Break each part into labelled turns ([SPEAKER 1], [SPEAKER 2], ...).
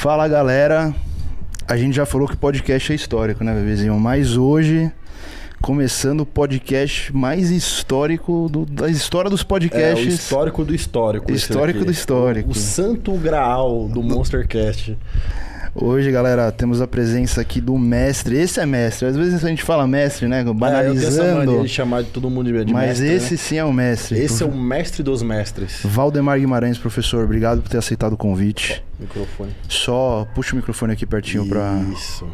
[SPEAKER 1] Fala galera, a gente já falou que podcast é histórico, né, bebezinho? Mas hoje, começando o podcast mais histórico do- da história dos
[SPEAKER 2] É, o
[SPEAKER 1] podcasts.
[SPEAKER 2] histórico do histórico.
[SPEAKER 1] Histórico do histórico.
[SPEAKER 2] O, o santo graal do Monstercast.
[SPEAKER 1] Hoje, galera, temos a presença aqui do mestre. Esse é mestre. Às vezes a gente fala mestre, né?
[SPEAKER 2] É, eu
[SPEAKER 1] Banalizando.
[SPEAKER 2] mania de chamar de todo mundo de de
[SPEAKER 1] mas
[SPEAKER 2] mestre,
[SPEAKER 1] esse
[SPEAKER 2] né?
[SPEAKER 1] sim é o mestre.
[SPEAKER 2] Esse é o mestre dos mestres.
[SPEAKER 1] Valdemar Guimarães, professor, obrigado por ter aceitado o convite.
[SPEAKER 2] Microfone.
[SPEAKER 1] Só puxa o microfone aqui pertinho pra.
[SPEAKER 2] Isso.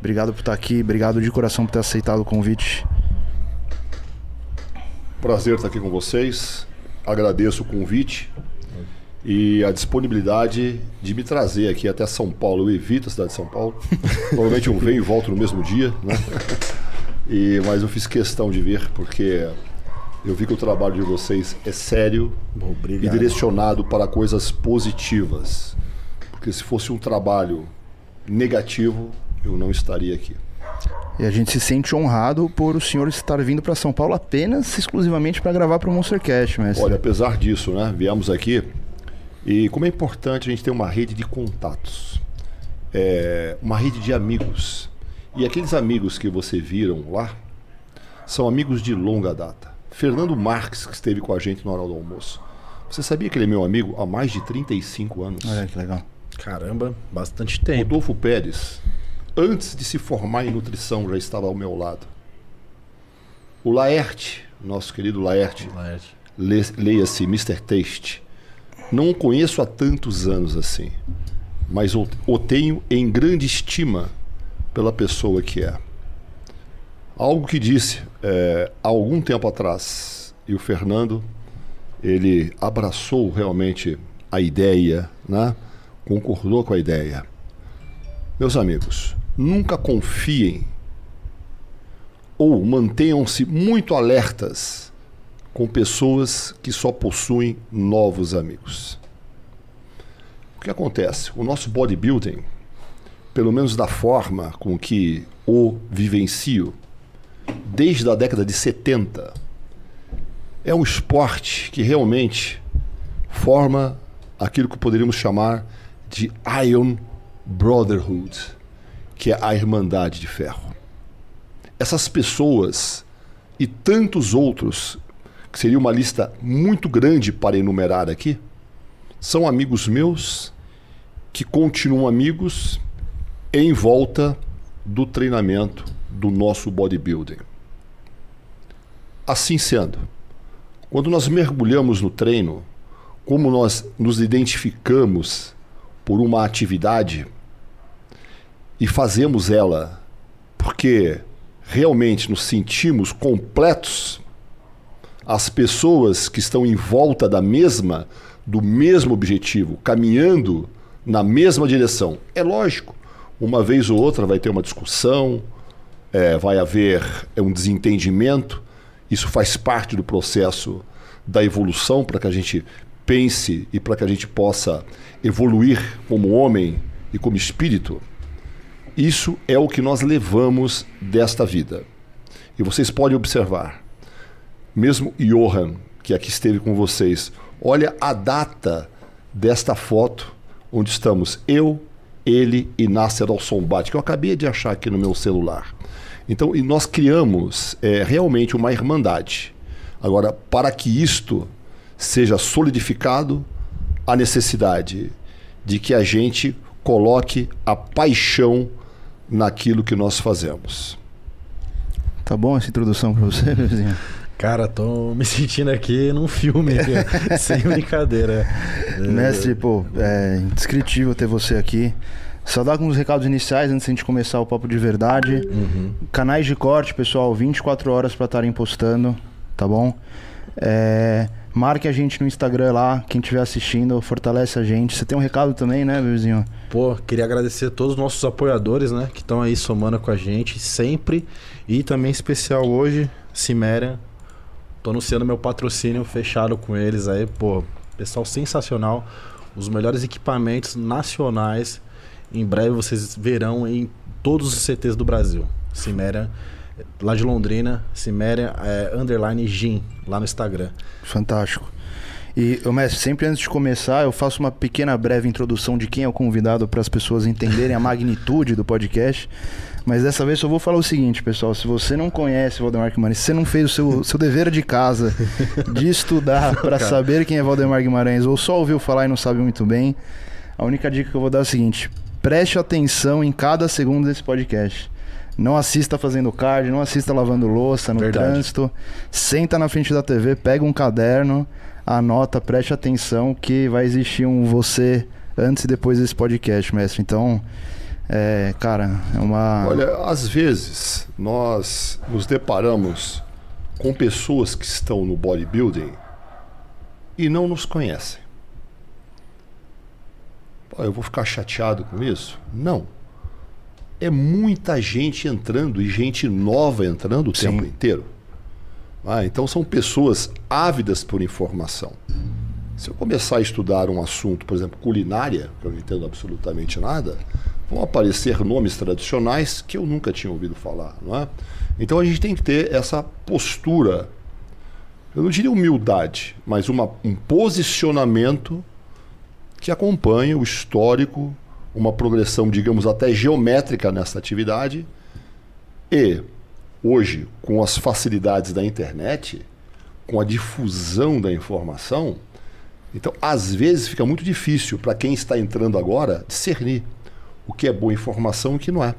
[SPEAKER 1] Obrigado por estar aqui, obrigado de coração por ter aceitado o convite.
[SPEAKER 3] Prazer estar aqui com vocês. Agradeço o convite e a disponibilidade de me trazer aqui até São Paulo. Eu evito a cidade de São Paulo. Provavelmente eu venho e volto no mesmo dia, né? E, mas eu fiz questão de vir porque eu vi que o trabalho de vocês é sério
[SPEAKER 2] Bom,
[SPEAKER 3] e
[SPEAKER 2] Obrigado.
[SPEAKER 3] direcionado para coisas positivas. Porque se fosse um trabalho negativo, eu não estaria aqui.
[SPEAKER 1] E a gente se sente honrado por o senhor estar vindo para São Paulo apenas, exclusivamente para gravar para o Monstercast, mestre.
[SPEAKER 3] Olha, apesar disso, né, viemos aqui e como é importante a gente ter uma rede de contatos, é, uma rede de amigos. E aqueles amigos que você viram lá são amigos de longa data. Fernando Marques, que esteve com a gente na hora do almoço. Você sabia que ele é meu amigo há mais de 35 anos?
[SPEAKER 1] Olha que legal.
[SPEAKER 2] Caramba, bastante tempo.
[SPEAKER 3] Rodolfo Pérez, antes de se formar em nutrição, já estava ao meu lado. O Laerte, nosso querido Laerte,
[SPEAKER 2] Laerte.
[SPEAKER 3] Le- leia-se Mr. Taste. Não o conheço há tantos anos assim, mas o, o tenho em grande estima pela pessoa que é. Algo que disse é, há algum tempo atrás, e o Fernando, ele abraçou realmente a ideia, né? concordou com a ideia. Meus amigos, nunca confiem ou mantenham-se muito alertas com pessoas que só possuem novos amigos. O que acontece? O nosso bodybuilding, pelo menos da forma com que o vivencio, desde a década de 70, é um esporte que realmente forma aquilo que poderíamos chamar de Iron Brotherhood, que é a Irmandade de Ferro. Essas pessoas e tantos outros que seria uma lista muito grande para enumerar aqui, são amigos meus que continuam amigos em volta do treinamento do nosso bodybuilding. Assim sendo, quando nós mergulhamos no treino, como nós nos identificamos por uma atividade e fazemos ela porque realmente nos sentimos completos as pessoas que estão em volta da mesma, do mesmo objetivo, caminhando na mesma direção. É lógico, uma vez ou outra vai ter uma discussão, é, vai haver é, um desentendimento. Isso faz parte do processo da evolução para que a gente pense e para que a gente possa evoluir como homem e como espírito. Isso é o que nós levamos desta vida. E vocês podem observar mesmo Johan, que aqui esteve com vocês, olha a data desta foto, onde estamos eu, ele e Nasser Al-Sombat, que eu acabei de achar aqui no meu celular. Então, e nós criamos é, realmente uma irmandade. Agora, para que isto seja solidificado, a necessidade de que a gente coloque a paixão naquilo que nós fazemos.
[SPEAKER 1] Tá bom essa introdução para você, bebezinho?
[SPEAKER 2] Cara, tô me sentindo aqui num filme, aqui, sem brincadeira.
[SPEAKER 1] Mestre, pô, é indescritível ter você aqui. Só dar alguns recados iniciais antes de a gente começar o papo de verdade.
[SPEAKER 2] Uhum.
[SPEAKER 1] Canais de corte, pessoal, 24 horas para estarem postando, tá bom? É, marque a gente no Instagram lá, quem estiver assistindo, fortalece a gente. Você tem um recado também, né, bebezinho?
[SPEAKER 2] Pô, queria agradecer a todos os nossos apoiadores, né? Que estão aí somando com a gente sempre. E também especial hoje, Ciméria. Tô anunciando meu patrocínio fechado com eles aí, pô. Pessoal sensacional. Os melhores equipamentos nacionais. Em breve vocês verão em todos os CTs do Brasil. Ciméria, lá de Londrina, Ciméria é, underline Gin, lá no Instagram.
[SPEAKER 1] Fantástico. E, mestre, sempre antes de começar, eu faço uma pequena breve introdução de quem é o convidado para as pessoas entenderem a magnitude do podcast. Mas dessa vez eu vou falar o seguinte, pessoal. Se você não conhece Valdemar Guimarães, se você não fez o seu, seu dever de casa de estudar para saber quem é Valdemar Guimarães ou só ouviu falar e não sabe muito bem, a única dica que eu vou dar é o seguinte: preste atenção em cada segundo desse podcast. Não assista fazendo card, não assista lavando louça no
[SPEAKER 2] Verdade.
[SPEAKER 1] trânsito. Senta na frente da TV, pega um caderno, anota, preste atenção que vai existir um você antes e depois desse podcast, mestre. Então, é, cara, é uma.
[SPEAKER 3] Olha, às vezes nós nos deparamos com pessoas que estão no bodybuilding e não nos conhecem. Eu vou ficar chateado com isso? Não. É muita gente entrando e gente nova entrando o
[SPEAKER 1] Sim.
[SPEAKER 3] tempo inteiro. Ah, então são pessoas ávidas por informação. Se eu começar a estudar um assunto, por exemplo, culinária, que eu não entendo absolutamente nada, vão aparecer nomes tradicionais que eu nunca tinha ouvido falar, não é? Então a gente tem que ter essa postura, eu não diria humildade, mas uma, um posicionamento que acompanha o histórico, uma progressão, digamos, até geométrica nessa atividade e hoje, com as facilidades da internet, com a difusão da informação, então às vezes fica muito difícil para quem está entrando agora discernir o que é boa informação e o que não é.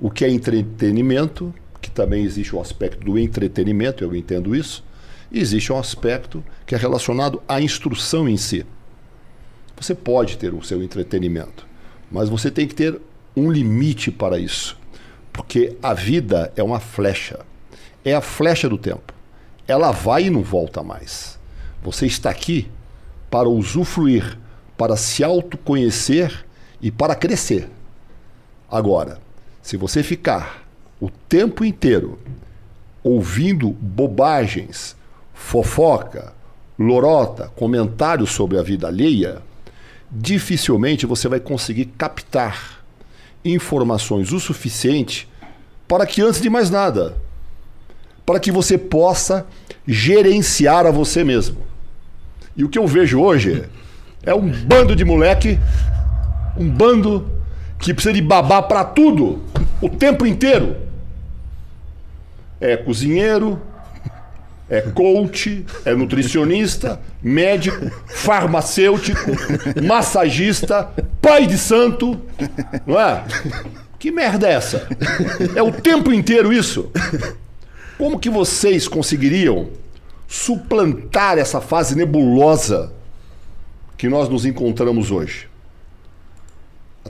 [SPEAKER 3] O que é entretenimento, que também existe o aspecto do entretenimento, eu entendo isso, e existe um aspecto que é relacionado à instrução em si. Você pode ter o seu entretenimento, mas você tem que ter um limite para isso. Porque a vida é uma flecha. É a flecha do tempo. Ela vai e não volta mais. Você está aqui para usufruir, para se autoconhecer e para crescer. Agora, se você ficar o tempo inteiro ouvindo bobagens, fofoca, lorota, comentários sobre a vida alheia, dificilmente você vai conseguir captar informações o suficiente para que, antes de mais nada, para que você possa gerenciar a você mesmo. E o que eu vejo hoje é um bando de moleque, um bando que precisa de babá para tudo, o tempo inteiro. É cozinheiro, é coach, é nutricionista, médico, farmacêutico, massagista, pai de santo, não é? Que merda é essa? É o tempo inteiro isso? Como que vocês conseguiriam suplantar essa fase nebulosa que nós nos encontramos hoje?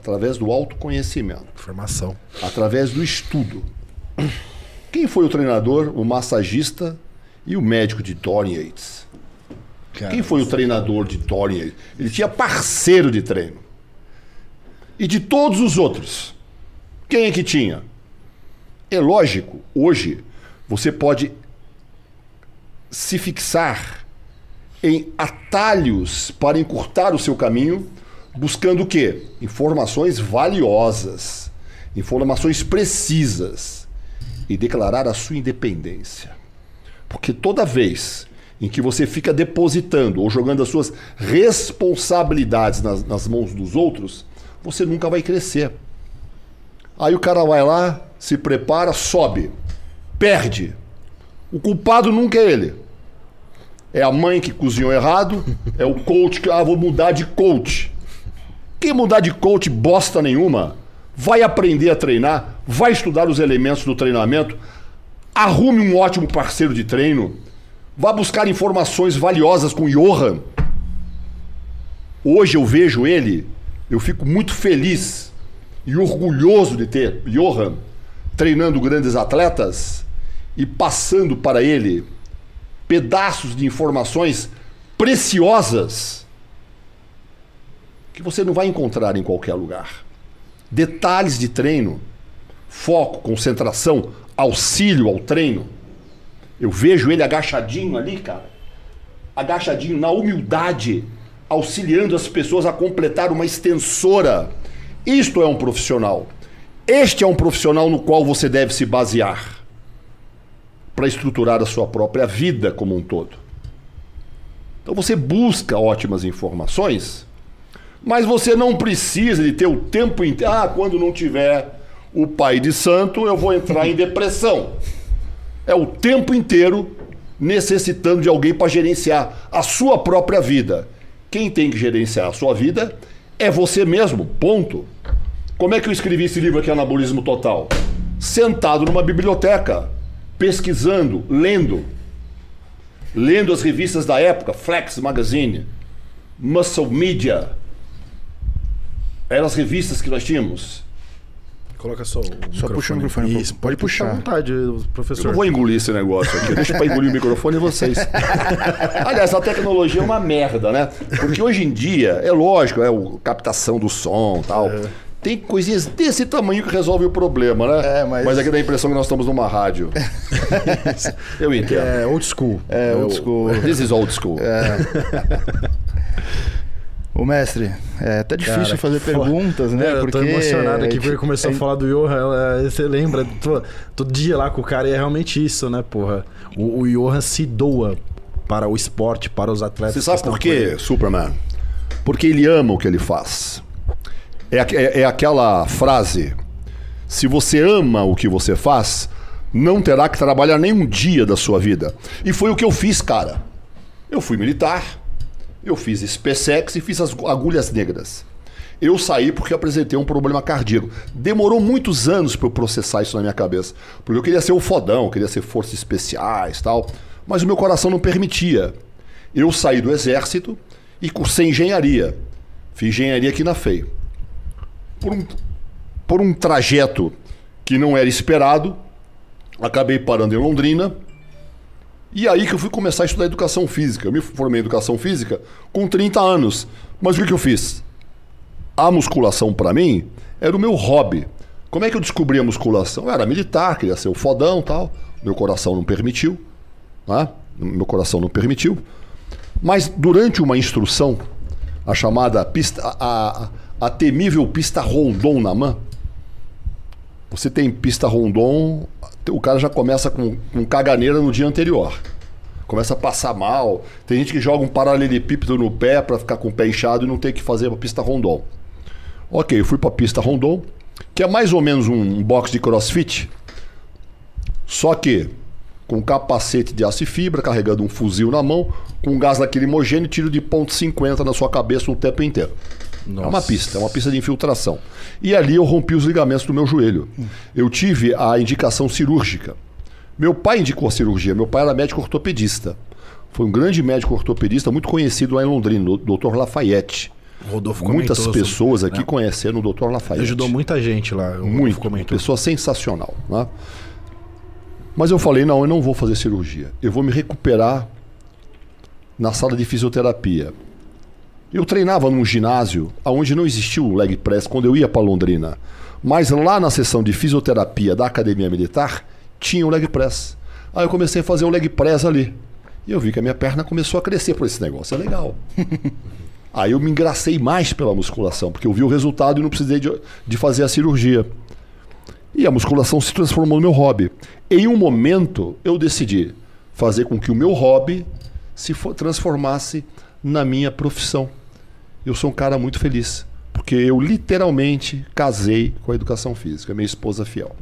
[SPEAKER 3] Através do autoconhecimento,
[SPEAKER 2] Informação.
[SPEAKER 3] através do estudo. Quem foi o treinador, o massagista e o médico de Tony Yates? Quem foi o treinador de Tony Yates? Ele tinha parceiro de treino. E de todos os outros, quem é que tinha? É lógico, hoje você pode se fixar em atalhos para encurtar o seu caminho, buscando o quê? Informações valiosas, informações precisas e declarar a sua independência. Porque toda vez em que você fica depositando ou jogando as suas responsabilidades nas, nas mãos dos outros, você nunca vai crescer. Aí o cara vai lá, se prepara, sobe, perde. O culpado nunca é ele. É a mãe que cozinhou errado, é o coach que, ah, vou mudar de coach. Quem mudar de coach bosta nenhuma, vai aprender a treinar, vai estudar os elementos do treinamento, arrume um ótimo parceiro de treino, vá buscar informações valiosas com Johan. Hoje eu vejo ele, eu fico muito feliz e orgulhoso de ter Johan treinando grandes atletas e passando para ele pedaços de informações preciosas que você não vai encontrar em qualquer lugar. Detalhes de treino, foco, concentração, auxílio ao treino. Eu vejo ele agachadinho ali, cara, agachadinho na humildade, auxiliando as pessoas a completar uma extensora. Isto é um profissional. Este é um profissional no qual você deve se basear para estruturar a sua própria vida como um todo. Então você busca ótimas informações, mas você não precisa de ter o tempo inteiro. Ah, quando não tiver o pai de santo, eu vou entrar em depressão. É o tempo inteiro necessitando de alguém para gerenciar a sua própria vida. Quem tem que gerenciar a sua vida é você mesmo, ponto. Como é que eu escrevi esse livro aqui, Anabolismo Total? Sentado numa biblioteca, pesquisando, lendo. Lendo as revistas da época, Flex Magazine, Muscle Media. Eram as revistas que nós tínhamos.
[SPEAKER 2] Coloca só o
[SPEAKER 1] Só puxa o microfone
[SPEAKER 2] Isso.
[SPEAKER 1] Pode
[SPEAKER 2] puxar à vontade,
[SPEAKER 3] Eu
[SPEAKER 2] professor.
[SPEAKER 3] não vou engolir esse negócio aqui. Deixa pra engolir o microfone vocês. Aliás, a tecnologia é uma merda, né? Porque hoje em dia, é lógico, é o captação do som e tal. Tem coisinhas desse tamanho que resolve o problema, né?
[SPEAKER 1] É, mas-
[SPEAKER 3] aqui dá a impressão que nós estamos numa rádio. Eu entendo.
[SPEAKER 2] É old school.
[SPEAKER 1] É, old school.
[SPEAKER 3] This is old school.
[SPEAKER 1] Ô mestre, é até difícil
[SPEAKER 2] Cara,
[SPEAKER 1] fazer perguntas, né?
[SPEAKER 2] É, eu tô
[SPEAKER 1] Porque
[SPEAKER 2] emocionado aqui porque ele começou
[SPEAKER 1] é-
[SPEAKER 2] a falar do Johan. é, Você lembra? Tô, todo dia lá com o cara e é realmente isso, né, porra? O, o Johan se doa para o esporte, para os atletas.
[SPEAKER 3] Você sabe por quê. Superman? Porque ele ama o que ele faz. É, é- é aquela frase: se você ama o que você faz, não terá que trabalhar nem um dia da sua vida. E foi o que eu fiz, cara. Eu fui militar, eu fiz SpaceX e fiz as agulhas negras. Eu saí porque apresentei um problema cardíaco. Demorou muitos anos para eu processar isso na minha cabeça. Porque eu queria ser o fodão, queria ser forças especiais tal. Mas o meu coração não permitia. Eu saí do exército e cursei engenharia. Fiz engenharia aqui na FEI. Por um, por um trajeto que não era esperado, acabei parando em Londrina. E aí que eu fui começar a estudar educação física. Eu me formei em educação física com 30 anos. Mas o que, que eu fiz? A musculação, para mim, era o meu hobby. Como é que eu descobri a musculação? Eu era militar, queria ser o fodão e tal. Meu coração não permitiu. Né? Meu coração não permitiu. Mas durante uma instrução, a chamada pista, a, a, a temível pista rondon na mão, você tem pista rondon, o cara já começa com, com caganeira no dia anterior. Começa a passar mal. Tem gente que joga um paralelepípedo no pé para ficar com o pé inchado e não ter que fazer a pista rondon. Ok, eu fui para a pista rondon, que é mais ou menos um, um box de crossfit, só que com capacete de aço e fibra, carregando um fuzil na mão, com gás lacrimogêneo e tiro de ponto .50 na sua cabeça o tempo inteiro. É uma
[SPEAKER 2] Nossa.
[SPEAKER 3] pista, é uma pista de infiltração. E ali eu rompi os ligamentos do meu joelho. Eu tive a indicação cirúrgica. Meu pai indicou a cirurgia, meu pai era médico ortopedista. Foi um grande médico ortopedista, muito conhecido lá em Londrina, o Dr. Lafayette.
[SPEAKER 2] Rodolfo
[SPEAKER 3] Muitas pessoas aqui
[SPEAKER 2] né?
[SPEAKER 3] conheceram o Dr. Lafayette.
[SPEAKER 2] Ajudou muita gente lá.
[SPEAKER 3] Muito,
[SPEAKER 2] comentou.
[SPEAKER 3] pessoa sensacional. Né? Mas eu falei, não, eu não vou fazer cirurgia. Eu vou me recuperar na sala de fisioterapia. Eu treinava num ginásio onde não existia o leg press quando eu ia para Londrina. Mas lá na sessão de fisioterapia da Academia Militar, tinha o leg press. Aí eu comecei a fazer o leg press ali. E eu vi que a minha perna começou a crescer por esse negócio. É legal. Aí eu me engracei mais pela musculação, porque eu vi o resultado e não precisei de, de fazer a cirurgia. E a musculação se transformou no meu hobby. Em um momento, eu decidi fazer com que o meu hobby se fo- transformasse na minha profissão. Eu sou um cara muito feliz, porque eu literalmente casei com a educação física, minha esposa fiel.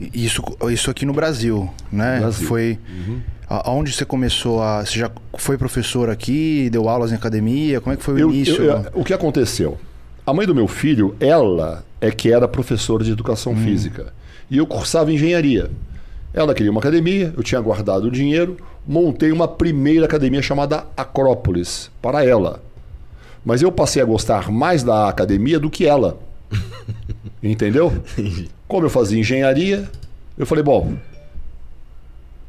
[SPEAKER 1] Isso, isso aqui no Brasil, né?
[SPEAKER 3] Brasil. Uhum.
[SPEAKER 1] Foi. a- Aonde você começou a. Você já foi professor aqui, deu aulas em academia? Como é que foi o
[SPEAKER 3] Eu-
[SPEAKER 1] início?
[SPEAKER 3] eu- eu- o que aconteceu? A mãe do meu filho, ela é que era professora de educação física. E eu cursava engenharia. Ela queria uma academia, eu tinha guardado o dinheiro, montei uma primeira academia chamada Acrópolis para ela. Mas eu passei a gostar mais da academia do que ela. Entendeu? Como eu fazia engenharia, eu falei, bom,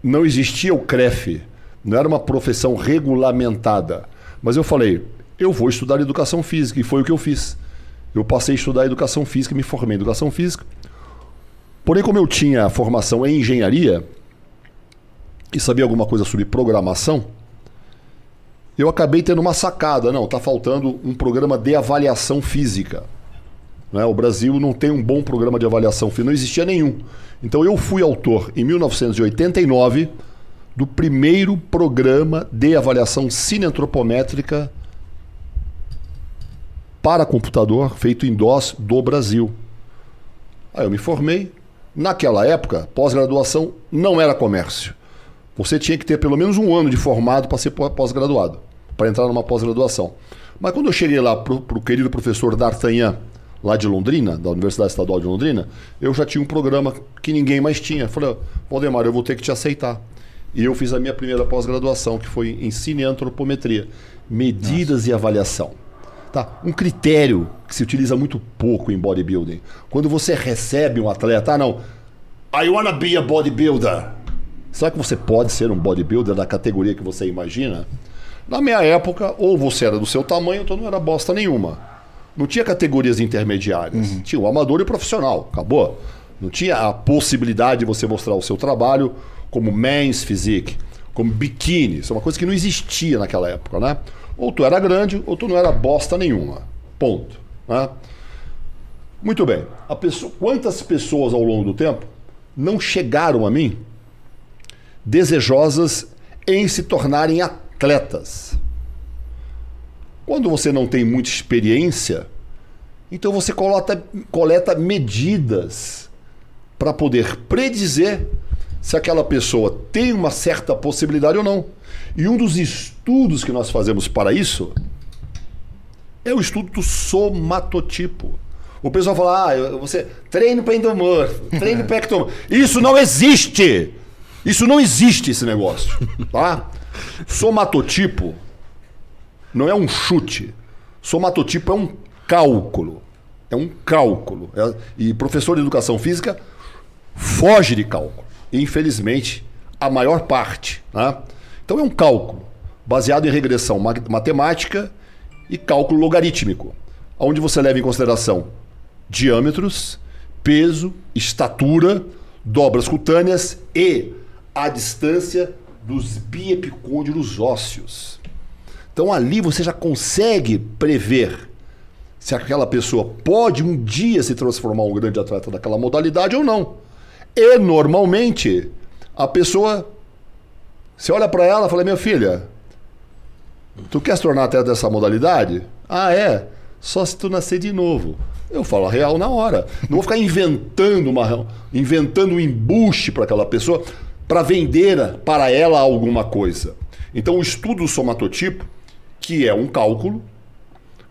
[SPEAKER 3] não existia o CREF, não era uma profissão regulamentada. Mas eu falei, eu vou estudar educação física, e foi o que eu fiz. Eu passei a estudar educação física, me formei em educação física. Porém, como eu tinha formação em engenharia e sabia alguma coisa sobre programação, eu acabei tendo uma sacada. Não, está faltando um programa de avaliação física. Né? O Brasil não tem um bom programa de avaliação física, não existia nenhum. Então eu fui autor, em 1989, do primeiro programa de avaliação cineantropométrica para computador feito em DOS do Brasil. Aí eu me formei. Naquela época, pós-graduação não era comércio. Você tinha que ter pelo menos um ano de formado para ser pós-graduado, para entrar numa pós-graduação. Mas quando eu cheguei lá para o querido professor D'Artagnan, lá de Londrina, da Universidade Estadual de Londrina, eu já tinha um programa que ninguém mais tinha. Falei, Valdemar, eu vou ter que te aceitar. E eu fiz a minha primeira pós-graduação, que foi em cineantropometria, medidas Nossa. e avaliação. Tá, um critério que se utiliza muito pouco em bodybuilding. Quando você recebe um atleta, ah não, I wanna be a bodybuilder. Será que você pode ser um bodybuilder da categoria que você imagina? Na minha época, ou você era do seu tamanho, então não era bosta nenhuma. Não tinha categorias intermediárias. Uhum. Tinha o amador e o profissional. Acabou. Não tinha a possibilidade de você mostrar o seu trabalho como men's physique, como biquíni. Isso é uma coisa que não existia naquela época, né? Ou tu era grande, ou tu não era bosta nenhuma. Ponto. Né? Muito bem. Pessoa, quantas pessoas ao longo do tempo não chegaram a mim desejosas em se tornarem atletas? Quando você não tem muita experiência, então você coleta, coleta medidas para poder predizer se aquela pessoa tem uma certa possibilidade ou não. E um dos estudos que nós fazemos para isso é o estudo do somatotipo. O pessoal fala, ah, você treino para endomorfo, treino para ectomorfo. Isso não existe! Isso não existe, esse negócio. Tá? Somatotipo não é um chute. Somatotipo é um cálculo. É um cálculo. É, e professor de educação física foge de cálculo. Infelizmente, a maior parte. Né? Então é um cálculo baseado em regressão matemática e cálculo logarítmico, onde você leva em consideração diâmetros, peso, estatura, dobras cutâneas e a distância dos biepicôndilos ósseos. Então ali você já consegue prever se aquela pessoa pode um dia se transformar um grande atleta daquela modalidade ou não. E normalmente a pessoa você olha para ela e fala: Minha filha, tu quer se tornar atleta dessa modalidade? Ah, é? Só se tu nascer de novo. Eu falo a real na hora. Não vou ficar inventando uma inventando um embuste para aquela pessoa para vender para ela alguma coisa. Então, o estudo do somatotipo, que é um cálculo,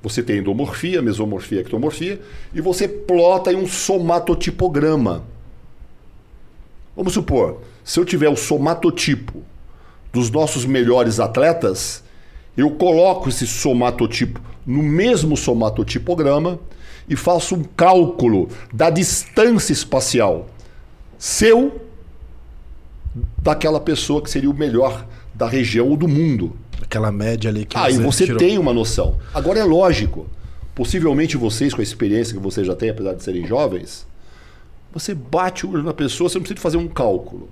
[SPEAKER 3] você tem endomorfia, mesomorfia, ectomorfia, e você plota em um somatotipograma. Vamos supor, se eu tiver o somatotipo dos nossos melhores atletas, eu coloco esse somatotipo no mesmo somatotipograma e faço um cálculo da distância espacial seu daquela pessoa que seria o melhor da região ou do mundo.
[SPEAKER 2] Aquela média ali que
[SPEAKER 3] Aí você, você tirou. tem uma noção. Agora é lógico, possivelmente vocês com a experiência que vocês já têm, apesar de serem jovens, você bate o olho na pessoa, você não precisa fazer um cálculo.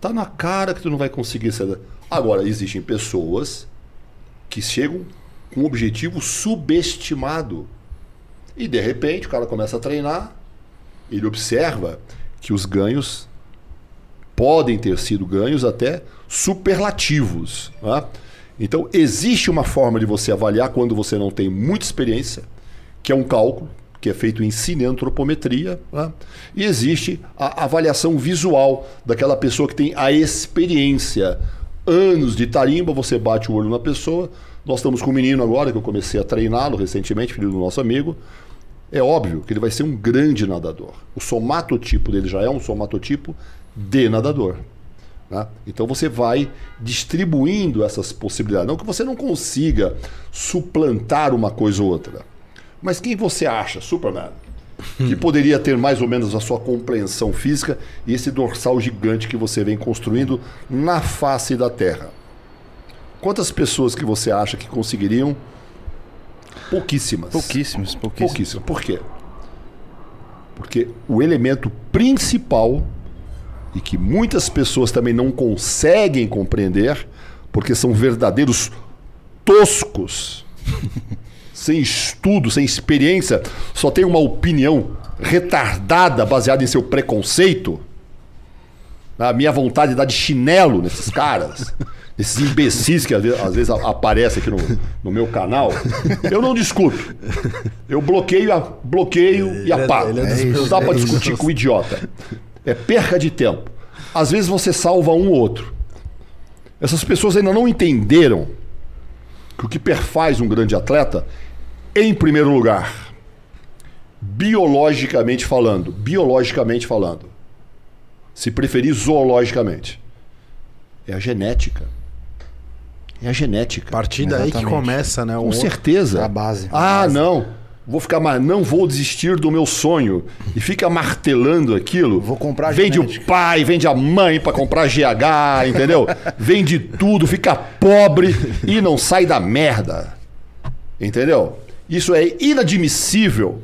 [SPEAKER 3] Tá na cara que tu não vai conseguir ser. Agora, existem pessoas que chegam com um objetivo subestimado. E de repente o cara começa a treinar, ele observa que os ganhos podem ter sido ganhos até superlativos. Né? Então, existe uma forma de você avaliar quando você não tem muita experiência, que é um cálculo que é feito em cineantropometria, né? e existe a avaliação visual daquela pessoa que tem a experiência. Anos de tarimba, você bate o olho na pessoa. Nós estamos com um menino agora, que eu comecei a treiná-lo recentemente, filho do nosso amigo. É óbvio que ele vai ser um grande nadador. O somatotipo dele já é um somatotipo de nadador. Né? Então você vai distribuindo essas possibilidades. Não que você não consiga suplantar uma coisa ou outra. Mas quem você acha, Superman, que poderia ter mais ou menos a sua compreensão física e esse dorsal gigante que você vem construindo na face da Terra? Quantas pessoas que você acha que conseguiriam? Pouquíssimas.
[SPEAKER 1] Pouquíssimas, pouquíssimas. Pouquíssimas.
[SPEAKER 3] Por quê? Porque o elemento principal e que muitas pessoas também não conseguem compreender, porque são verdadeiros toscos sem estudo, sem experiência, só tem uma opinião retardada baseada em seu preconceito, A minha vontade de dar de chinelo nesses caras, esses imbecis que às vezes, às vezes aparecem aqui no, no meu canal, eu não discuto. Eu bloqueio, a- bloqueio e
[SPEAKER 2] é-
[SPEAKER 3] apago.
[SPEAKER 2] ele é
[SPEAKER 3] não dá
[SPEAKER 1] isso.
[SPEAKER 3] discutir com o idiota. É perca de tempo. Às vezes você salva um ou outro. Essas pessoas ainda não entenderam que o que perfaz um grande atleta, em primeiro lugar, biologicamente falando, biologicamente falando, se preferir zoologicamente, é a genética. É a genética.
[SPEAKER 2] A partir daí que
[SPEAKER 1] Exatamente.
[SPEAKER 2] começa, né?
[SPEAKER 3] Com certeza.
[SPEAKER 1] A base.
[SPEAKER 3] Ah, não. Vou ficar mais, não vou desistir do meu sonho e fica martelando aquilo.
[SPEAKER 1] Vou comprar
[SPEAKER 3] Vende
[SPEAKER 1] genética.
[SPEAKER 3] o pai, vende a mãe pra comprar GH, entendeu? Vende tudo, fica pobre e não sai da merda. Entendeu? Isso é inadmissível.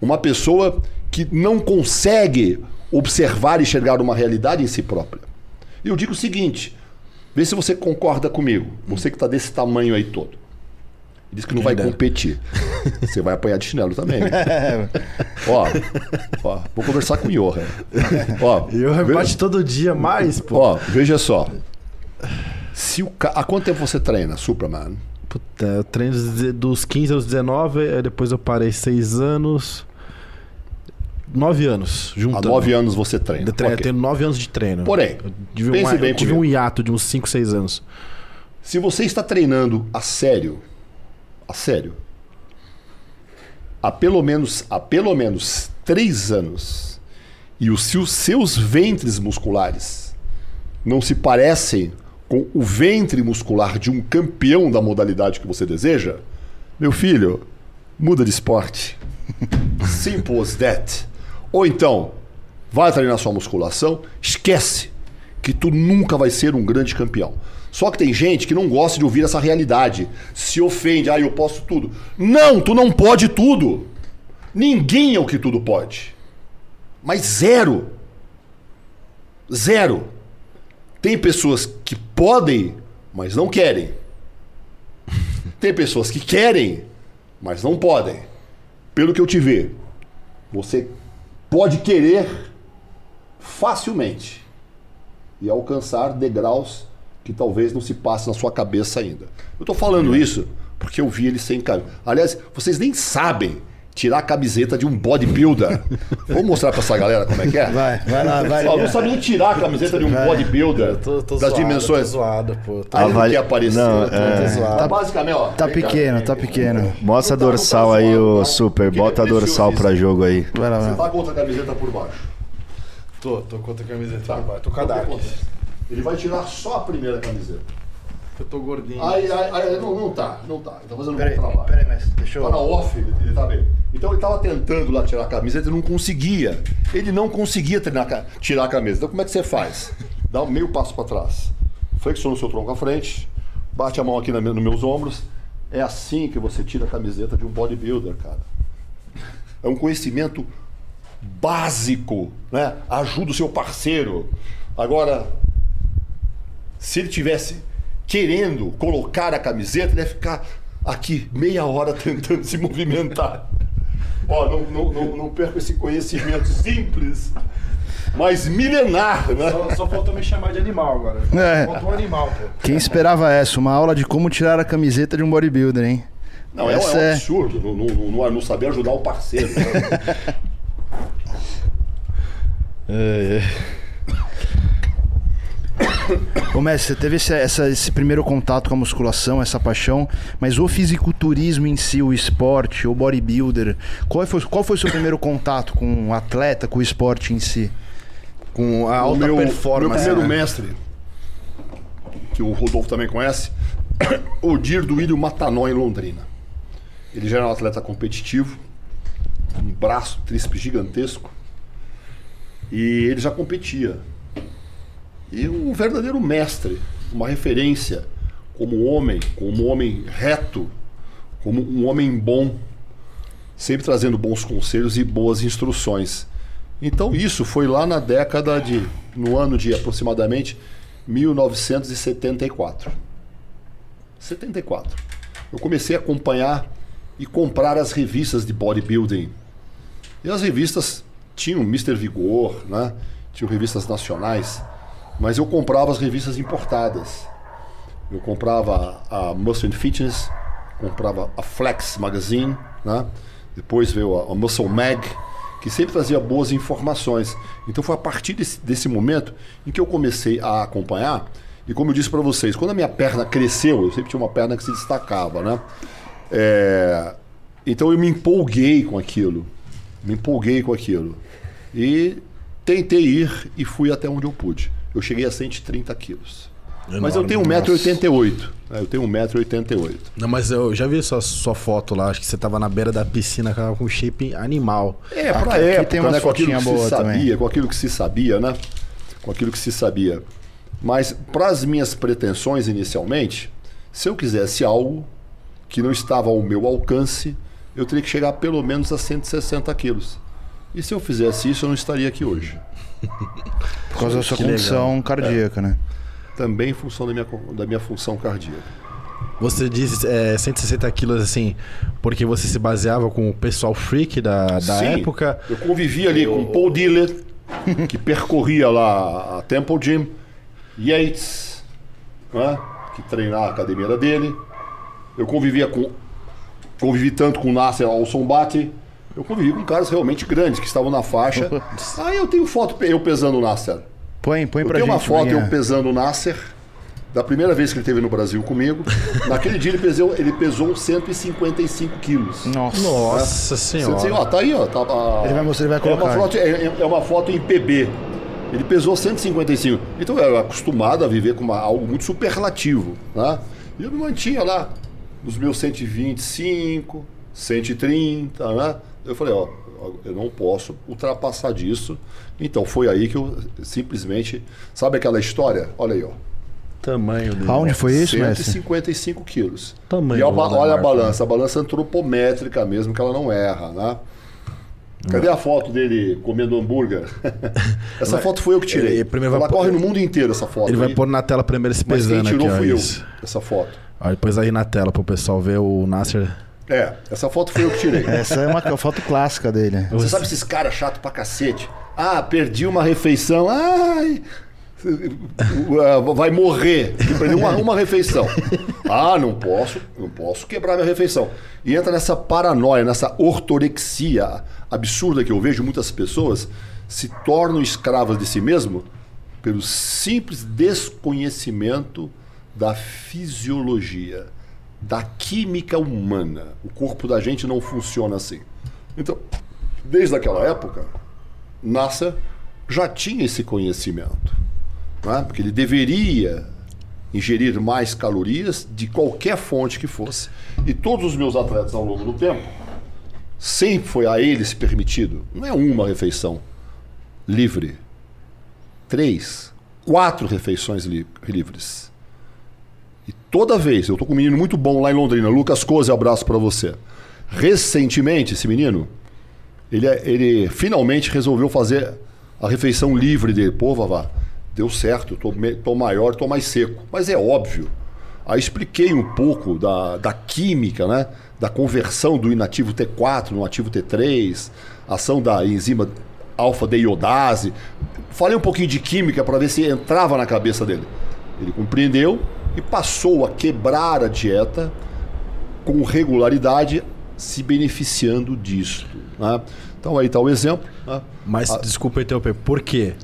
[SPEAKER 3] Uma pessoa que não consegue observar e enxergar uma realidade em si própria. E eu digo o seguinte: vê se você concorda comigo. Você que está desse tamanho aí todo. Diz que não vai competir. Você vai apanhar de chinelo também. ó, ó, vou conversar com o Johan. Ó,
[SPEAKER 2] E eu
[SPEAKER 3] ve-
[SPEAKER 2] rebate todo dia mais, pô.
[SPEAKER 3] ó, veja só. Se o ca... Há quanto tempo você treina, Superman?
[SPEAKER 2] Puta, eu treino dos- dos 15 aos 19, aí depois eu parei 6 anos. 9 anos,
[SPEAKER 3] Há
[SPEAKER 2] juntando.
[SPEAKER 3] nove anos você treina.
[SPEAKER 2] Eu treino,
[SPEAKER 3] Ok.
[SPEAKER 2] eu tenho 9 anos de treino.
[SPEAKER 3] Porém,
[SPEAKER 2] eu tive,
[SPEAKER 3] pense
[SPEAKER 2] um,
[SPEAKER 3] bem
[SPEAKER 2] eu tive
[SPEAKER 3] comigo.
[SPEAKER 2] um hiato de uns 5, 6 anos.
[SPEAKER 3] Se você está treinando a sério, a sério, há pelo menos, há pelo menos três anos, e os seus ventres musculares não se parecem com o ventre muscular de um campeão da modalidade que você deseja, meu filho, muda de esporte. Simple as that. Ou então, vai treinar sua musculação, esquece que tu nunca vai ser um grande campeão. Só que tem gente que não gosta de ouvir essa realidade. Se ofende, ah, eu posso tudo. Não, tu não pode tudo. Ninguém é o que tudo pode. Mas zero. Zero. Tem pessoas que podem, mas não querem. Tem pessoas que querem, mas não podem. Pelo que eu te ver, você pode querer facilmente e alcançar degraus que talvez não se passe na sua cabeça ainda. Eu estou falando isso porque eu vi ele sem camisa. Aliás, vocês nem sabem tirar a camiseta de um bodybuilder. Vou mostrar para essa galera como é que é.
[SPEAKER 1] Vai, vai lá, vai.
[SPEAKER 3] Ó, não sabe nem tirar a camiseta de um bodybuilder das dimensões.
[SPEAKER 2] zoado, pô.
[SPEAKER 3] Não
[SPEAKER 4] Avali-
[SPEAKER 3] quer aparecer.
[SPEAKER 4] Não,
[SPEAKER 3] Tá
[SPEAKER 4] é.
[SPEAKER 3] zoado. basicamente, ó.
[SPEAKER 1] Tá
[SPEAKER 3] vem cá.
[SPEAKER 1] pequeno, tá pequeno.
[SPEAKER 4] Mostra a
[SPEAKER 3] tá- não tá
[SPEAKER 4] dorsal aí,
[SPEAKER 3] zoado,
[SPEAKER 4] o. Super.
[SPEAKER 3] Que
[SPEAKER 4] Bota a dorsal pra jogo aí.
[SPEAKER 1] Vai lá, vai
[SPEAKER 3] Você tá com outra camiseta por baixo.
[SPEAKER 2] Tô, tô com outra camiseta.
[SPEAKER 3] Tá.
[SPEAKER 2] Tô com a
[SPEAKER 3] Então,
[SPEAKER 2] Dark.
[SPEAKER 3] Ele vai tirar só a primeira camiseta.
[SPEAKER 2] Eu tô gordinho.
[SPEAKER 3] Aí, aí, aí não, não tá, não tá. Ele tá fazendo
[SPEAKER 1] Peraí,
[SPEAKER 3] um bom trabalho.
[SPEAKER 1] peraí, mas deixa
[SPEAKER 3] Tá na
[SPEAKER 1] eu.
[SPEAKER 3] off, ele, ele tá bem. Então ele tava tentando lá tirar a camiseta e não conseguia. Ele não conseguia treinar, tirar a camisa. Então como é que você faz? Dá um meio passo para trás. Flexiona o seu tronco à frente, bate a mão aqui na nos meus ombros. É assim que você tira a camiseta de um bodybuilder, cara. É um conhecimento básico, né? Ajuda o seu parceiro. Agora, se ele tivesse querendo colocar a camiseta, ele ia ficar aqui meia hora tentando se movimentar. Ó, não, não, não, não perco esse conhecimento simples, mas milenar, né?
[SPEAKER 2] Só, só faltou me chamar de animal agora.
[SPEAKER 1] É.
[SPEAKER 2] Faltou um animal, pô.
[SPEAKER 1] Quem esperava essa? Uma aula de como tirar a camiseta de um bodybuilder, hein?
[SPEAKER 3] Não, é, um-
[SPEAKER 1] Essa
[SPEAKER 3] é um
[SPEAKER 1] é-
[SPEAKER 3] absurdo não, não, não, não saber ajudar o parceiro. né?
[SPEAKER 1] Ô, mestre, você teve esse, essa- esse primeiro contato com a musculação, essa paixão, mas o fisiculturismo em si, o esporte, o bodybuilder, qual foi, qual foi o seu primeiro contato com o atleta, com o esporte em si?
[SPEAKER 2] Com a
[SPEAKER 3] o
[SPEAKER 2] alta
[SPEAKER 3] meu,
[SPEAKER 2] performance.
[SPEAKER 3] meu primeiro
[SPEAKER 2] né?
[SPEAKER 3] mestre, que o Rodolfo também conhece, o Dir do Ilho Matanó em Londrina. Ele já era um atleta competitivo, um braço, tríceps gigantesco, e ele já competia. E um verdadeiro mestre, uma referência como homem, como homem reto, como um homem bom, sempre trazendo bons conselhos e boas instruções. Então isso foi lá na década de, no ano de aproximadamente 1974. 74. Eu comecei a acompanhar e comprar as revistas de bodybuilding. E as revistas tinham Mr. Vigor, né? Tinham revistas nacionais. Mas eu comprava as revistas importadas. Eu comprava a Muscle Fitness, comprava a Flex Magazine, né? depois veio a, a Muscle Mag, que sempre trazia boas informações. Então foi a partir desse, desse momento em que eu comecei a acompanhar. E como eu disse para vocês, quando a minha perna cresceu, eu sempre tinha uma perna que se destacava, né? É, então eu me empolguei com aquilo. Me empolguei com aquilo. E tentei ir e fui até onde eu pude. Eu cheguei a 130 quilos. Mas eu tenho 1,88m. É, eu tenho 1,88m.
[SPEAKER 2] Não, mas eu já vi sua, sua foto lá, acho que você tava na beira da piscina com shape animal.
[SPEAKER 3] É, pra
[SPEAKER 1] Aqui-
[SPEAKER 3] época,
[SPEAKER 1] tem umas
[SPEAKER 3] né, com aquilo que
[SPEAKER 1] fotinhas
[SPEAKER 3] se
[SPEAKER 1] boas
[SPEAKER 3] sabia,
[SPEAKER 1] também.
[SPEAKER 3] com aquilo que se sabia, né? Com aquilo que se sabia. Mas para as minhas pretensões inicialmente, se eu quisesse algo que não estava ao meu alcance, eu teria que chegar pelo menos a 160 quilos. E se eu fizesse isso, eu não estaria aqui hoje.
[SPEAKER 1] Por causa da sua
[SPEAKER 2] Que
[SPEAKER 1] condição cardíaca, né?
[SPEAKER 3] Também em função da minha, da minha função cardíaca.
[SPEAKER 2] Você disse é, 160 quilos assim, porque você se baseava com o pessoal freak da, da
[SPEAKER 3] Sim,
[SPEAKER 2] época.
[SPEAKER 3] Eu convivi ali com Paul Diller, que percorria lá a Temple Gym, Yates, né, que treinava a academia dele. Eu convivia com. Convivi tanto com Nasser Al-Sombati. Eu convivi com caras realmente grandes que estavam na faixa. Aí eu tenho foto eu pesando o Nasser.
[SPEAKER 1] Põe, põe
[SPEAKER 3] Eu
[SPEAKER 1] pra
[SPEAKER 3] tenho
[SPEAKER 1] gente.
[SPEAKER 3] uma foto
[SPEAKER 1] Maguinha.
[SPEAKER 3] eu pesando o Nasser. Da primeira vez que ele esteve no Brasil comigo. Naquele dia ele pesou, ele pesou 155 quilos.
[SPEAKER 1] Nossa.
[SPEAKER 2] Nossa
[SPEAKER 3] Você
[SPEAKER 2] senhora.
[SPEAKER 3] diz, ó, tá aí, ó. Tá, a-
[SPEAKER 1] Ele vai mostrar, ele vai
[SPEAKER 3] é uma,
[SPEAKER 1] colocar.
[SPEAKER 3] foto, é, é uma foto em PB. Ele pesou 155. Então eu era acostumado a viver com uma- algo muito superlativo. Né? E eu me mantinha lá nos meus 125, 130. Né? Eu falei, ó, eu não posso ultrapassar disso. Então foi aí que eu simplesmente. Sabe aquela história? Olha aí, ó.
[SPEAKER 2] Tamanho dele.
[SPEAKER 1] Aonde foi isso, mestre?
[SPEAKER 3] 155 quilos.
[SPEAKER 2] Tamanho
[SPEAKER 3] e a
[SPEAKER 2] do
[SPEAKER 3] olha a
[SPEAKER 2] cara.
[SPEAKER 3] balança, a balança antropométrica mesmo, que ela não erra, né? Cadê a foto dele comendo hambúrguer? essa foto foi eu que tirei.
[SPEAKER 2] Ele primeiro vai
[SPEAKER 3] ela
[SPEAKER 2] pôr-
[SPEAKER 3] corre no mundo inteiro, essa foto.
[SPEAKER 2] Ele vai
[SPEAKER 3] aí.
[SPEAKER 2] pôr na tela primeiro se
[SPEAKER 3] Mas quem
[SPEAKER 2] pesando
[SPEAKER 3] tirou
[SPEAKER 2] aqui, ó,
[SPEAKER 3] fui eu,
[SPEAKER 2] isso.
[SPEAKER 3] essa foto.
[SPEAKER 2] Ó, depois aí na tela pro pessoal ver o Nasser.
[SPEAKER 3] É, essa foto foi eu que tirei.
[SPEAKER 1] Essa é uma foto clássica dele.
[SPEAKER 3] Você sabe esses caras chato pra cacete? Ah, perdi uma refeição. Ai! Vai morrer. Perdeu uma, uma refeição. Ah, não posso, não posso quebrar minha refeição. E entra nessa paranoia, nessa ortorexia absurda que eu vejo muitas pessoas se tornam escravas de si mesmo pelo simples desconhecimento da fisiologia, da química humana. O corpo da gente não funciona assim. Então, desde aquela época, NASA já tinha esse conhecimento. Né? Porque ele deveria ingerir mais calorias de qualquer fonte que fosse. E todos os meus atletas ao longo do tempo, sempre foi a eles permitido, não é uma refeição livre, três, quatro refeições li- livres. Toda vez, eu tô com um menino muito bom lá em Londrina, Lucas Coze, abraço para você. Recentemente, esse menino, ele, é- ele finalmente resolveu fazer a refeição livre dele. Pô, Vavá, deu certo, tô, tô maior, tô mais seco. Mas é óbvio. Aí expliquei um pouco da, da química, né? Da conversão do inativo T4 no ativo T3, ação da enzima alfa-deiodase. Falei um pouquinho de química para ver se entrava na cabeça dele. Ele compreendeu e passou a quebrar a dieta com regularidade, se beneficiando disso. né? Então aí está o exemplo. né?
[SPEAKER 2] Mas
[SPEAKER 3] Ah.
[SPEAKER 2] desculpa interromper, por quê?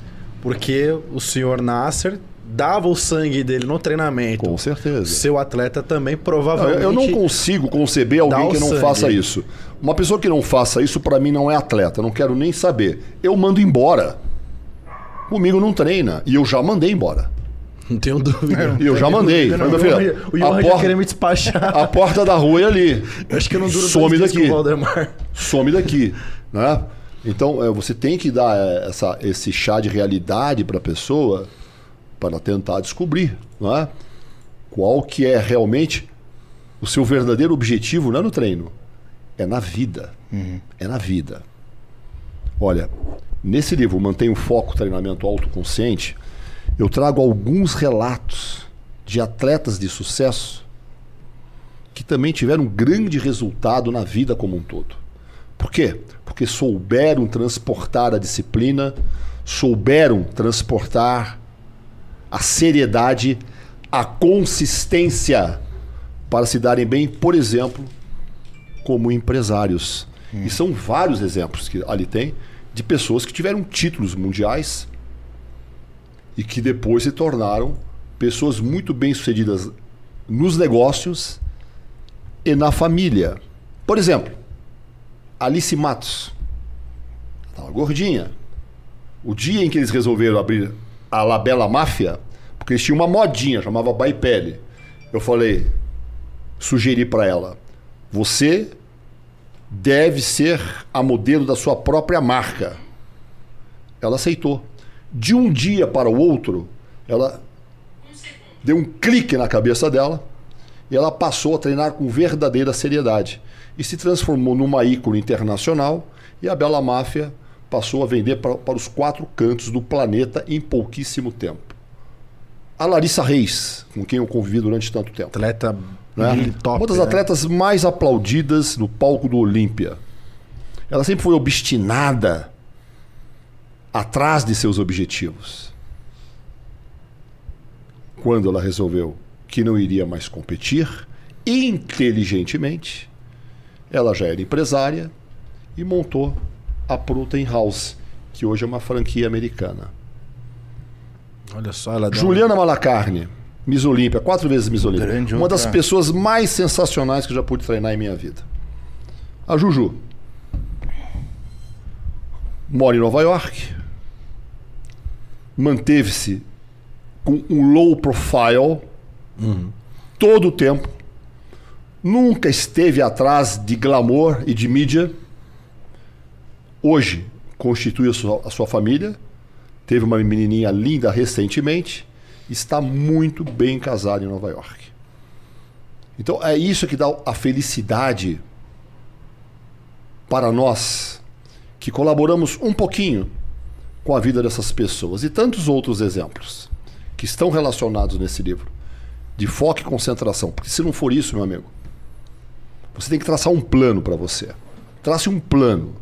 [SPEAKER 2] Porque o senhor Nasser dava o sangue dele no treinamento.
[SPEAKER 3] Com certeza.
[SPEAKER 2] Seu atleta também provavelmente.
[SPEAKER 3] eu não consigo conceber alguém que não
[SPEAKER 2] sangue.
[SPEAKER 3] faça isso. Uma pessoa que não faça isso, para mim, não é atleta. Não quero nem saber. Eu mando embora. Comigo não treina. E eu já mandei embora.
[SPEAKER 2] Não tenho dúvida.
[SPEAKER 3] E eu já mandei. Falei, meu filho,
[SPEAKER 2] O Johan já queria me despachar.
[SPEAKER 3] a porta da rua é ali.
[SPEAKER 2] Eu acho que eu não duro
[SPEAKER 3] Some daqui. some daqui, né? Então é, você tem que dar é, essa, esse chá de realidade para a pessoa para tentar descobrir, né? Qual que é realmente o seu verdadeiro objetivo, não é no treino, é na vida, é na vida. Olha, nesse livro Mantenha o Foco, Treinamento Autoconsciente, eu trago alguns relatos de atletas de sucesso que também tiveram um grande resultado na vida como um todo. Por quê? Porque souberam transportar a disciplina, souberam transportar a seriedade, a consistência para se darem bem, por exemplo, como empresários. E são vários exemplos que ali tem de pessoas que tiveram títulos mundiais e que depois se tornaram pessoas muito bem-sucedidas nos negócios e na família. Por exemplo, Alice Matos. Estava gordinha. O dia em que eles resolveram abrir a Labela Máfia, porque eles tinham uma modinha, chamava Baipele. Eu falei, sugeri para ela, você deve ser a modelo da sua própria marca. Ela aceitou. De um dia para o outro, ela deu um clique na cabeça dela e ela passou a treinar com verdadeira seriedade e se transformou numa ícone internacional e a Bela Máfia passou a vender para, para os quatro cantos do planeta em pouquíssimo tempo. A Larissa Reis, com quem eu convivi durante tanto tempo.
[SPEAKER 2] Atleta
[SPEAKER 3] né?
[SPEAKER 2] top.
[SPEAKER 3] Uma das
[SPEAKER 2] né?
[SPEAKER 3] atletas mais aplaudidas no palco do Olímpia. Ela sempre foi obstinada atrás de seus objetivos. Quando ela resolveu que não iria mais competir, inteligentemente, ela já era empresária e montou a Protein House, que hoje é uma franquia americana.
[SPEAKER 2] Olha só, ela
[SPEAKER 3] Juliana Malacarne, Miss Olímpia, quatro vezes Miss Olímpia. Uma das pessoas mais sensacionais que eu já pude treinar em minha vida. A Juju. Mora em Nova York. Manteve-se com um low profile todo o tempo. Nunca esteve atrás de glamour e de mídia. Hoje constitui a sua, a sua família. Teve uma menininha linda recentemente. Está muito bem casada em Nova York. Então é isso que dá a felicidade para nós que colaboramos um pouquinho com a vida dessas pessoas e tantos outros exemplos que estão relacionados nesse livro de foco e concentração. Porque se não for isso, meu amigo, você tem que traçar um plano para você. Trace um plano.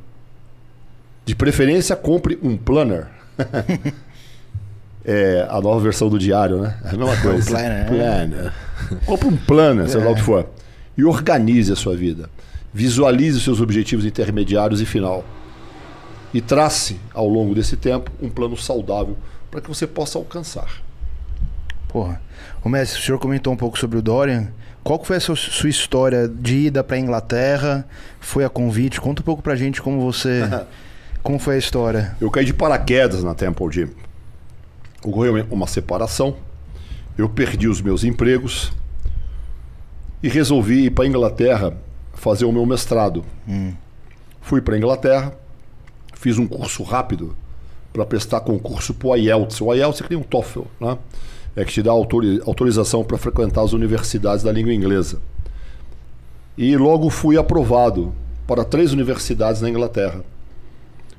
[SPEAKER 3] De preferência, compre um planner. é a nova versão do diário, né? É a mesma coisa.
[SPEAKER 1] planner, é.
[SPEAKER 3] planner. Compre um planner, sei lá o que for. E organize a sua vida. Visualize os seus objetivos intermediários e final. E trace, ao longo desse tempo, um plano saudável para que você possa alcançar.
[SPEAKER 1] Porra. Ô mestre, o senhor comentou um pouco sobre o Dorian. Qual foi a sua, sua história de ida pra Inglaterra? Foi a convite? Conta um pouco pra gente como você. como foi a história.
[SPEAKER 3] Eu caí de paraquedas na Temple Gym. Ocorreu uma separação. Eu perdi os meus empregos e resolvi ir para Inglaterra fazer o meu mestrado. Fui para Inglaterra, fiz um curso rápido para prestar concurso para o IELTS. O IELTS é que nem um TOEFL, né? É que te dá autori- autorização para frequentar as universidades da língua inglesa. E logo fui aprovado para três universidades na Inglaterra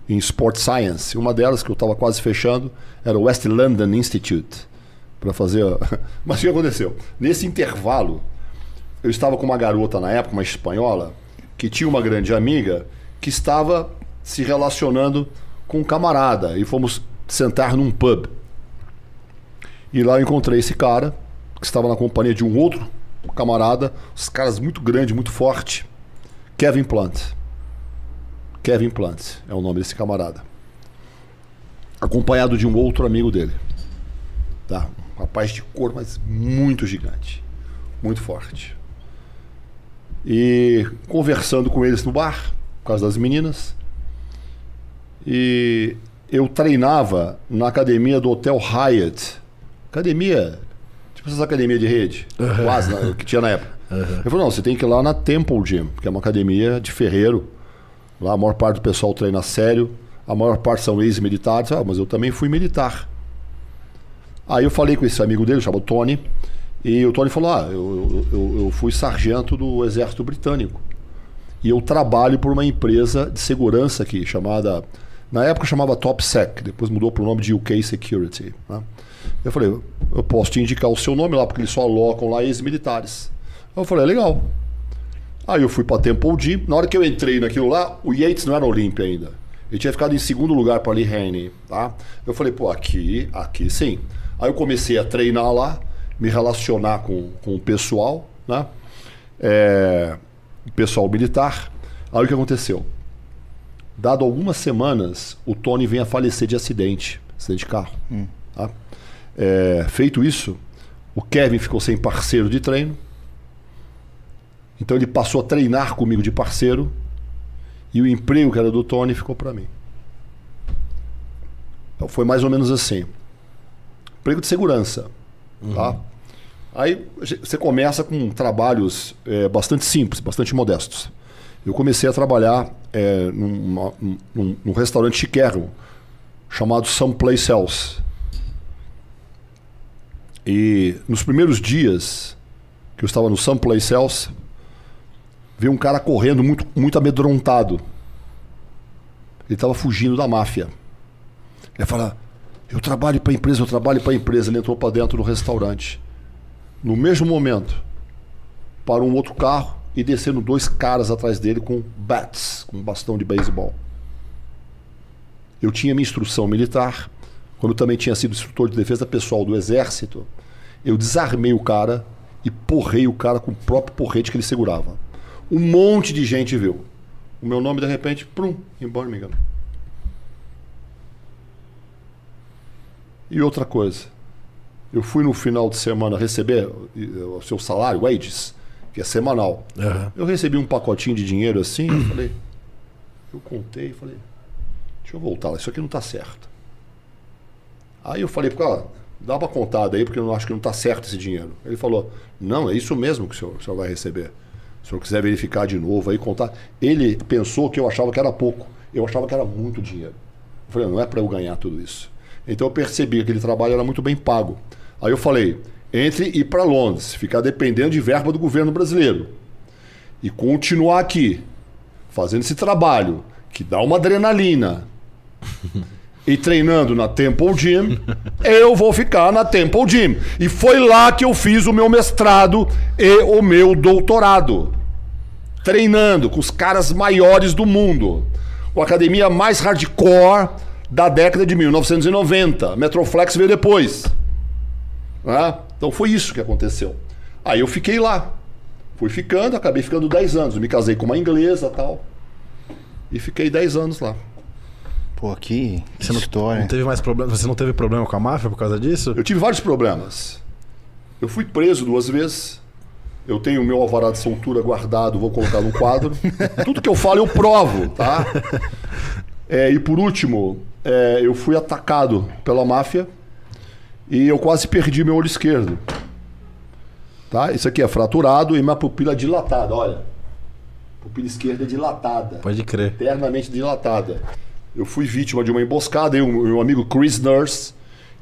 [SPEAKER 3] em Sport Science. Uma delas que eu estava quase fechando era o West London Institute para fazer. Mas o que aconteceu? Nesse intervalo, eu estava com uma garota na época, uma espanhola, que tinha uma grande amiga que estava se relacionando com um camarada e fomos sentar num pub. E lá eu encontrei esse cara que estava na companhia de um outro camarada, os caras muito grande, muito forte, Kevin Plant. Kevin Plant é o nome desse camarada. Acompanhado de um outro amigo dele. Tá? Um rapaz de cor, mas muito gigante. Muito forte. E conversando com eles no bar, por causa das meninas. E eu treinava na academia do Hotel Hyatt. Academia, tipo essas academias de rede, quase, né, que tinha na época. Ele falou, não, você tem que ir lá na Temple Gym, que é uma academia de ferreiro. Lá a maior parte do pessoal treina sério, a maior parte são ex-militares. Ah, mas eu também fui militar. Aí eu falei com esse amigo dele, chamado Tony, e o Tony falou: Ah, eu, eu, eu fui sargento do exército britânico. E eu trabalho por uma empresa de segurança aqui, chamada. Na época chamava TopSec, depois mudou para o nome de UK Security. né? Eu falei, eu posso te indicar o seu nome lá, porque eles só alocam lá ex-militares. Eu falei, legal. Aí eu fui para Temple Gym. Na hora que eu entrei naquilo lá, o Yates não era Olímpia ainda. Ele tinha ficado em segundo lugar para Lee Haney, tá? Eu falei, pô, aqui, aqui sim. Aí eu comecei a treinar lá, me relacionar com, com o pessoal, né? É, pessoal militar. Aí o que aconteceu? Dado algumas semanas, o Tony vem a falecer de acidente, acidente de carro.
[SPEAKER 1] Hum.
[SPEAKER 3] Tá? É, feito isso, o Kevin ficou sem parceiro de treino. Então ele passou a treinar comigo de parceiro e o emprego que era do Tony ficou para mim. Então foi mais ou menos assim. Emprego de segurança, tá? Aí você começa com trabalhos é, bastante simples, bastante modestos. Eu comecei a trabalhar é, num, num restaurante chiquérrimo chamado Someplace Else. E nos primeiros dias que eu estava no Someplace Else, veio um cara correndo muito, muito amedrontado. Ele estava fugindo da máfia. Ele fala: Eu trabalho para a empresa, eu trabalho para a empresa. Ele entrou para dentro do restaurante. No mesmo momento, parou um outro carro e desceram dois caras atrás dele com bats, com um bastão de beisebol. Eu tinha minha instrução militar, como eu também tinha sido instrutor de defesa pessoal do exército, eu desarmei o cara e porrei o cara com o próprio porrete que ele segurava. Um monte de gente viu. O meu nome, de repente, prum, em Birmingham. E outra coisa, eu fui no final de semana receber eh, o seu salário, wages, que é semanal.
[SPEAKER 2] Aham.
[SPEAKER 3] Eu recebi um pacotinho de dinheiro assim, eu falei, eu contei falei, deixa eu voltar lá, isso aqui não tá certo. Aí eu falei, cara, dá uma contada aí, porque eu não acho que não tá certo esse dinheiro. Ele falou, não, é isso mesmo que o senhor, o senhor vai receber. Se o senhor quiser verificar de novo aí, contar. Ele pensou que eu achava que era pouco. Eu achava que era muito dinheiro. Eu falei, não é para eu ganhar tudo isso. Então eu percebi que aquele trabalho era muito bem pago. Aí eu falei, entre e ir para Londres, ficar dependendo de verba do governo brasileiro e continuar aqui, fazendo esse trabalho que dá uma adrenalina e treinando na Temple Gym, eu vou ficar na Temple Gym. E foi lá que eu fiz o meu mestrado e o meu doutorado. Treinando com os caras maiores do mundo. Com a academia mais hardcore da década de 1990. Metroflex veio depois. Né? Então foi isso que aconteceu. Aí eu fiquei lá. Fui ficando, acabei ficando 10 anos. Me casei com uma inglesa e tal. E fiquei 10 anos lá.
[SPEAKER 1] Pô, que, que
[SPEAKER 2] Você não,
[SPEAKER 1] história.
[SPEAKER 2] não teve mais problema? Você não teve problema com a máfia por causa disso?
[SPEAKER 3] Eu tive vários problemas. Eu fui preso duas vezes. Eu tenho o meu alvará de soltura guardado, vou colocar no quadro. Tudo que eu falo eu provo, tá? É, e por último, é, eu fui atacado pela máfia e eu quase perdi meu olho esquerdo. Tá? Isso aqui é fraturado e minha pupila dilatada, olha. Pupila esquerda dilatada
[SPEAKER 2] Pode crer.
[SPEAKER 3] eternamente dilatada. Eu fui vítima de uma emboscada e o meu amigo Chris Nurse,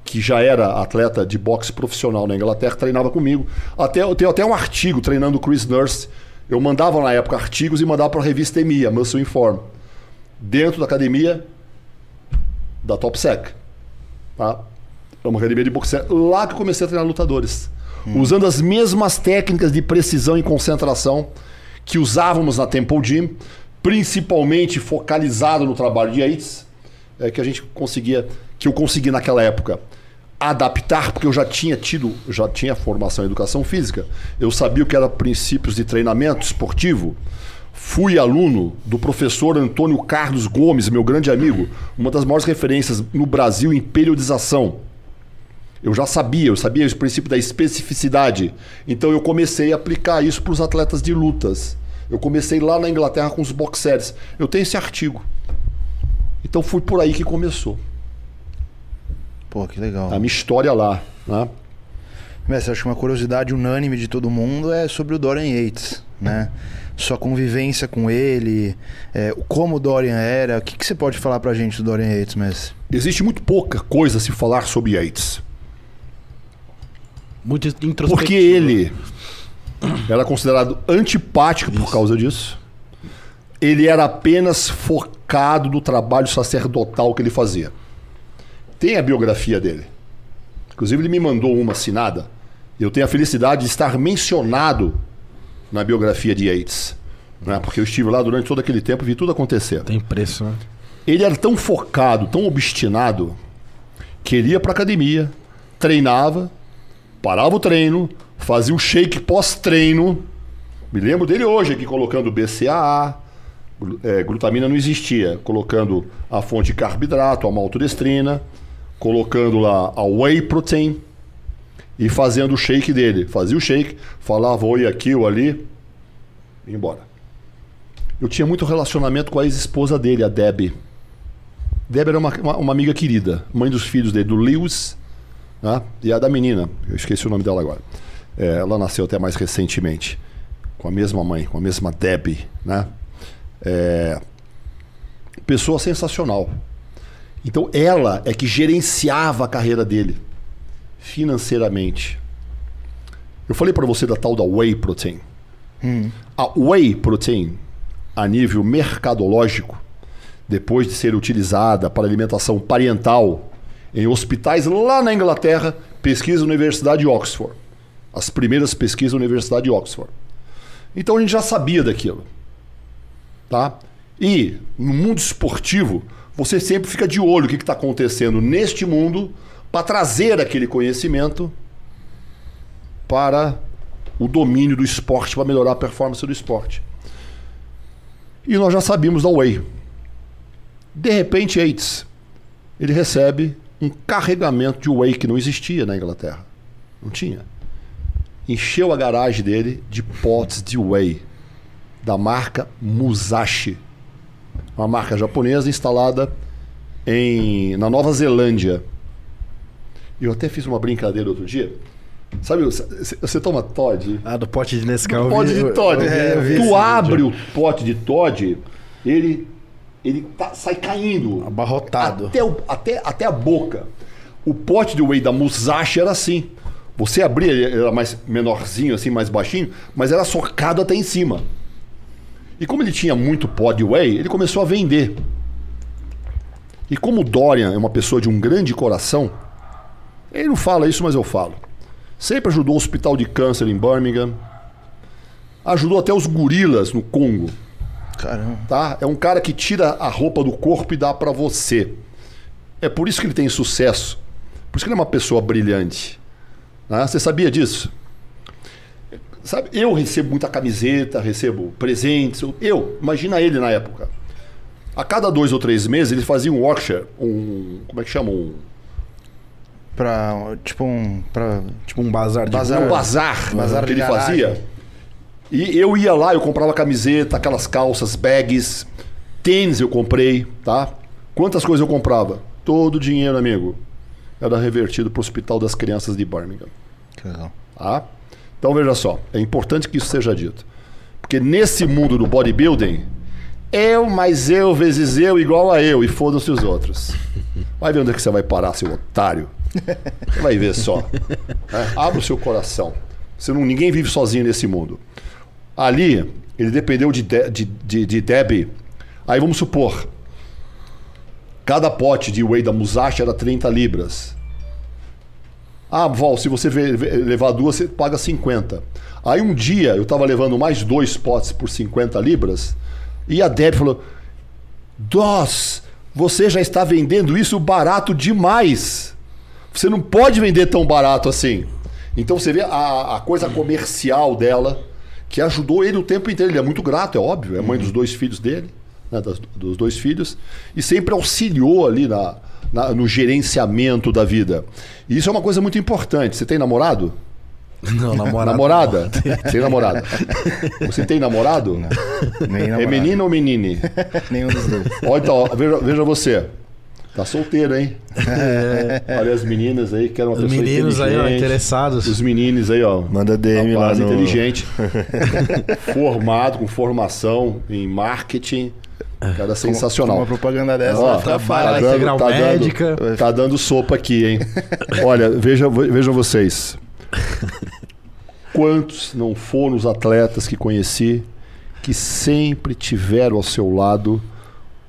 [SPEAKER 3] que já era atleta de boxe profissional na Inglaterra, treinava comigo. Até, eu tenho até um artigo treinando o Chris Nurse. Eu mandava na época artigos e mandava para a revista EMIA, Muscle Inform, dentro da academia da Top Sec. Tá? É uma academia de boxe. Lá que eu comecei a treinar lutadores. Usando as mesmas técnicas de precisão e concentração que usávamos na Temple Gym, principalmente focalizado no trabalho de Yates, é que a gente conseguia, que eu consegui naquela época adaptar, porque eu já tinha tido, já tinha formação em educação física, eu sabia o que era princípios de treinamento esportivo. Fui aluno do professor Antônio Carlos Gomes, meu grande amigo, uma das maiores referências no Brasil em periodização. Eu já sabia, eu sabia o princípio da especificidade. Então eu comecei a aplicar isso para os atletas de lutas. Eu comecei lá na Inglaterra com os boxers. Eu tenho esse artigo. Então foi por aí que começou
[SPEAKER 1] Pô, que legal.
[SPEAKER 3] a minha história lá. Né?
[SPEAKER 1] Mestre, acho que uma curiosidade unânime de todo mundo é sobre o Dorian Yates, né? Sua convivência com ele, é, como o Dorian era. O que, que você pode falar pra gente do Dorian Yates, mestre?
[SPEAKER 3] Existe muito pouca coisa a se falar sobre Yates.
[SPEAKER 2] Muito introspectivo.
[SPEAKER 3] Porque ele era considerado antipático por causa disso. Ele era apenas focado no trabalho sacerdotal que ele fazia. Tem a biografia dele. Inclusive, ele me mandou uma assinada. Eu tenho a felicidade de estar mencionado na biografia de Yates. Né? Porque eu estive lá durante todo aquele tempo e vi tudo acontecer.
[SPEAKER 2] Tem preço, né?
[SPEAKER 3] Ele era tão focado, tão obstinado, que ele ia para academia, treinava, parava o treino, fazia o shake pós-treino. Me lembro dele hoje aqui colocando BCAA, é, glutamina não existia, colocando a fonte de carboidrato, a maltodestrina, colocando lá a whey protein e fazendo o shake dele. Fazia o shake, falava oi aqui ou ali, e embora. Eu tinha muito relacionamento com a ex-esposa dele, a Debbie. Debbie era uma, uma, uma amiga querida, mãe dos filhos dele, do Lewis né? e a da menina, eu esqueci o nome dela agora. É, ela nasceu até mais recentemente, com a mesma mãe, com a mesma Debbie. Né? É, pessoa sensacional. Então ela é que gerenciava a carreira dele financeiramente. Eu falei para você da tal da whey protein. A whey protein, a nível mercadológico, depois de ser utilizada para alimentação parental em hospitais lá na Inglaterra, pesquisa da Universidade de Oxford. As primeiras pesquisas da Universidade de Oxford. Então a gente já sabia daquilo. Tá? E no mundo esportivo, você sempre fica de olho o que está acontecendo neste mundo para trazer aquele conhecimento para o domínio do esporte, para melhorar a performance do esporte. E nós já sabíamos da Whey. De repente, Yates, ele recebe um carregamento de Whey que não existia na Inglaterra. Não tinha. Encheu a garagem dele de potes de Whey da marca Musashi, uma marca japonesa instalada em, na Nova Zelândia. Eu até fiz uma brincadeira outro dia. Sabe, você toma Todd?
[SPEAKER 2] Ah, do pote de Nescau.
[SPEAKER 3] Pote de Todd.
[SPEAKER 2] Eu
[SPEAKER 3] tu abre o pote de Todd, ele, ele tá- sai caindo.
[SPEAKER 1] Abarrotado.
[SPEAKER 3] Até, o- até, até a boca. O pote de whey da Musashi era assim. Você abria, ele era mais menorzinho, assim, mais baixinho, mas era socado até em cima. E como ele tinha muito pó de whey, ele começou a vender. E como o Dorian é uma pessoa de um grande coração, ele não fala isso, mas eu falo. Sempre ajudou o hospital de câncer em Birmingham. Ajudou até os gorilas no Congo,
[SPEAKER 1] Caramba.
[SPEAKER 3] tá? É um cara que tira a roupa do corpo e dá pra você. É por isso que ele tem sucesso. Por isso que ele é uma pessoa brilhante. né? Você sabia disso? Sabe, eu recebo muita camiseta, recebo presentes. eu- imagina ele na época. A cada dois ou três meses ele fazia um workshop, um. Como é que chama? Um,
[SPEAKER 1] Pra. Tipo um. Pra.
[SPEAKER 2] Tipo um bazar de
[SPEAKER 1] Bazar.
[SPEAKER 3] um bazar,
[SPEAKER 1] Bazar
[SPEAKER 3] que ele
[SPEAKER 1] garagem.
[SPEAKER 3] fazia. E eu ia lá, eu comprava camiseta, aquelas calças, bags, tênis eu comprei, tá? Quantas coisas eu comprava? Todo o dinheiro, amigo, era revertido para o Hospital das Crianças de Birmingham.
[SPEAKER 1] Que legal.
[SPEAKER 3] Tá? Então veja só, é importante que isso seja dito. Porque nesse mundo do bodybuilding, eu mais eu vezes eu igual a eu e foda-se os outros. Vai ver onde é que você vai parar, seu otário. Você vai ver só. né? Abra o seu coração. Você não, ninguém vive sozinho nesse mundo. Ali, ele dependeu de, De- de, de, de Debbie. Aí vamos supor, cada pote de whey da Musashi era 30 libras. Ah, Val, se você levar duas, você paga 50. Aí um dia eu tava levando mais dois potes por 50 libras e a Deb falou: Doss, você já está vendendo isso barato demais. Você não pode vender tão barato assim. Então você vê a, a coisa comercial dela, que ajudou ele o tempo inteiro. Ele é muito grato, é óbvio, é mãe dos dois filhos dele, né, das- dos dois filhos, e sempre auxiliou ali na, na- no gerenciamento da vida. E isso é uma coisa muito importante. Você tem namorado?
[SPEAKER 2] Não, namorada.
[SPEAKER 3] Namorada? Tem namorado? Você tem namorado?
[SPEAKER 1] Nem
[SPEAKER 3] É
[SPEAKER 1] namorado.
[SPEAKER 3] menina ou menine?
[SPEAKER 1] Nenhum dos dois.
[SPEAKER 3] Olha, então, ó, veja, veja você. Tá solteiro, hein? Olha as meninas aí, que eram uma
[SPEAKER 2] Os
[SPEAKER 3] pessoa
[SPEAKER 2] meninos aí, ó, interessados.
[SPEAKER 3] Os meninos aí, ó.
[SPEAKER 4] Manda DM lá no...
[SPEAKER 3] inteligente. formado, com formação em marketing. Cara sensacional.
[SPEAKER 1] Uma propaganda dessa
[SPEAKER 3] Ó,
[SPEAKER 2] trabalha
[SPEAKER 1] fácil.
[SPEAKER 2] lá, integral médica.
[SPEAKER 3] Dando, tá dando sopa aqui, hein? Olha, veja, vejam vocês. Quantos não foram os atletas que conheci que sempre tiveram ao seu lado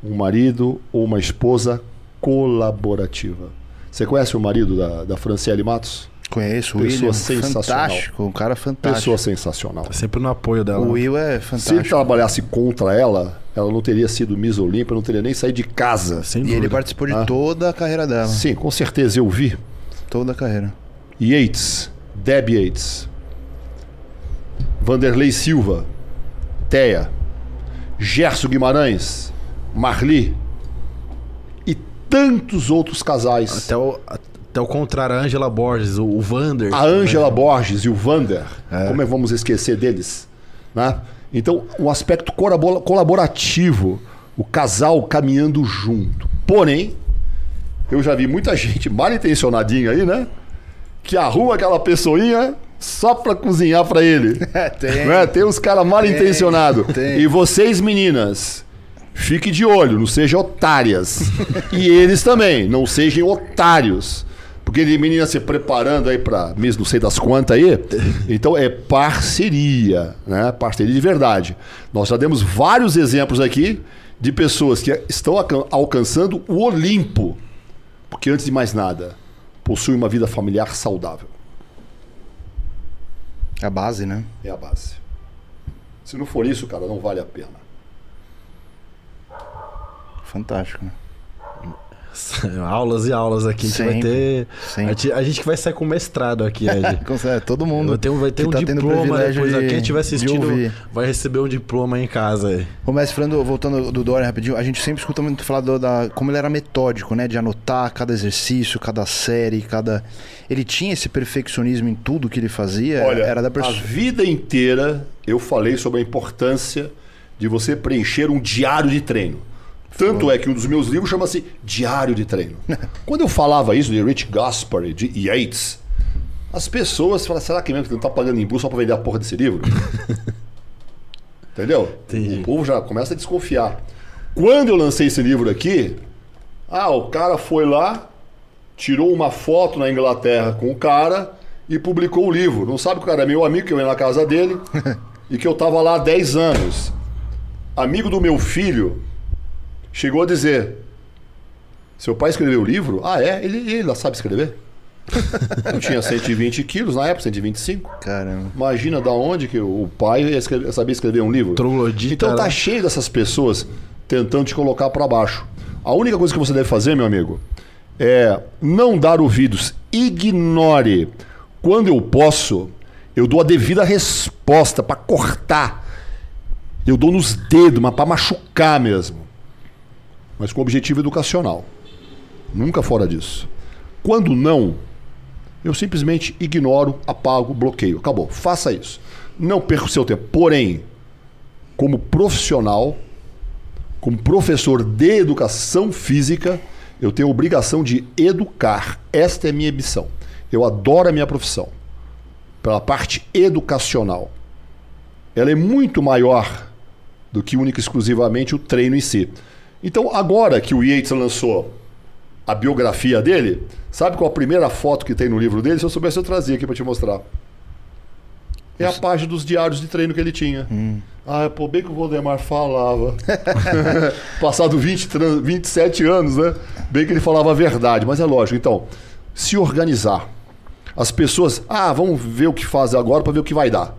[SPEAKER 3] um marido ou uma esposa colaborativa? Você conhece o marido da, da Franciele Matos?
[SPEAKER 1] Conheço o
[SPEAKER 3] sensacional.
[SPEAKER 1] Fantástico. Um cara fantástico.
[SPEAKER 3] Pessoa sensacional.
[SPEAKER 2] Sempre no apoio dela.
[SPEAKER 1] O Will é
[SPEAKER 3] Se ele
[SPEAKER 1] fantástico.
[SPEAKER 3] trabalhasse contra ela, ela não teria sido Miss Olímpia, não teria nem saído de casa.
[SPEAKER 2] Sem
[SPEAKER 1] E ele
[SPEAKER 2] dúvida.
[SPEAKER 1] participou de
[SPEAKER 3] Ah.
[SPEAKER 1] toda a carreira dela.
[SPEAKER 3] Sim, com certeza eu vi.
[SPEAKER 1] Toda a carreira.
[SPEAKER 3] Yates, Deb Yates, Vanderlei Silva, Teia, Gerson Guimarães, Marli tantos outros casais.
[SPEAKER 2] Até o, até o contrário, a Angela Borges, o, o Vander.
[SPEAKER 3] A Ângela Borges e o Vander, como é que vamos esquecer deles? Né? Então, um aspecto colabora- colaborativo, o casal caminhando junto. Porém, eu já vi muita gente mal intencionadinha aí, né? Que arruma aquela pessoinha só pra cozinhar pra ele.
[SPEAKER 1] tem.
[SPEAKER 3] Né? Tem uns caras mal intencionados. E vocês, meninas, fiquem de olho, não sejam otárias. e eles também, não sejam otários. Porque de menina se preparando aí pra mês não sei das quantas aí. Então é parceria, né? Parceria de verdade. Nós já demos vários exemplos aqui de pessoas que estão alcan- alcançando o Olimpo. Porque antes de mais nada, possuem uma vida familiar saudável.
[SPEAKER 1] A base, né?
[SPEAKER 3] É a base. Se não for isso, cara, não vale a pena.
[SPEAKER 1] Fantástico, né?
[SPEAKER 2] aulas e aulas aqui. A gente vai
[SPEAKER 1] Sempre,
[SPEAKER 2] ter.
[SPEAKER 1] sempre.
[SPEAKER 2] A gente, a gente que vai sair com mestrado aqui, Ed.
[SPEAKER 1] Com certeza, todo mundo.
[SPEAKER 2] Vai ter um, vai ter
[SPEAKER 1] que
[SPEAKER 2] um
[SPEAKER 1] tá tendo
[SPEAKER 2] diploma
[SPEAKER 1] privilégio
[SPEAKER 2] depois.
[SPEAKER 1] de-
[SPEAKER 2] Quem estiver assistindo vai receber um diploma em casa. Aí.
[SPEAKER 1] Ô, mestre, falando, voltando do Dória rapidinho, a gente sempre escuta muito falar do- da, como ele era metódico, né? De anotar cada exercício, cada série, cada. Ele tinha esse perfeccionismo em tudo que ele fazia.
[SPEAKER 3] Olha,
[SPEAKER 1] era da
[SPEAKER 3] a
[SPEAKER 1] pessoa.
[SPEAKER 3] vida inteira eu falei sobre a importância de você preencher um diário de treino. Tanto é que um dos meus livros chama-se Diário de Treino. Quando eu falava isso de Rich Gaspar, de Yates, as pessoas falavam, será que mesmo que não tá pagando imposto só para vender a porra desse livro? Entendeu?
[SPEAKER 2] Entendi.
[SPEAKER 3] O povo já começa a desconfiar. Quando eu lancei esse livro aqui, ah, o cara foi lá, tirou uma foto na Inglaterra com o cara e publicou o livro. Não sabe que o cara é meu amigo, que eu ia na casa dele e que eu tava lá há 10 anos. Amigo do meu filho chegou a dizer: Seu pai escreveu o livro? Ah, é? Ele, ele sabe escrever? Eu tinha 120 quilos na época, 125.
[SPEAKER 1] Caramba.
[SPEAKER 3] Imagina da onde que o pai ia escrever- sabia escrever um livro.
[SPEAKER 2] Troglodita.
[SPEAKER 3] Então tá
[SPEAKER 2] né?
[SPEAKER 3] cheio dessas pessoas tentando te colocar para baixo. A única coisa que você deve fazer, meu amigo, é não dar ouvidos. Ignore. Quando eu posso, eu dou a devida resposta para cortar. Eu dou nos dedos, mas para machucar mesmo. Mas com objetivo educacional. Nunca fora disso. Quando não, eu simplesmente ignoro, apago, bloqueio. Acabou. Faça isso. Não perca o seu tempo. Porém, como profissional, como professor de educação física, eu tenho a obrigação de educar. Esta é a minha missão. Eu adoro a minha profissão. Pela parte educacional. Ela é muito maior do que única e exclusivamente o treino em si. Então, agora que o Yates lançou a biografia dele, sabe qual a primeira foto que tem no livro dele? Se eu soubesse, eu trazia aqui para te mostrar. É a página dos diários de treino que ele tinha. Ah, pô, bem que o Valdemar falava. Passado 20, tran- 27 anos, né? Bem que ele falava a verdade, mas é lógico. Então, se organizar. As pessoas, ah, vamos ver o que faz agora para ver o que vai dar.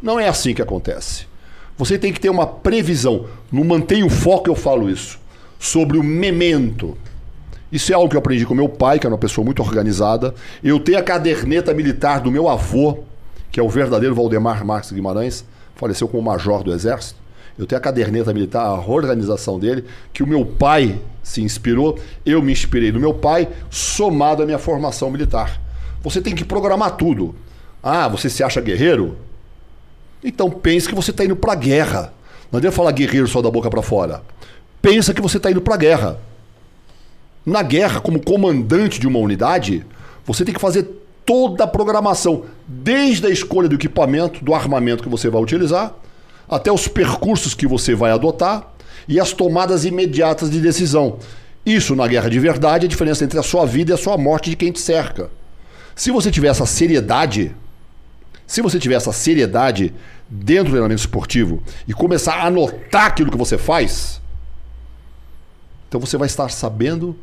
[SPEAKER 3] Não é assim que acontece. Você tem que ter uma previsão. No Mantenha o Foco eu falo isso. Sobre o memento. Isso é algo que eu aprendi com meu pai, que era uma pessoa muito organizada. Eu tenho a caderneta militar do meu avô, que é o verdadeiro Valdemar Marques Guimarães, faleceu como major do Exército. Eu tenho a caderneta militar, a organização dele, que o meu pai se inspirou, eu me inspirei no meu pai, somado à minha formação militar. Você tem que programar tudo. Ah, você se acha guerreiro? Então pense que você está indo para a guerra. Não adianta falar guerreiro só da boca para fora. Pensa que você está indo para a guerra. Na guerra, como comandante de uma unidade, você tem que fazer toda a programação, desde a escolha do equipamento, do armamento que você vai utilizar, até os percursos que você vai adotar e as tomadas imediatas de decisão. Isso, na guerra de verdade, é a diferença entre a sua vida e a sua morte de quem te cerca. Se você tiver essa seriedade, se você tiver essa seriedade dentro do treinamento esportivo e começar a anotar aquilo que você faz, então você vai estar sabendo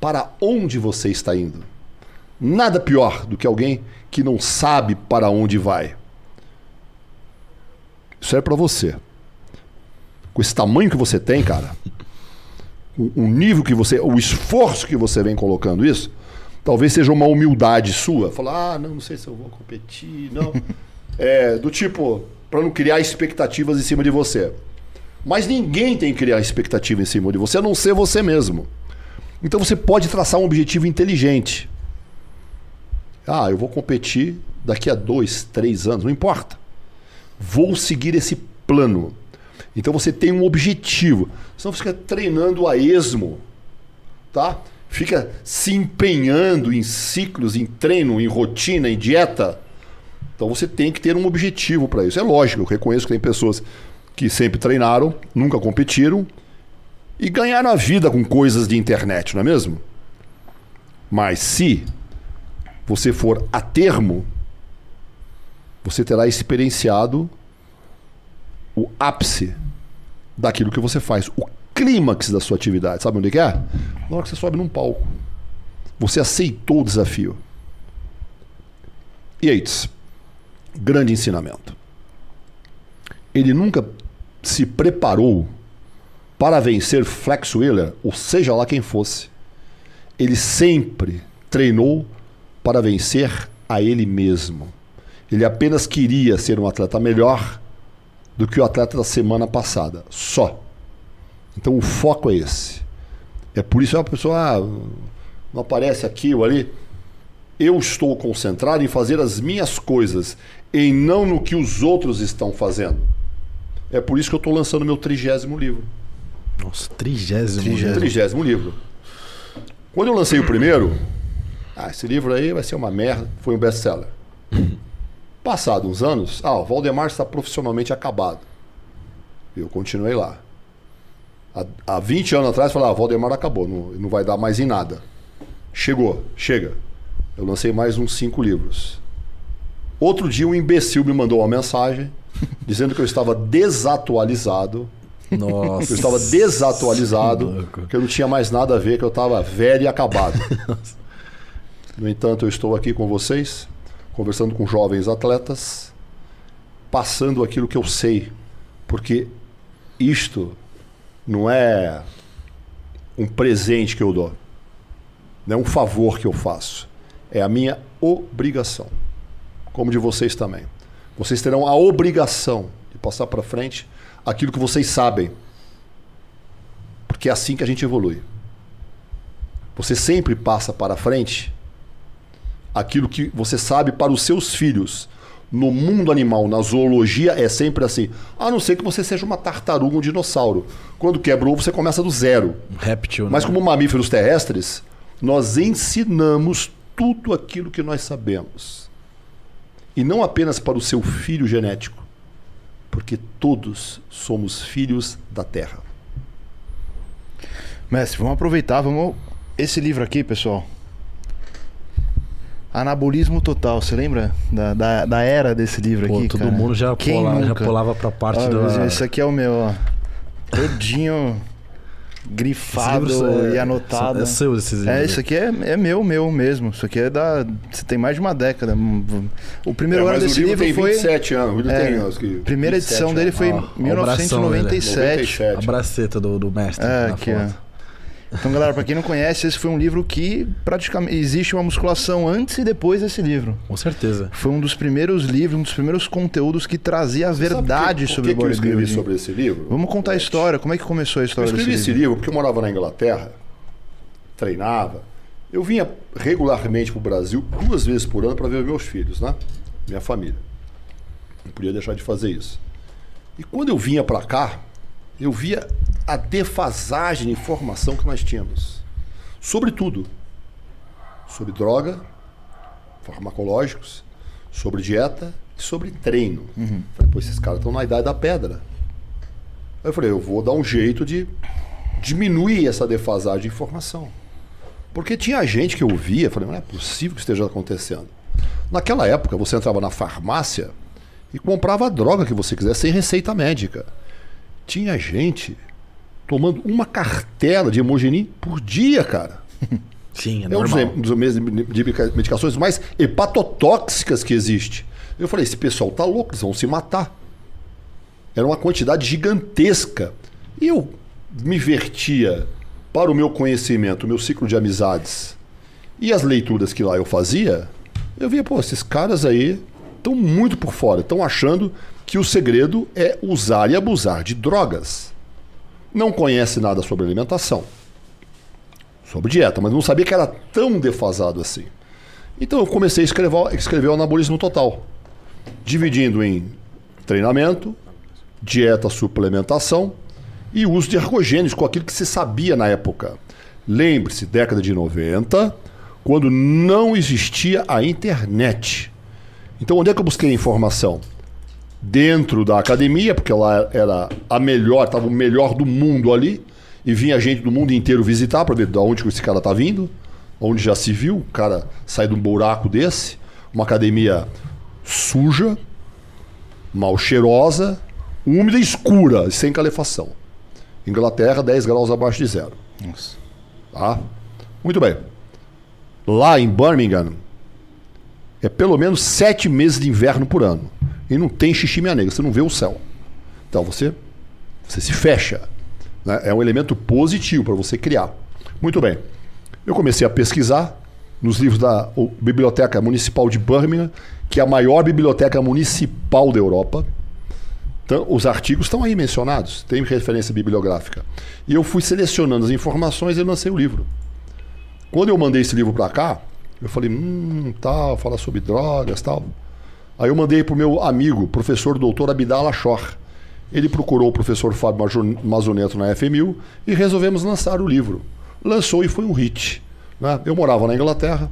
[SPEAKER 3] para onde você está indo. Nada pior do que alguém que não sabe para onde vai. Isso é para você. Com esse tamanho que você tem, cara, o nível que você, o esforço que você vem colocando isso, Talvez seja uma humildade sua. Falar, ah, não, não sei se eu vou competir, não. é, do tipo, para não criar expectativas em cima de você. Mas ninguém tem que criar expectativa em cima de você, a não ser você mesmo. Então você pode traçar um objetivo inteligente. Ah, eu vou competir daqui a dois, três anos, não importa. Vou seguir esse plano. Então você tem um objetivo. Senão você fica treinando a esmo, tá? Fica se empenhando em ciclos, em treino, em rotina, em dieta. Então você tem que ter um objetivo para isso. É lógico, eu reconheço que tem pessoas que sempre treinaram, nunca competiram e ganharam a vida com coisas de internet, não é mesmo? Mas se você for a termo, você terá experienciado o ápice daquilo que você faz, o clímax da sua atividade. Sabe onde é que é? Na hora que você sobe num palco. Você aceitou o desafio. Yates, grande ensinamento. Ele nunca se preparou para vencer Flex Wheeler, ou seja lá quem fosse. Ele sempre treinou para vencer a ele mesmo. Ele apenas queria ser um atleta melhor do que o atleta da semana passada. Só. Então o foco é esse. É por isso que a pessoa ah, não aparece aqui ou ali. Eu estou concentrado em fazer as minhas coisas, em não no que os outros estão fazendo. É por isso que eu estou lançando meu trigésimo livro.
[SPEAKER 2] Nossa, trigésimo,
[SPEAKER 3] trigésimo. trigésimo livro. Quando eu lancei o primeiro, ah, esse livro aí vai ser uma merda, foi um best-seller. Passados uns anos, ah, o Valdemar está profissionalmente acabado. Eu continuei lá. Há, há 20 anos atrás, falei, ah, Valdemar acabou, não, não vai dar mais em nada. Chegou, chega. Eu lancei mais uns cinco livros. Outro dia, um imbecil me mandou uma mensagem dizendo que eu estava desatualizado.
[SPEAKER 2] Nossa.
[SPEAKER 3] Que eu estava desatualizado, que eu não tinha mais nada a ver, que eu estava velho e acabado. No entanto, eu estou aqui com vocês conversando com jovens atletas, passando aquilo que eu sei, porque isto não é um presente que eu dou, não é um favor que eu faço, é a minha obrigação, como de vocês também. Vocês terão a obrigação de passar para frente aquilo que vocês sabem, porque é assim que a gente evolui. Você sempre passa para frente aquilo que você sabe para os seus filhos. No mundo animal, na zoologia, é sempre assim. A não ser que você seja uma tartaruga, um dinossauro. Quando quebra o ovo, você começa do zero.
[SPEAKER 2] Um réptil,
[SPEAKER 3] Mas como mamíferos terrestres, nós ensinamos tudo aquilo que nós sabemos. E não apenas para o seu filho genético, porque todos somos filhos da Terra.
[SPEAKER 1] Mestre, vamos aproveitar, vamos. Esse livro aqui, pessoal, Anabolismo total, você lembra da, da, da, era desse livro Pô, aqui?
[SPEAKER 2] Todo
[SPEAKER 1] cara?
[SPEAKER 2] mundo já, pula, já pulava pra parte do.
[SPEAKER 1] Esse aqui é o meu, ó. Todinho grifado e anotado.
[SPEAKER 2] É, é seu esses livros.
[SPEAKER 1] É, isso aqui é, é meu, meu mesmo. Isso aqui é da. Você tem mais de uma década. O primeiro é, ano desse livro, livro
[SPEAKER 3] foi. 27 anos.
[SPEAKER 1] É, tem, acho que
[SPEAKER 3] primeira
[SPEAKER 1] edição dele foi em 1997.
[SPEAKER 2] A braceta do, do mestre.
[SPEAKER 1] É, aqui, ó. Então, galera, para quem não conhece, esse foi um livro que praticamente existe uma musculação antes e depois desse livro.
[SPEAKER 2] Com certeza.
[SPEAKER 1] Foi um dos primeiros livros, um dos primeiros conteúdos que trazia a verdade que, sobre o bodybuilding.
[SPEAKER 3] eu escrevi sobre esse livro?
[SPEAKER 1] Vamos contar a história. Como é que começou a história
[SPEAKER 3] eu escrevi
[SPEAKER 1] desse
[SPEAKER 3] livro? esse livro porque eu morava na Inglaterra, treinava. Eu vinha regularmente para o Brasil duas vezes por ano para ver meus filhos, né? Minha família. Não podia deixar de fazer isso. E quando eu vinha para cá, eu via a defasagem de informação que nós tínhamos. Sobre tudo. Sobre droga, farmacológicos, sobre dieta e sobre treino. Uhum. Falei, pô, esses caras estão na idade da pedra. Aí eu falei, eu vou dar um jeito de diminuir essa defasagem de informação. Porque tinha gente que eu via, falei, não é possível que esteja acontecendo. Naquela época, você entrava na farmácia e comprava a droga que você quisesse sem receita médica. Tinha gente tomando uma cartela de hemogenin por dia, cara.
[SPEAKER 2] Sim, é,
[SPEAKER 3] é
[SPEAKER 2] normal.
[SPEAKER 3] um dos de medicações mais hepatotóxicas que existe. Eu falei, esse pessoal tá louco, eles vão se matar. Era uma quantidade gigantesca. E eu me vertia para o meu conhecimento, o meu ciclo de amizades. E as leituras que lá eu fazia, eu via, pô, esses caras aí estão muito por fora, estão achando que o segredo é usar e abusar de drogas. Não conhece nada sobre alimentação, sobre dieta, mas não sabia que era tão defasado assim. Então eu comecei a escrever, escrever o anabolismo total, dividindo em treinamento, dieta, suplementação e uso de ergogênios com aquilo que se sabia na época. Lembre-se, década de 90, quando não existia a internet. Então, onde é que eu busquei informação? Dentro da academia, porque lá era a melhor, estava o melhor do mundo ali, e vinha gente do mundo inteiro visitar para ver de onde esse cara está vindo, onde já se viu o cara sair de um buraco desse, uma academia suja, mal cheirosa, úmida e escura, sem calefação. Inglaterra, 10 graus abaixo de zero. Nossa. Tá? Muito bem. Lá em Birmingham, é pelo menos sete meses de inverno por ano. E não tem xixi minha negra, você não vê o céu. Então você, você se fecha. Né? É um elemento positivo para você criar. Muito bem. Eu comecei a pesquisar nos livros da Biblioteca Municipal de Birmingham, que é a maior biblioteca municipal da Europa. Então, os artigos estão aí mencionados, tem referência bibliográfica. E eu fui selecionando as informações e lancei o livro. Quando eu mandei esse livro para cá, eu falei, hum, tal, fala sobre drogas, tal. Aí eu mandei para o meu amigo, professor doutor Abdala Chor. Ele procurou o professor Fábio Mazoneto na FMU e resolvemos lançar o livro. Lançou e foi um hit. Né? Eu morava na Inglaterra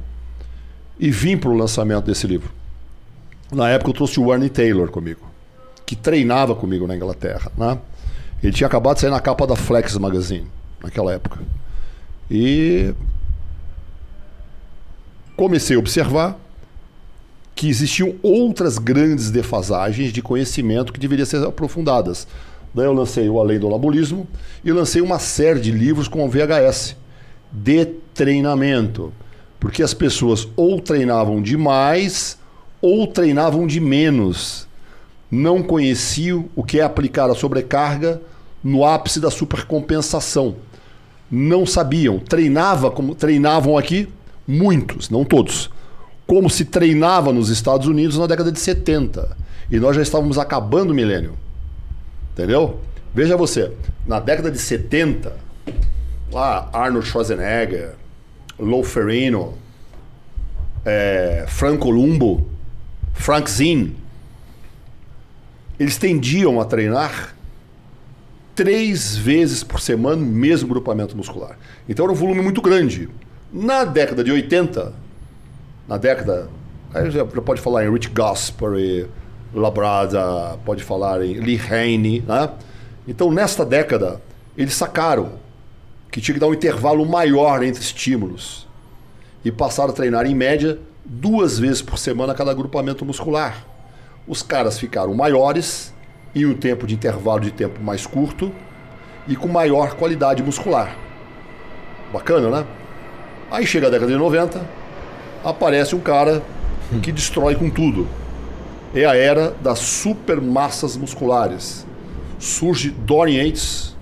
[SPEAKER 3] e vim para o lançamento desse livro. Na época eu trouxe o Warney Taylor comigo que treinava comigo na Inglaterra. Né? Ele tinha acabado de sair na capa da Flex Magazine, naquela época. E comecei a observar que existiam outras grandes defasagens de conhecimento que deveriam ser aprofundadas. Daí eu lancei o Além do Anabolismo e lancei uma série de livros com VHS de treinamento. Porque as pessoas ou treinavam demais ou treinavam de menos não conheciam o que é aplicar a sobrecarga no ápice da supercompensação. Não sabiam. Treinava como treinavam aqui muitos, não todos. Como se treinava nos Estados Unidos na década de 70. E nós já estávamos acabando o milênio. Entendeu? Veja você, na década de 70, lá Arnold Schwarzenegger, Lou Ferrino, é, Frank Columbo, Frank Zinn, eles tendiam a treinar três vezes por semana o mesmo grupamento muscular. Então era um volume muito grande. Na década de 80, na década. Aí já pode falar em Rich Gasper, Labrada, pode falar em Lee Haney, né? Então, nesta década, eles sacaram que tinha que dar um intervalo maior entre estímulos e passaram a treinar, em média, duas vezes por semana cada agrupamento muscular os caras ficaram maiores, em um tempo de intervalo de tempo mais curto e com maior qualidade muscular. Bacana, né? Aí chega a década de 90, aparece um cara que destrói com tudo. É a era das supermassas musculares. Surge Dorian Yates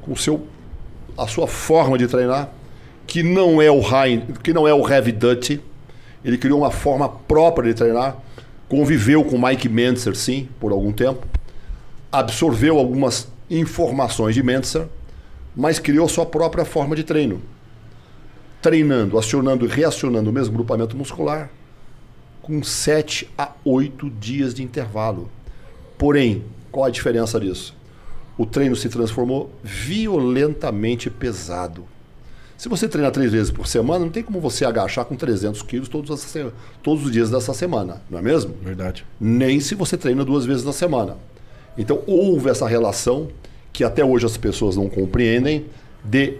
[SPEAKER 3] com seu, a sua forma de treinar, que não é o high, que não é o heavy duty. Ele criou uma forma própria de treinar conviveu com Mike Mentzer, sim, por algum tempo, absorveu algumas informações de Mentzer, mas criou sua própria forma de treino. Treinando, acionando e reacionando o mesmo grupamento muscular com 7 a 8 dias de intervalo. Porém, qual a diferença disso? O treino se transformou violentamente pesado. Se você treina três vezes por semana, não tem como você agachar com 300 quilos todos, todos os dias dessa semana, não é mesmo?
[SPEAKER 2] Verdade.
[SPEAKER 3] Nem se você treina duas vezes na semana. Então houve essa relação que até hoje as pessoas não compreendem de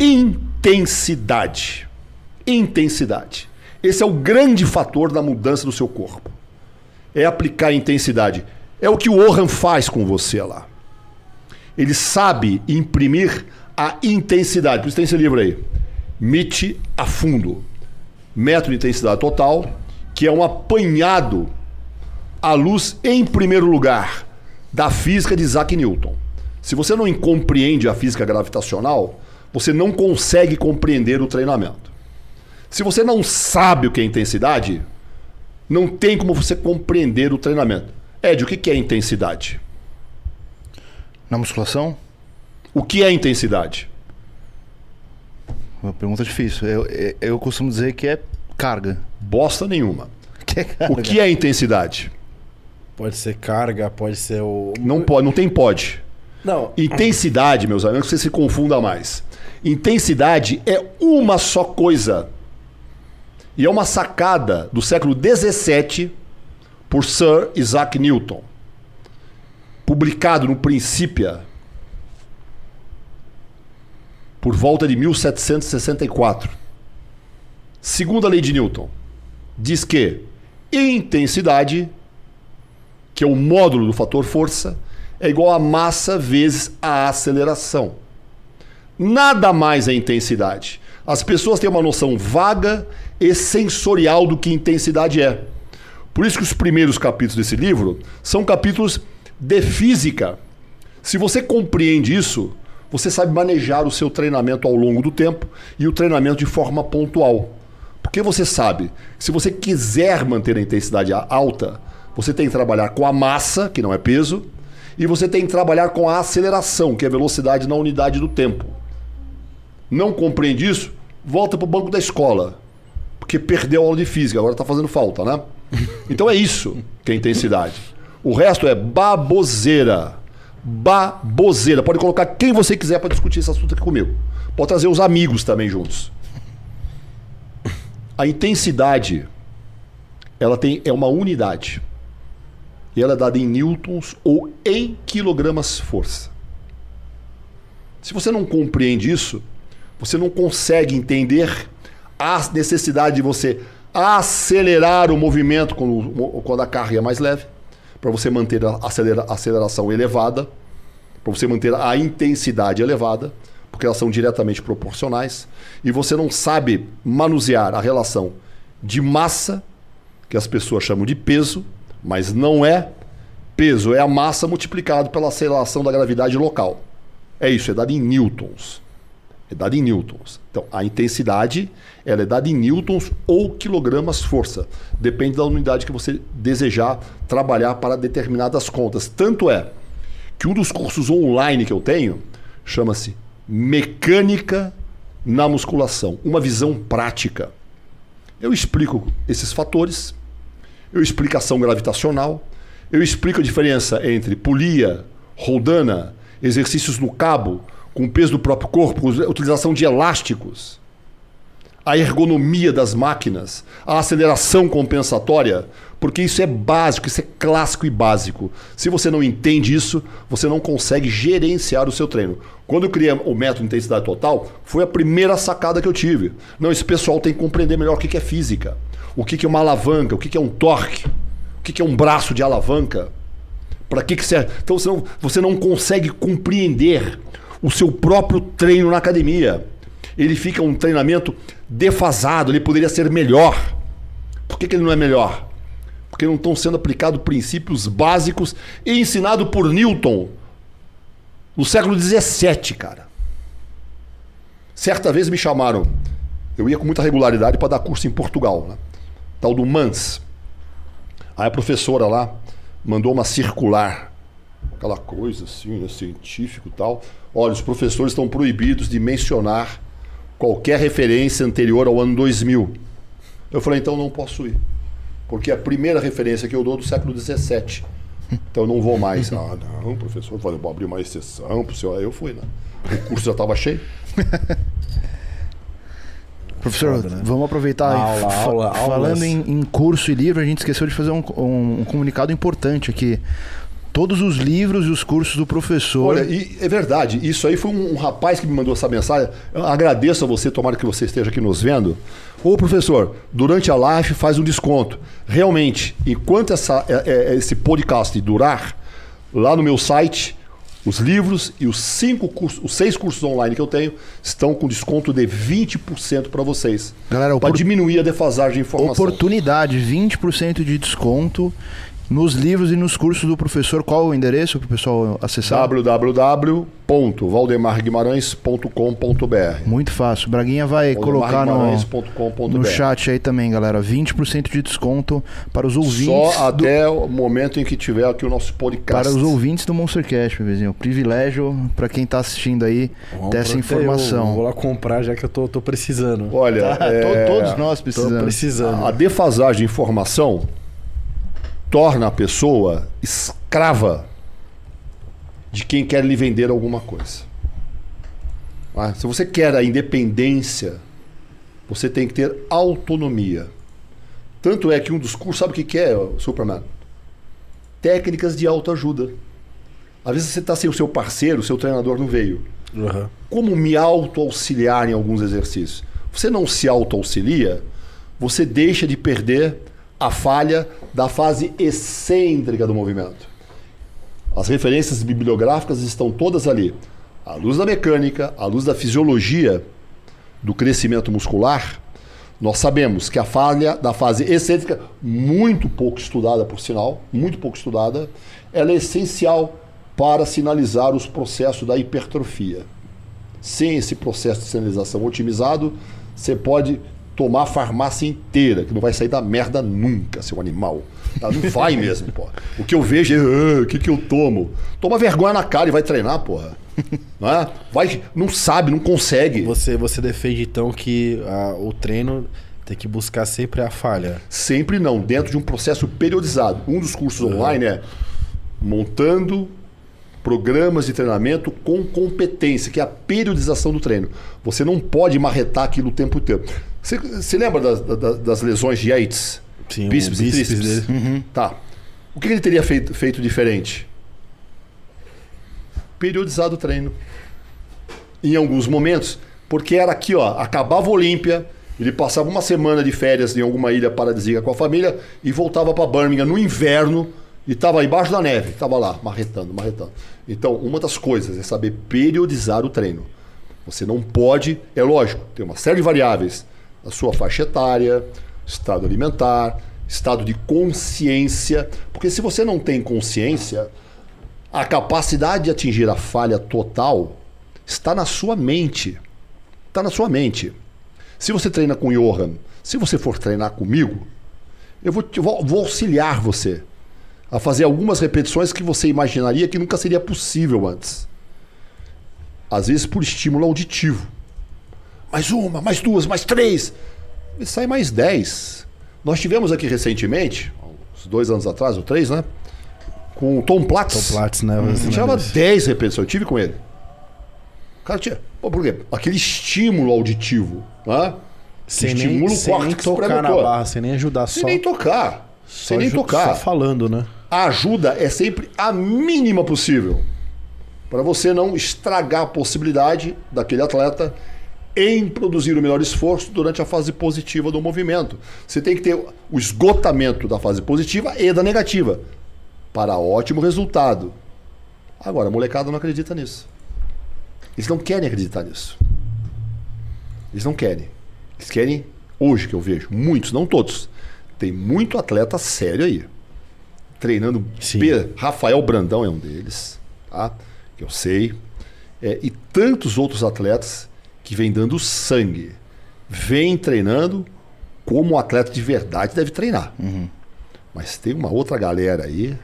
[SPEAKER 3] intensidade. Intensidade. Esse é o grande fator da mudança do seu corpo. É aplicar intensidade. É o que o Oran faz com você lá. Ele sabe imprimir a intensidade. Por isso tem esse livro aí. MIT a fundo. Método de intensidade total, que é um apanhado à luz, em primeiro lugar, da física de Isaac Newton. Se você não compreende a física gravitacional, você não consegue compreender o treinamento. Se você não sabe o que é intensidade, não tem como você compreender o treinamento. Ed, o que é intensidade?
[SPEAKER 1] Na musculação?
[SPEAKER 3] O que é intensidade?
[SPEAKER 1] Uma pergunta difícil. Eu, eu, eu costumo dizer que é carga.
[SPEAKER 3] Bosta nenhuma.
[SPEAKER 1] Que é carga.
[SPEAKER 3] O que é intensidade?
[SPEAKER 2] Pode ser carga, pode ser o.
[SPEAKER 3] Não pode, não tem pode.
[SPEAKER 2] Não.
[SPEAKER 3] Intensidade, meus amigos, que você se confunda mais. Intensidade é uma só coisa. E é uma sacada do século XVII por Sir Isaac Newton. Publicado no Principia por volta de 1764. Segunda lei de Newton diz que intensidade, que é o módulo do fator força, é igual a massa vezes a aceleração. Nada mais é intensidade. As pessoas têm uma noção vaga e sensorial do que intensidade é. Por isso que os primeiros capítulos desse livro são capítulos de física. Se você compreende isso, você sabe manejar o seu treinamento ao longo do tempo e o treinamento de forma pontual. Porque você sabe, se você quiser manter a intensidade alta, você tem que trabalhar com a massa, que não é peso, e você tem que trabalhar com a aceleração, que é velocidade na unidade do tempo. Não compreende isso? Volta para o banco da escola. Porque perdeu a aula de física, agora está fazendo falta, né? Então é isso que é intensidade. O resto é baboseira. Baboseira. Pode colocar quem você quiser para discutir esse assunto aqui comigo. Pode trazer os amigos também juntos. A intensidade, ela tem é uma unidade. E ela é dada em newtons ou em quilogramas força. Se você não compreende isso, você não consegue entender a necessidade de você acelerar o movimento quando, a carga é mais leve, para você manter a acelera, aceleração elevada, para você manter a intensidade elevada, porque elas são diretamente proporcionais, e você não sabe manusear a relação de massa, que as pessoas chamam de peso, mas não é peso, é a massa multiplicado pela aceleração da gravidade local. É isso, é dado em newtons. É dado em newtons. Então, a intensidade ela é dada em newtons ou quilogramas força. Depende da unidade que você desejar trabalhar para determinadas contas. Tanto é que um dos cursos online que eu tenho chama-se Mecânica na Musculação. Uma visão prática. Eu explico esses fatores, eu explico ação gravitacional, eu explico a diferença entre polia, roldana, exercícios no cabo, com o peso do próprio corpo, utilização de elásticos, a ergonomia das máquinas, a aceleração compensatória, porque isso é básico, isso é clássico e básico. Se você não entende isso, você não consegue gerenciar o seu treino. Quando eu criei o método intensidade total, foi a primeira sacada que eu tive. Não, esse pessoal tem que compreender melhor o que é física, o que é uma alavanca, o que é um torque, o que é um braço de alavanca. Para que, que serve? Então você não, você não consegue compreender o seu próprio treino na academia. Ele fica um treinamento defasado, ele poderia ser melhor. Por que, que ele não é melhor? Porque não estão sendo aplicados princípios básicos e ensinado por Newton no século XVII, cara. Certa vez me chamaram, eu ia com muita regularidade para dar curso em Portugal, né? tal do Mans. Aí a professora lá mandou uma circular, aquela coisa assim, né, científico e tal. Olha, os professores estão proibidos de mencionar qualquer referência anterior ao ano 2000. Eu falei, então não posso ir. Porque a primeira referência que eu dou é do século XVII. Então eu não vou mais. Ah, não, professor, vou abrir uma exceção pro senhor. Aí eu fui, né? O curso já estava cheio.
[SPEAKER 1] Professor, Foda, né? vamos aproveitar.
[SPEAKER 2] Aula, aula,
[SPEAKER 1] falando em, em, curso e livro, a gente esqueceu de fazer um, um, um comunicado importante aqui todos os livros e os cursos do professor.
[SPEAKER 3] Olha, e é verdade, isso aí foi um, um, rapaz que me mandou essa mensagem. Eu agradeço a você, tomara que você esteja aqui nos vendo. Ô professor, durante a live faz um desconto. Realmente, enquanto essa, é, é, esse podcast durar, lá no meu site, os livros e os cinco cursos, os seis cursos online que eu tenho estão com desconto de 20% para vocês.
[SPEAKER 1] Galera,
[SPEAKER 3] para diminuir a defasagem de informação.
[SPEAKER 1] Oportunidade, 20% de desconto. Nos livros e nos cursos do professor, qual o endereço para o pessoal acessar?
[SPEAKER 3] www.valdemar.guimarães.com.br
[SPEAKER 1] Muito fácil. Braguinha vai colocar no, no chat aí também, galera. 20% de desconto para os ouvintes.
[SPEAKER 3] Só
[SPEAKER 1] do-
[SPEAKER 3] até o momento em que tiver aqui o nosso podcast.
[SPEAKER 1] Para os ouvintes do Monstercast, bebezinho. Privilégio para quem tá assistindo aí
[SPEAKER 2] Vamos
[SPEAKER 1] ter essa
[SPEAKER 2] pro-
[SPEAKER 1] informação.
[SPEAKER 2] Eu vou lá comprar já que eu tô, tô precisando.
[SPEAKER 3] Olha,
[SPEAKER 1] Tá,
[SPEAKER 3] é,
[SPEAKER 1] to- todos nós
[SPEAKER 2] Tô
[SPEAKER 1] precisamos.
[SPEAKER 2] precisando.
[SPEAKER 3] a defasagem de informação torna a pessoa escrava de quem quer lhe vender alguma coisa. Ah, Se você quer a independência, você tem que ter autonomia. Tanto é que um dos cursos, sabe o que que é, Superman? Técnicas de autoajuda. Às vezes você está sem o seu parceiro, o seu treinador não veio.
[SPEAKER 2] Aham.
[SPEAKER 3] Como me auto-auxiliar em alguns exercícios? Você não se auto-auxilia, você deixa de perder a falha da fase excêntrica do movimento. As referências bibliográficas estão todas ali. À luz da mecânica, à luz da fisiologia do crescimento muscular, nós sabemos que a falha da fase excêntrica, muito pouco estudada por sinal, muito pouco estudada, ela é essencial para sinalizar os processos da hipertrofia. Sem esse processo de sinalização otimizado, você pode tomar a farmácia inteira, que não vai sair da merda nunca, seu animal. Tá? Não vai mesmo, pô. O que eu vejo é, "Ah, o que, que eu tomo? Toma vergonha na cara e vai treinar, porra. Não, é? vai, não sabe, não consegue.
[SPEAKER 2] Você, você defende então que ah, o treino tem que buscar sempre a falha.
[SPEAKER 3] Sempre não, dentro de um processo periodizado. Um dos cursos online é montando programas de treinamento com competência, que é a periodização do treino. Você não pode marretar aquilo o tempo inteiro. Você, você lembra das, das- das lesões de Yates?
[SPEAKER 2] Sim,
[SPEAKER 3] Bíceps e
[SPEAKER 2] bíceps
[SPEAKER 3] tríceps?
[SPEAKER 2] dele.
[SPEAKER 3] Tá. O que ele teria feito, feito diferente? Periodizado o treino. Em alguns momentos, porque era aqui, ó, acabava a Olímpia, ele passava uma semana de férias em alguma ilha paradisíaca com a família e voltava para Birmingham no inverno e estava embaixo da neve, estava lá, marretando, marretando. Então, uma das coisas é saber periodizar o treino. Você não pode, é lógico, tem uma série de variáveis. A sua faixa etária, estado alimentar, estado de consciência. Porque se você não tem consciência, a capacidade de atingir a falha total está na sua mente. Está na sua mente. Se você treina com Johan, se você for treinar comigo, eu vou, vou- vou auxiliar você a fazer algumas repetições que você imaginaria que nunca seria possível antes. Às vezes por estímulo auditivo. Mais uma, mais duas, mais três. E sai mais dez. Nós tivemos aqui recentemente, uns dois anos atrás, ou três, né? Com o Tom Platz.
[SPEAKER 2] Tom Platz, né?
[SPEAKER 3] Ele tirava 10 repetições. Eu tive com ele. O cara tinha. Pô, por quê? Aquele estímulo auditivo. Né?
[SPEAKER 2] Sem
[SPEAKER 3] estimula
[SPEAKER 2] nem,
[SPEAKER 3] o
[SPEAKER 2] sem nem tocar na barra, sem nem ajudar,
[SPEAKER 3] Sem
[SPEAKER 2] só,
[SPEAKER 3] nem tocar.
[SPEAKER 2] Só
[SPEAKER 3] Sem nem tocar.
[SPEAKER 2] Só falando, né?
[SPEAKER 3] A ajuda é sempre a mínima possível. Para você não estragar a possibilidade daquele atleta em produzir o melhor esforço durante a fase positiva do movimento. Você tem que ter o esgotamento da fase positiva e da negativa para ótimo resultado. Agora, a molecada não acredita nisso. Eles não querem acreditar nisso. Eles não querem. Eles querem, hoje que eu vejo, muitos, não todos. Tem muito atleta sério aí. Treinando. P- Rafael Brandão é um deles, tá? Que eu sei. É, e tantos outros atletas que vêm dando sangue. Vêm treinando como o atleta de verdade deve treinar. Mas tem uma outra galera aí.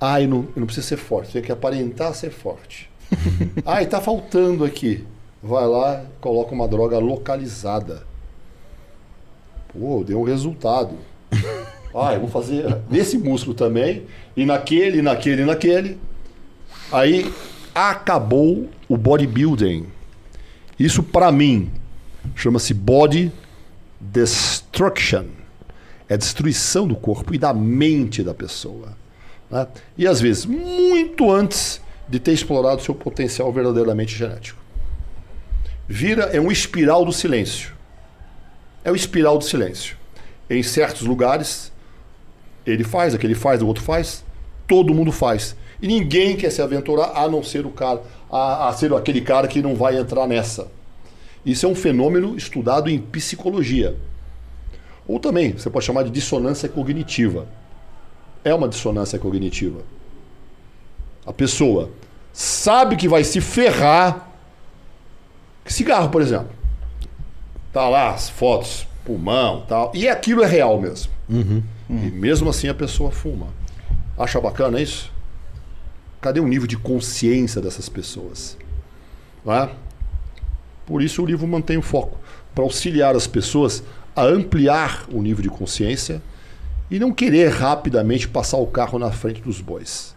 [SPEAKER 3] Ah, eu não, eu não preciso ser forte, tem que aparentar ser forte. ah, e tá faltando aqui. Vai lá, coloca uma droga localizada. Pô, deu um resultado. Ah, eu vou fazer nesse músculo também, e naquele, naquele, naquele. Aí acabou o bodybuilding. Isso para mim chama-se body destruction. É destruição do corpo e da mente da pessoa. né? E às vezes, muito antes de ter explorado seu potencial verdadeiramente genético. Vira é um espiral do silêncio. É o espiral do silêncio. Em certos lugares, ele faz, aquele faz, o outro faz, todo mundo faz. E ninguém quer se aventurar a não ser o cara, a, a ser aquele cara que não vai entrar nessa. Isso é um fenômeno estudado em psicologia. Ou também, você pode chamar de dissonância cognitiva. é uma dissonância cognitiva. A pessoa sabe que vai se ferrar. Cigarro, por exemplo. Tá lá as fotos, pulmão tal. E aquilo é real mesmo. E mesmo assim a pessoa fuma. Acha bacana isso? Cadê o nível de consciência dessas pessoas? Não é? Por isso o livro mantém o foco para auxiliar as pessoas a ampliar o nível de consciência e não querer rapidamente passar o carro na frente dos bois.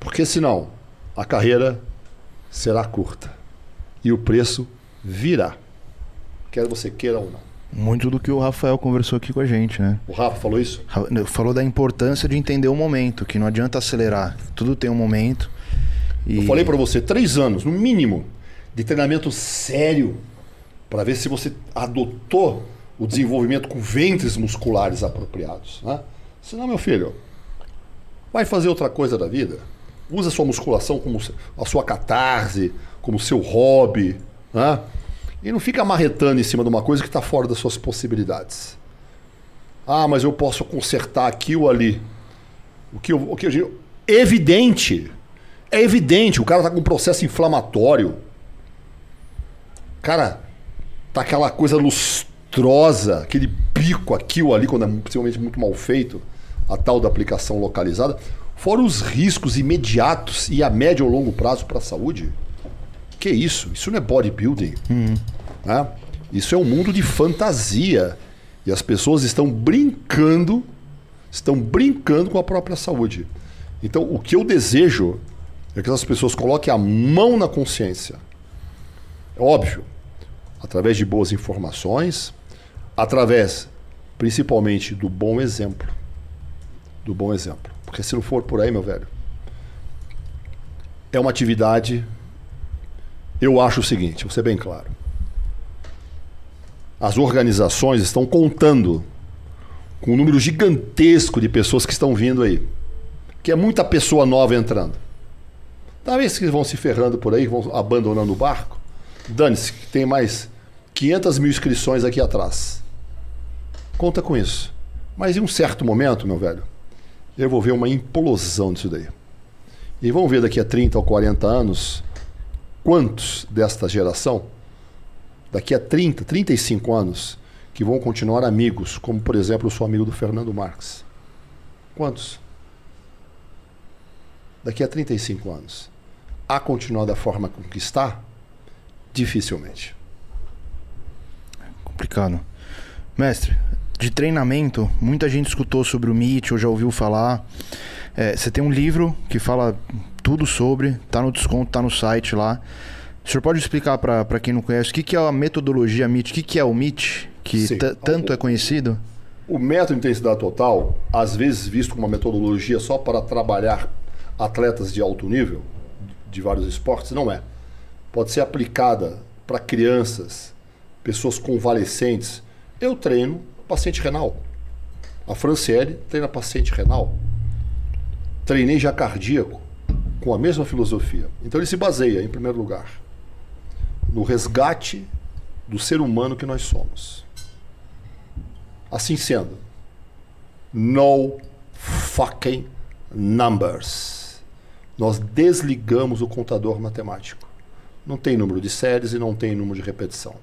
[SPEAKER 3] Porque senão a carreira será curta e o preço virá. Quer você queira ou não.
[SPEAKER 1] Muito do que o Rafael conversou aqui com a gente, né?
[SPEAKER 3] O Rafa falou isso?
[SPEAKER 1] Falou da importância de entender o momento, que não adianta acelerar. Tudo tem um momento. E
[SPEAKER 3] Eu falei para você, três anos, no mínimo, de treinamento sério para ver se você adotou o desenvolvimento com ventres musculares apropriados. Né? Senão, meu filho, vai fazer outra coisa da vida. Usa a sua musculação como a sua catarse, como seu hobby. Né? E não fica marretando em cima de uma coisa que está fora das suas possibilidades. Ah, mas eu posso consertar aqui ou ali. O que eu, o que eu digo? Evidente. É evidente. O cara tá com um processo inflamatório. Cara, tá aquela coisa lustrosa, aquele bico aqui ou ali, quando é possivelmente muito mal feito, a tal da aplicação localizada. Fora os riscos imediatos e a médio ou longo prazo para a saúde. Que isso? Isso não é bodybuilding. né? Isso é um mundo de fantasia. E as pessoas estão brincando, estão brincando com a própria saúde. Então, o que eu desejo é que as pessoas coloquem a mão na consciência. É óbvio, através de boas informações, através principalmente do bom exemplo. Do bom exemplo. Porque se não for por aí, meu velho, é uma atividade. Eu acho o seguinte, vou ser bem claro. As organizações estão contando com um número gigantesco de pessoas que estão vindo aí. Que é muita pessoa nova entrando. Talvez que vão se ferrando por aí, vão abandonando o barco. Dane-se, que tem mais 500 mil inscrições aqui atrás. Conta com isso. Mas em um certo momento, meu velho, eu vou ver uma implosão disso daí. E vamos ver daqui a 30 ou 40 anos quantos desta geração, daqui a 30, 35 anos, que vão continuar amigos, como por exemplo eu sou amigo do Fernando Marques. Quantos? Daqui a 35 anos. A continuar da forma com que está? Dificilmente.
[SPEAKER 1] complicado. Mestre, de treinamento, muita gente escutou sobre o MIT ou já ouviu falar. É, você tem um livro que fala tudo sobre, tá no desconto, tá no site lá. O senhor pode explicar para quem não conhece o que, que é a metodologia MIT, o que, que é o MIT, que tanto é conhecido?
[SPEAKER 3] O método de intensidade total, às vezes visto como uma metodologia só para trabalhar atletas de alto nível, de vários esportes, não é. Pode ser aplicada para crianças, pessoas convalescentes. Eu treino paciente renal. A Franciele treina paciente renal. Treinei já cardíaco, com a mesma filosofia. Então ele se baseia, em primeiro lugar, no resgate do ser humano que nós somos. Assim sendo, no fucking numbers. Nós desligamos o contador matemático. Não tem número de séries e não tem número de repetição.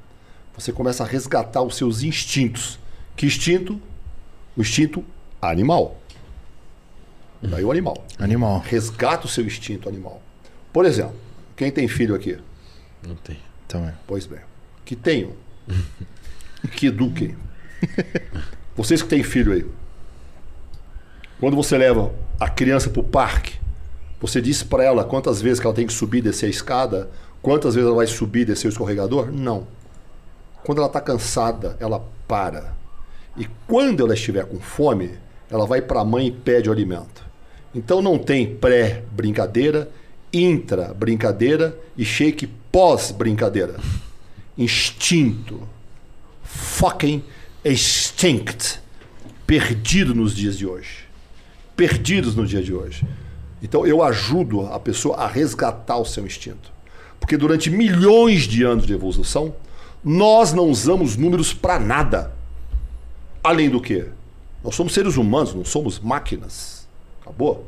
[SPEAKER 3] Você começa a resgatar os seus instintos. Que instinto? O instinto animal. Daí o animal.
[SPEAKER 1] Animal.
[SPEAKER 3] Resgata o seu instinto animal. Por exemplo, quem tem filho aqui?
[SPEAKER 2] Não tem.
[SPEAKER 1] Também.
[SPEAKER 3] Pois bem. Que tenham. que eduquem. Vocês que têm filho aí. Quando você leva a criança para o parque, você diz para ela quantas vezes que ela tem que subir e descer a escada, quantas vezes ela vai subir e descer o escorregador? Não. Quando ela está cansada, ela para. E quando ela estiver com fome, ela vai para a mãe e pede o alimento. Então não tem pré-brincadeira, intra-brincadeira e shake pós-brincadeira. Instinto. Fucking extinct. Perdido nos dias de hoje. Perdidos no dia de hoje. Então eu ajudo a pessoa a resgatar o seu instinto. Porque durante milhões de anos de evolução, nós não usamos números para nada. Além do que? Nós somos seres humanos, não somos máquinas. Acabou.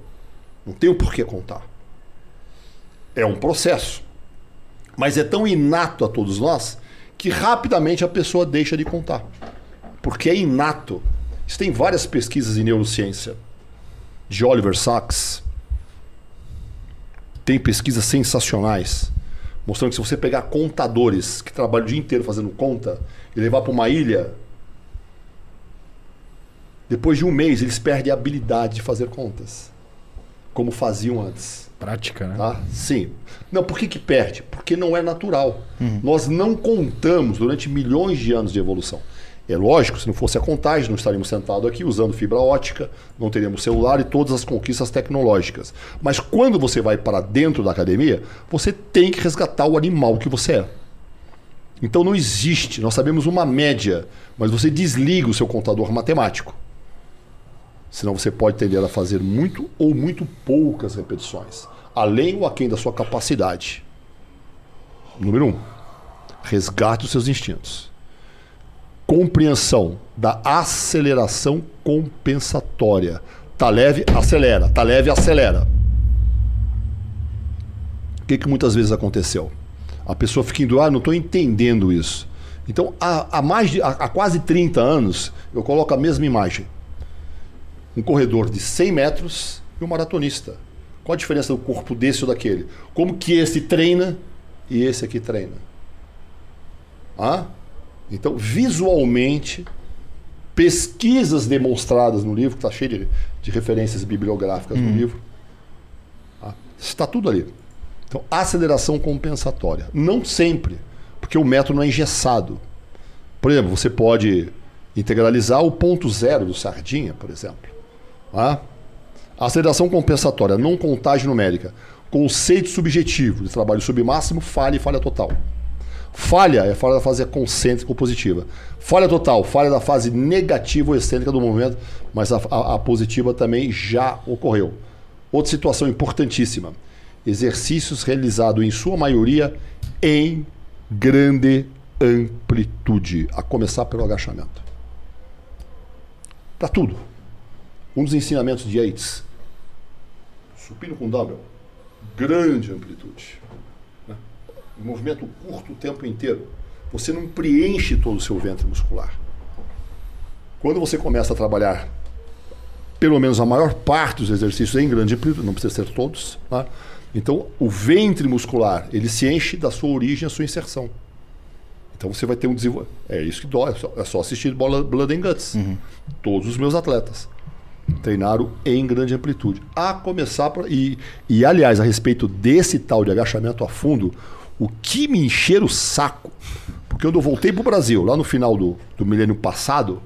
[SPEAKER 3] Não tem o porquê contar. É um processo. Mas é tão inato a todos nós que rapidamente a pessoa deixa de contar. Porque é inato. Isso tem várias pesquisas em neurociência. De Oliver Sacks. Tem pesquisas sensacionais. Mostrando que se você pegar contadores que trabalham o dia inteiro fazendo conta e levar para uma ilha, depois de um mês eles perdem a habilidade de fazer contas. Como faziam antes.
[SPEAKER 2] Prática, né?
[SPEAKER 3] Tá? Sim. Não, por que, que perde? Porque não é natural. Nós não contamos durante milhões de anos de evolução. É lógico, se não fosse a contagem, não estaríamos sentados aqui usando fibra ótica, não teríamos celular e todas as conquistas tecnológicas. Mas quando você vai para dentro da academia, você tem que resgatar o animal que você é. Então não existe, nós sabemos uma média, mas você desliga o seu contador matemático. Senão você pode tender a fazer muito ou muito poucas repetições, além ou aquém da sua capacidade. Número um, resgate os seus instintos. Compreensão da aceleração compensatória. Tá leve, acelera. Tá leve, acelera. O que, que muitas vezes aconteceu? A pessoa fica indo, ah, não estou entendendo isso. Então, há, há mais de, há, há quase 30 anos, eu coloco a mesma imagem um corredor de 100 metros e um maratonista. Qual a diferença do corpo desse ou daquele? Como que esse treina e esse aqui treina? Ah? Então, visualmente, pesquisas demonstradas no livro, que está cheio de, de, referências bibliográficas no livro, ah, está tudo ali. Então, aceleração compensatória. Não sempre, porque o método não é engessado. Por exemplo, você pode integralizar o ponto zero do sardinha, por exemplo. Ah? Aceleração compensatória, não contagem numérica. Conceito subjetivo de trabalho submáximo, falha e falha total. Falha é falha da fase concêntrica ou positiva. Falha total, falha da fase negativa ou excêntrica do movimento, mas a, a, a positiva também já ocorreu. Outra situação importantíssima: exercícios realizados em sua maioria em grande amplitude, a começar pelo agachamento. Para tudo. Um dos ensinamentos de Yates, supino com dumbbell, grande amplitude. Né? Um movimento curto o tempo inteiro. Você não preenche todo o seu ventre muscular. Quando você começa a trabalhar, pelo menos a maior parte dos exercícios em grande amplitude, não precisa ser todos, tá? então o ventre muscular ele se enche da sua origem, a sua inserção. Então você vai ter um desenvolvimento. É isso que dói, é só assistir bola Blood and Guts. Uhum. Todos os meus atletas treinaram em grande amplitude. A começar por, e, e aliás, a respeito desse tal de agachamento a fundo, o que me encher o saco, porque quando eu voltei para o Brasil, lá no final do, do milênio passado,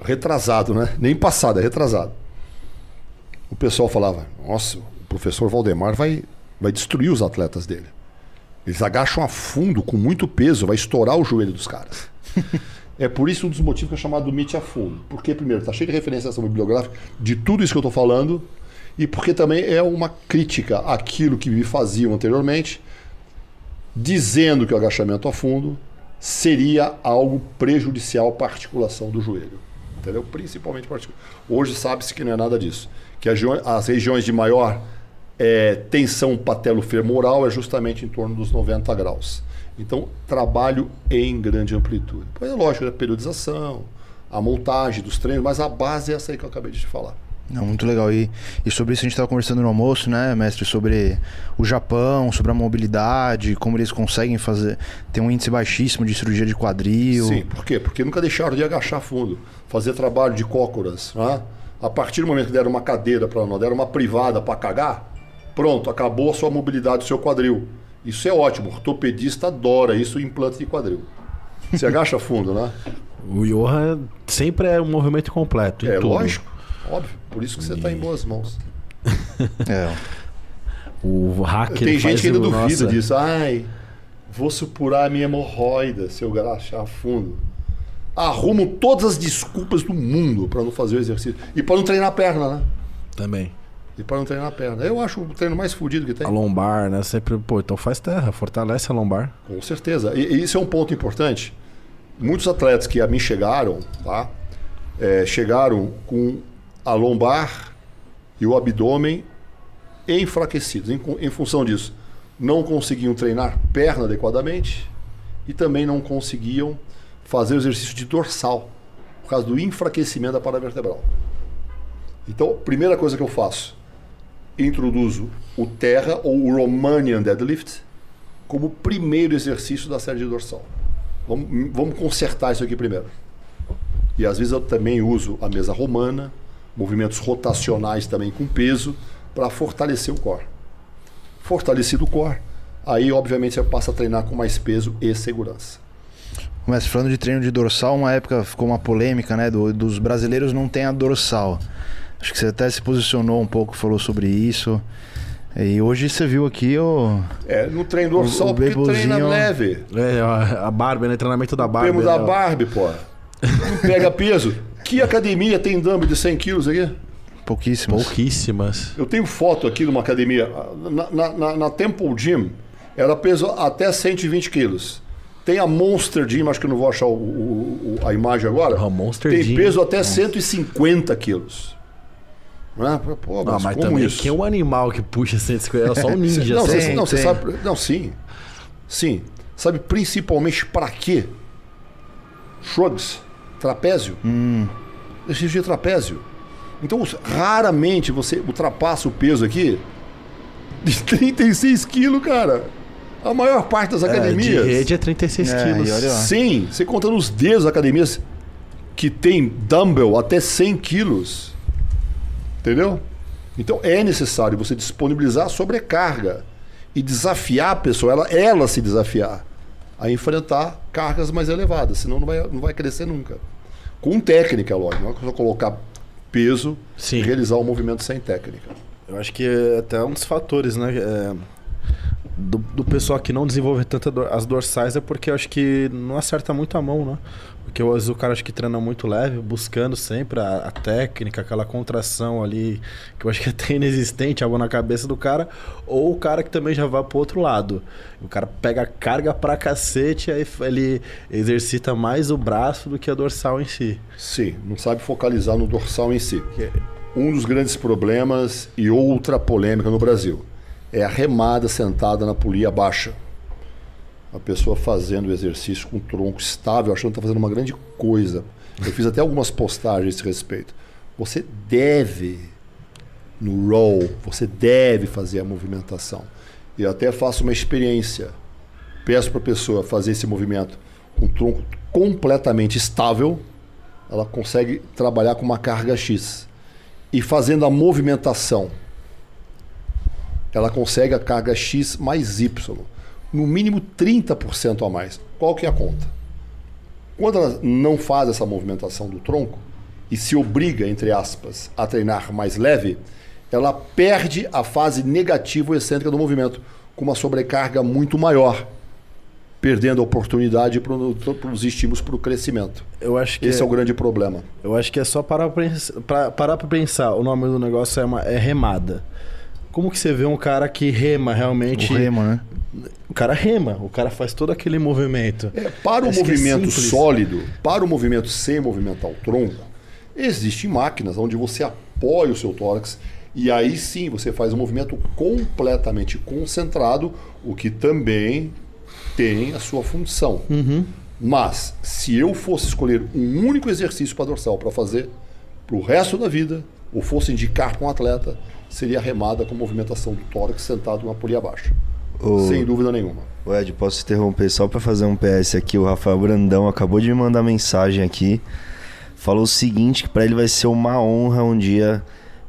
[SPEAKER 3] retrasado, né? Nem passado, é retrasado. O pessoal falava: Nossa, o professor Valdemar vai, vai destruir os atletas dele. Eles agacham a fundo com muito peso, vai estourar o joelho dos caras. É por isso um dos motivos que é chamado Mite a Fundo. Porque, primeiro, está cheio de referências bibliográfica de tudo isso que eu estou falando, e porque também é uma crítica àquilo que me faziam anteriormente, dizendo que o agachamento a fundo seria algo prejudicial para a articulação do joelho. Entendeu? Principalmente para Hoje sabe-se que não é nada disso. Que as regiões de maior é, tensão patelofemoral é justamente em torno dos 90 graus. Então, trabalho em grande amplitude. Pois é lógico, a né? periodização, a montagem dos treinos, mas a base é essa aí que eu acabei de te falar.
[SPEAKER 1] Não, muito legal. E, e sobre isso a gente estava conversando no almoço, né, mestre? Sobre o Japão, sobre a mobilidade, como eles conseguem fazer. ter um índice baixíssimo de cirurgia de quadril.
[SPEAKER 3] Sim, por quê? Porque nunca deixaram de agachar fundo, fazer trabalho de cócoras. Né? A partir do momento que deram uma cadeira para nós, deram uma privada para cagar, pronto, acabou a sua mobilidade do seu quadril. Isso é ótimo. O ortopedista adora isso, implante de quadril. Você agacha fundo, né?
[SPEAKER 2] O Johan sempre é um movimento completo.
[SPEAKER 3] É tudo. lógico, óbvio. Por isso que você está e... em boas mãos.
[SPEAKER 2] é. O hacker.
[SPEAKER 3] Tem gente que ainda duvida Nossa. disso. Ai, vou supurar a minha hemorroida se eu agachar fundo. Arrumo todas as desculpas do mundo para não fazer o exercício. E para não treinar a perna, né?
[SPEAKER 2] Também.
[SPEAKER 3] E para não treinar a perna. Eu acho o treino mais fodido que tem.
[SPEAKER 2] A lombar, né? Sempre, pô, então faz terra, fortalece a lombar.
[SPEAKER 3] Com certeza. E, e isso é um ponto importante. Muitos atletas que a mim chegaram, tá? É, chegaram com a lombar e o abdômen enfraquecidos. Em, em função disso, não conseguiam treinar perna adequadamente e também não conseguiam fazer o exercício de dorsal por causa do enfraquecimento da paravertebral. Então, primeira coisa que eu faço, introduzo o terra ou o Romanian deadlift como primeiro exercício da série de dorsal. Vamos, vamos consertar isso aqui primeiro. E às vezes eu também uso a mesa romana, movimentos rotacionais também com peso, para fortalecer o core. Fortalecido o core, aí obviamente você passa a treinar com mais peso e segurança.
[SPEAKER 1] Mas falando de treino de dorsal, uma época ficou uma polêmica, né? Do, dos brasileiros não tem a dorsal. Acho que você até se posicionou um pouco, falou sobre isso. E hoje você viu aqui o.
[SPEAKER 3] É, no treino dorsal,
[SPEAKER 1] O- o
[SPEAKER 3] porque treina leve.
[SPEAKER 2] É, a, Barbie, né? Treinamento da Barbie.
[SPEAKER 3] Prêmio da
[SPEAKER 2] né?
[SPEAKER 3] Barbie, pô. Pega peso. Que academia tem dumbbell de 100 quilos aqui?
[SPEAKER 1] Pouquíssimos.
[SPEAKER 2] Pouquíssimas.
[SPEAKER 3] Eu tenho foto aqui de uma academia. Na, na- na- na Temple Gym, era peso até 120 quilos. Tem a Monster Gym, acho que eu não vou achar o- o- o- a imagem agora.
[SPEAKER 2] A Monster
[SPEAKER 3] Tem
[SPEAKER 2] Gym.
[SPEAKER 3] peso até 150 quilos. Não é? Pô,
[SPEAKER 2] Não,
[SPEAKER 3] mas,
[SPEAKER 2] mas
[SPEAKER 3] como
[SPEAKER 2] também,
[SPEAKER 3] isso?
[SPEAKER 2] quem é um animal que puxa 150? É só um ninja.
[SPEAKER 3] não, você, não, você sabe. Não, sim. Sim. Sabe principalmente para quê? Shrugs, trapézio. Exercício de trapézio. Então, raramente você ultrapassa o peso aqui de 36 quilos, cara. A maior parte das
[SPEAKER 2] É, de
[SPEAKER 3] academias.
[SPEAKER 2] rede é 36
[SPEAKER 1] É,
[SPEAKER 2] quilos.
[SPEAKER 1] e.
[SPEAKER 3] Sim, você conta nos dedos das academias que tem dumbbell até 100 quilos. Entendeu? Então é necessário você disponibilizar a sobrecarga e desafiar a pessoa, ela, ela se desafiar a enfrentar cargas mais elevadas, senão não vai, não vai crescer nunca. Com técnica, lógico, não é só colocar peso
[SPEAKER 2] Sim.
[SPEAKER 3] e realizar o movimento sem técnica.
[SPEAKER 2] Eu acho que é até um dos fatores, né? é, do, do pessoal que não desenvolve tanto as dorsais é porque eu acho que não acerta muito a mão, né? Porque às vezes o cara acho que treina muito leve, buscando sempre a, a técnica, aquela contração ali, que eu acho que é até inexistente, a mão na cabeça do cara, ou o cara que também já vai pro outro lado. O cara pega carga pra cacete, aí ele exercita mais o braço do que a dorsal em si.
[SPEAKER 3] Sim, não sabe focalizar no dorsal em si. Um dos grandes problemas e outra polêmica no Brasil é a remada sentada na polia baixa. A pessoa fazendo o exercício com o tronco estável, achando que está fazendo uma grande coisa. Eu fiz até algumas postagens a esse respeito. Você deve, no roll, você deve fazer a movimentação. Eu até faço uma experiência. Peço para a pessoa fazer esse movimento com o tronco completamente estável, ela consegue trabalhar com uma carga X. E fazendo a movimentação, ela consegue a carga X mais Y. No mínimo 30% a mais. Qual que é a conta? Quando ela não faz essa movimentação do tronco e se obriga, entre aspas, a treinar mais leve, ela perde a fase negativa excêntrica do movimento, com uma sobrecarga muito maior, perdendo a oportunidade para os estímulos para o crescimento.
[SPEAKER 2] Eu acho que
[SPEAKER 3] Esse é o grande problema.
[SPEAKER 2] Eu acho que é só parar pra pensar. O nome do negócio é, uma, é remada. Como que você vê um cara que rema realmente?
[SPEAKER 1] O remo, né?
[SPEAKER 2] O cara rema, o cara faz todo aquele movimento.
[SPEAKER 3] É, para o
[SPEAKER 2] que é
[SPEAKER 3] movimento
[SPEAKER 2] simples.
[SPEAKER 3] sólido, para o movimento sem movimentar o tronco, existem máquinas onde você apoia o seu tórax e aí sim você faz um movimento completamente concentrado, o que também tem a sua função. Mas se eu fosse escolher um único exercício para dorsal para fazer para o resto da vida, ou fosse indicar para um atleta, seria remada com movimentação do tórax sentado na polia baixa. Sem dúvida nenhuma.
[SPEAKER 4] ô, Ed, posso interromper só pra fazer um PS aqui? O Rafael Brandão acabou de me mandar mensagem aqui. Falou o seguinte, que pra ele vai ser uma honra um dia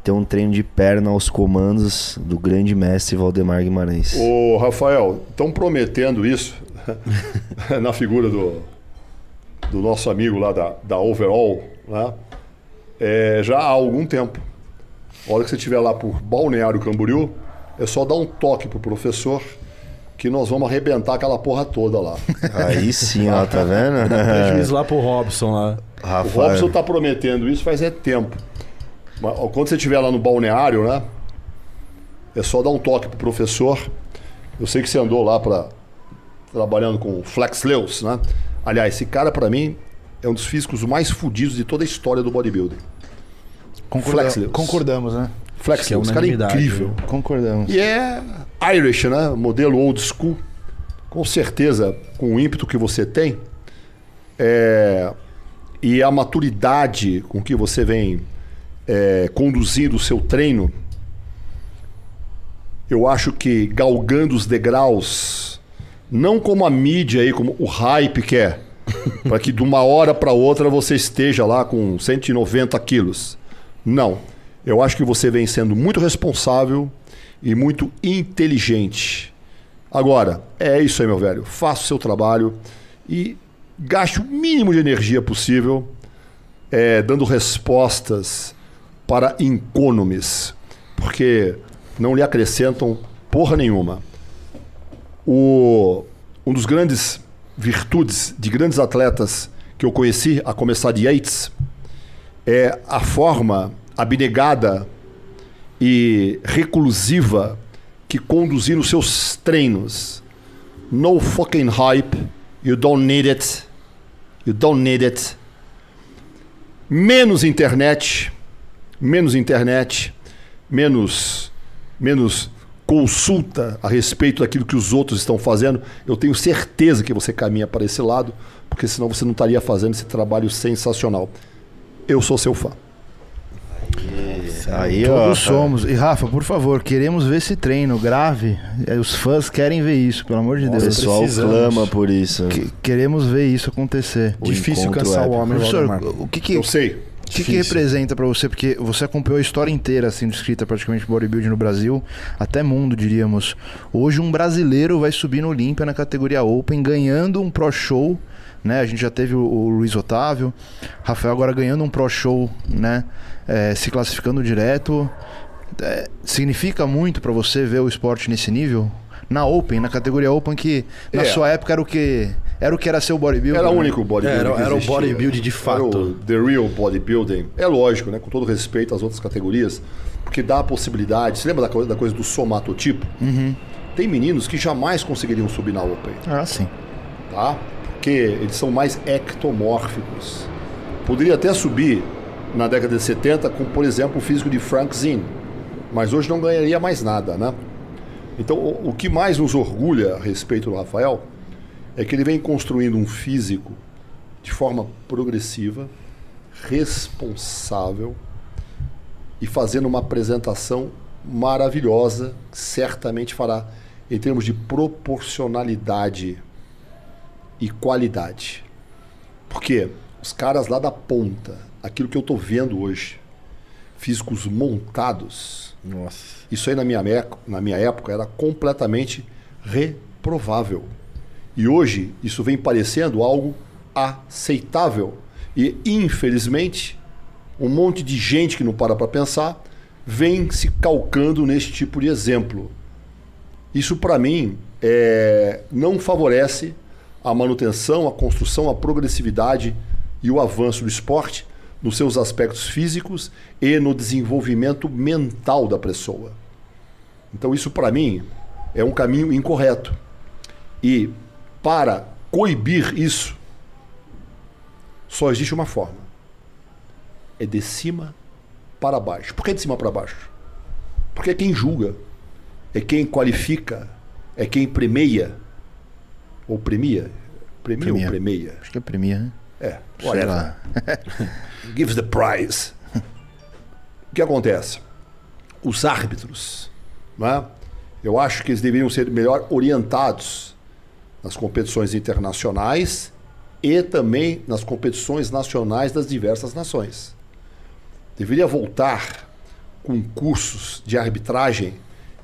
[SPEAKER 4] ter um treino de perna aos comandos do grande mestre Valdemar Guimarães.
[SPEAKER 3] Ô, Rafael, estão prometendo isso na figura do, do nosso amigo lá da, da Overall, né? É, já há algum tempo. A hora que você estiver lá por Balneário Camboriú, é só dar um toque pro professor que nós vamos arrebentar aquela porra toda lá.
[SPEAKER 4] Aí sim, ó, tá vendo?
[SPEAKER 2] Prejuízo lá pro Robson lá.
[SPEAKER 3] O
[SPEAKER 4] Rafael.
[SPEAKER 3] Robson tá prometendo isso faz é tempo. Mas, quando você estiver lá no balneário, né? É só dar um toque pro professor. Eu sei que você andou lá para trabalhando com o Flex Lewis, né? Aliás, esse cara para mim é um dos físicos mais fodidos de toda a história do bodybuilding.
[SPEAKER 1] Concorda-
[SPEAKER 3] Flex Lewis.
[SPEAKER 1] concordamos, né?
[SPEAKER 3] Flex,
[SPEAKER 2] que é
[SPEAKER 3] cara é incrível.
[SPEAKER 2] né?
[SPEAKER 1] Concordamos.
[SPEAKER 3] E é Irish, né? Modelo old school. Com certeza, com o ímpeto que você tem é, e a maturidade com que você vem é, conduzindo o seu treino, eu acho que galgando os degraus, não como a mídia aí, como o hype quer, para que de uma hora para outra você esteja lá com 190 quilos. Não. Eu acho que você vem sendo muito responsável e muito inteligente. Agora, é isso aí, meu velho. Faça o seu trabalho e gaste o mínimo de energia possível é, dando respostas para incônomes, porque não lhe acrescentam porra nenhuma. O, um dos grandes virtudes de grandes atletas que eu conheci, a começar de Yates, é a forma abnegada e reclusiva que conduzir os seus treinos. No fucking hype. You don't need it. You don't need it. Menos internet, menos internet, menos menos consulta a respeito daquilo que os outros estão fazendo. Eu tenho certeza que você caminha para esse lado, porque senão você não estaria fazendo esse trabalho sensacional. Eu sou seu fã.
[SPEAKER 4] Aí, ó.
[SPEAKER 1] Todos somos. E Rafa, por favor, queremos ver esse treino grave. É, Os fãs querem ver isso, pelo amor de
[SPEAKER 4] O
[SPEAKER 1] Deus.
[SPEAKER 4] pessoal
[SPEAKER 2] precisamos.
[SPEAKER 4] clama por isso.
[SPEAKER 1] Que- queremos ver isso acontecer.
[SPEAKER 4] O
[SPEAKER 2] Difícil cansar o
[SPEAKER 4] épico.
[SPEAKER 2] homem,
[SPEAKER 1] Professor, o que que,
[SPEAKER 3] Eu sei.
[SPEAKER 1] o que, que representa pra você? Porque você acompanhou a história inteira, assim, descrita praticamente bodybuilding no Brasil, até mundo, diríamos. Hoje um brasileiro vai subir no Olímpia na categoria Open, ganhando um Pro Show, né? A gente já teve o, o Luiz Otávio, Rafael agora ganhando um Pro Show, né? É, se classificando direto. É, significa muito pra você ver o esporte nesse nível? Na Open, na categoria Open, que na
[SPEAKER 3] É.
[SPEAKER 1] sua época era o que era o que era ser o bodybuilder.
[SPEAKER 3] Era o único bodybuilding.
[SPEAKER 2] Era- era o bodybuilding de
[SPEAKER 3] Era
[SPEAKER 2] fato.
[SPEAKER 3] o the real bodybuilding. É lógico, né? Com todo respeito às outras categorias, porque dá a possibilidade. Você lembra da, co- da coisa do somatotipo?
[SPEAKER 1] Uhum.
[SPEAKER 3] Tem meninos que jamais conseguiriam subir na Open,
[SPEAKER 1] Ah, sim.
[SPEAKER 3] tá? Porque eles são mais ectomórficos. Poderia até subir na década de 70 com, por exemplo, o físico de Frank Zinn, mas hoje não ganharia mais nada, né? Então, o, o que mais nos orgulha a respeito do Rafael é que ele vem construindo um físico de forma progressiva, responsável e fazendo uma apresentação maravilhosa, certamente fará em termos de proporcionalidade e qualidade. Porque os caras lá da ponta, aquilo que eu tô vendo hoje, físicos montados,
[SPEAKER 2] Nossa.
[SPEAKER 3] isso aí na minha, na minha época era completamente reprovável. E hoje isso vem parecendo algo aceitável. E infelizmente, um monte de gente que não para para pensar vem se calcando nesse tipo de exemplo. Isso para mim é, não favorece a manutenção, a construção, a progressividade e o avanço do esporte nos seus aspectos físicos e no desenvolvimento mental da pessoa. Então isso para mim é um caminho incorreto. E para coibir isso só existe uma forma. É de cima para baixo. Por que de cima para baixo? Porque é quem julga, é quem qualifica, é quem premia. Ou premia? Premia,
[SPEAKER 1] Premia.
[SPEAKER 3] ou premeia?
[SPEAKER 1] Acho que é premier, né?
[SPEAKER 3] É, whatever.
[SPEAKER 1] lá.
[SPEAKER 3] gives the prize. O que acontece? Os árbitros, não é? eu acho que eles deveriam ser melhor orientados nas competições internacionais e também nas competições nacionais das diversas nações. Deveria voltar com cursos de arbitragem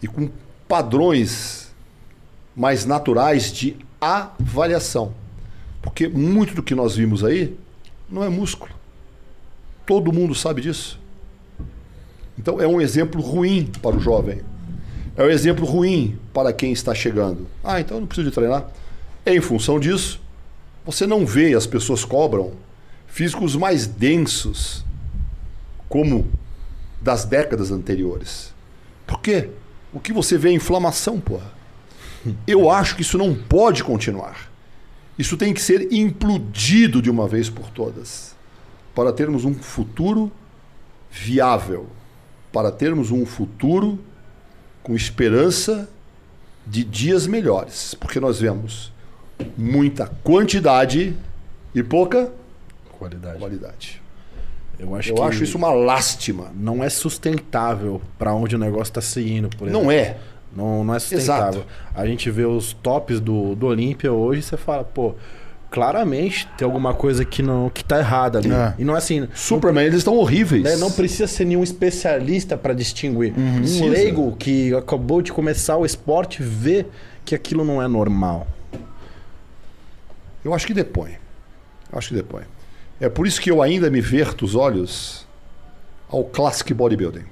[SPEAKER 3] e com padrões mais naturais de avaliação. Porque muito do que nós vimos aí não é músculo. Todo mundo sabe disso. Então é um exemplo ruim para o jovem. É um exemplo ruim para quem está chegando. Ah, então eu não preciso de treinar. Em função disso, você não vê as pessoas cobram físicos mais densos como das décadas anteriores. Por quê? O que você vê é inflamação, porra. Eu acho que isso não pode continuar. Isso tem que ser implodido de uma vez por todas para termos um futuro viável. para termos um futuro com esperança de dias melhores. Porque nós vemos muita quantidade e pouca
[SPEAKER 2] Qualidade.
[SPEAKER 3] qualidade.
[SPEAKER 2] Eu acho
[SPEAKER 3] Eu
[SPEAKER 2] que
[SPEAKER 3] acho isso uma lástima.
[SPEAKER 2] não é sustentável pra onde o negócio tá se indo, por exemplo.
[SPEAKER 3] Não é.
[SPEAKER 2] Não, não é sustentável. A gente vê os tops do, do Olímpia hoje e você fala, pô, claramente tem alguma coisa que não que tá errada ali.
[SPEAKER 1] É.
[SPEAKER 2] E não é assim.
[SPEAKER 3] Superman, eles estão horríveis.
[SPEAKER 2] né, não precisa ser nenhum especialista pra distinguir. Um
[SPEAKER 3] Precisa.
[SPEAKER 2] leigo que acabou de começar o esporte vê que aquilo não é normal.
[SPEAKER 3] Eu acho que depõe. Eu acho que depõe. É por isso que eu ainda me verto os olhos ao Classic Bodybuilding.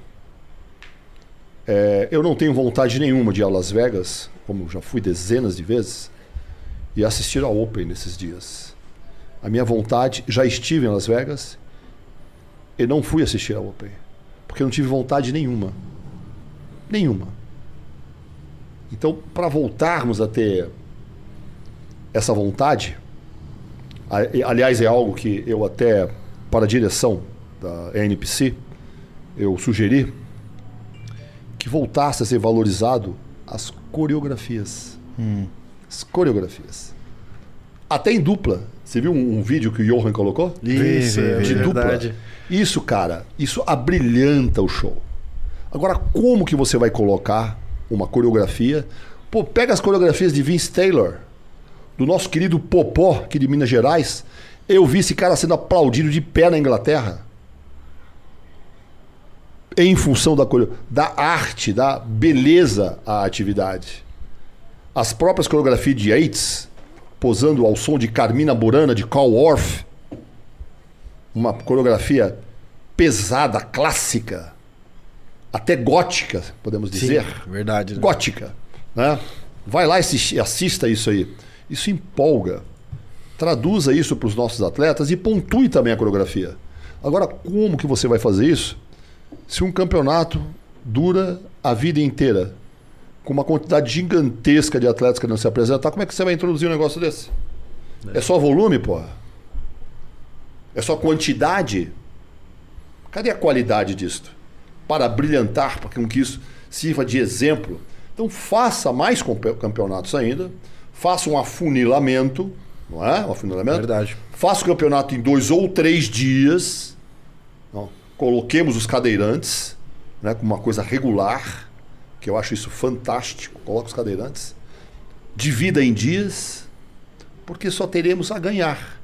[SPEAKER 3] É, eu não tenho vontade nenhuma de ir a Las Vegas, como já fui dezenas de vezes, e assistir ao Open nesses dias. A minha vontade, já estive em Las Vegas e não fui assistir ao Open, porque eu não tive vontade nenhuma. Nenhuma. Então, para voltarmos a ter essa vontade, a- aliás, é algo que eu até, para a direção da NPC, eu sugeri que voltasse a ser valorizado as coreografias. As coreografias. Até em dupla. Você viu um, um vídeo que o Johan colocou?
[SPEAKER 2] Isso,
[SPEAKER 3] de
[SPEAKER 2] é
[SPEAKER 3] dupla.
[SPEAKER 2] verdade.
[SPEAKER 3] Isso, cara, isso abrilhanta o show. Agora, como que você vai colocar uma coreografia? Pô, pega as coreografias de Vince Taylor, do nosso querido Popó, aqui de Minas Gerais. Eu vi esse cara sendo aplaudido de pé na Inglaterra. Em função da, da arte, da beleza à atividade. As próprias coreografias de Yates, posando ao som de Carmina Burana, de Carl Orff, uma coreografia pesada, clássica, até gótica, podemos dizer.
[SPEAKER 2] Sim, verdade. né?
[SPEAKER 3] Gótica. Né? Vai lá e assista isso aí. Isso empolga. Traduza isso para os nossos atletas e pontue também a coreografia. Agora, como que você vai fazer isso se um campeonato dura a vida inteira? Com uma quantidade gigantesca de atletas querendo se apresentar, como é que você vai introduzir um negócio desse? É só volume, porra? É só quantidade? Cadê a qualidade disto? Para brilhantar, para que isso sirva de exemplo. Então faça mais campeonatos ainda, faça um afunilamento, não é? Um afunilamento.
[SPEAKER 2] Verdade.
[SPEAKER 3] Faça o campeonato em dois ou três dias. Não, Coloquemos os cadeirantes, né, com uma coisa regular, que eu acho isso fantástico. Coloque os cadeirantes. Divida em dias, porque só teremos a ganhar.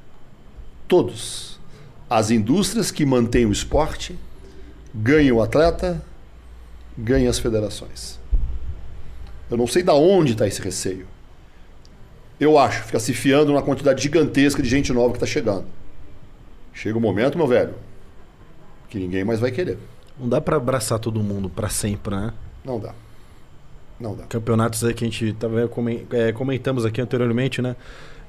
[SPEAKER 3] Todos. As indústrias que mantêm o esporte, ganham o atleta, ganham as federações. Eu não sei da onde está esse receio. Eu acho, fica se fiando numa quantidade gigantesca de gente nova que está chegando. Chega o momento, meu velho, que ninguém mais vai querer.
[SPEAKER 2] Não dá pra abraçar todo mundo pra sempre, né?
[SPEAKER 3] Não dá. Não dá.
[SPEAKER 2] Campeonatos aí que a gente tava comen- é, comentamos aqui anteriormente, né?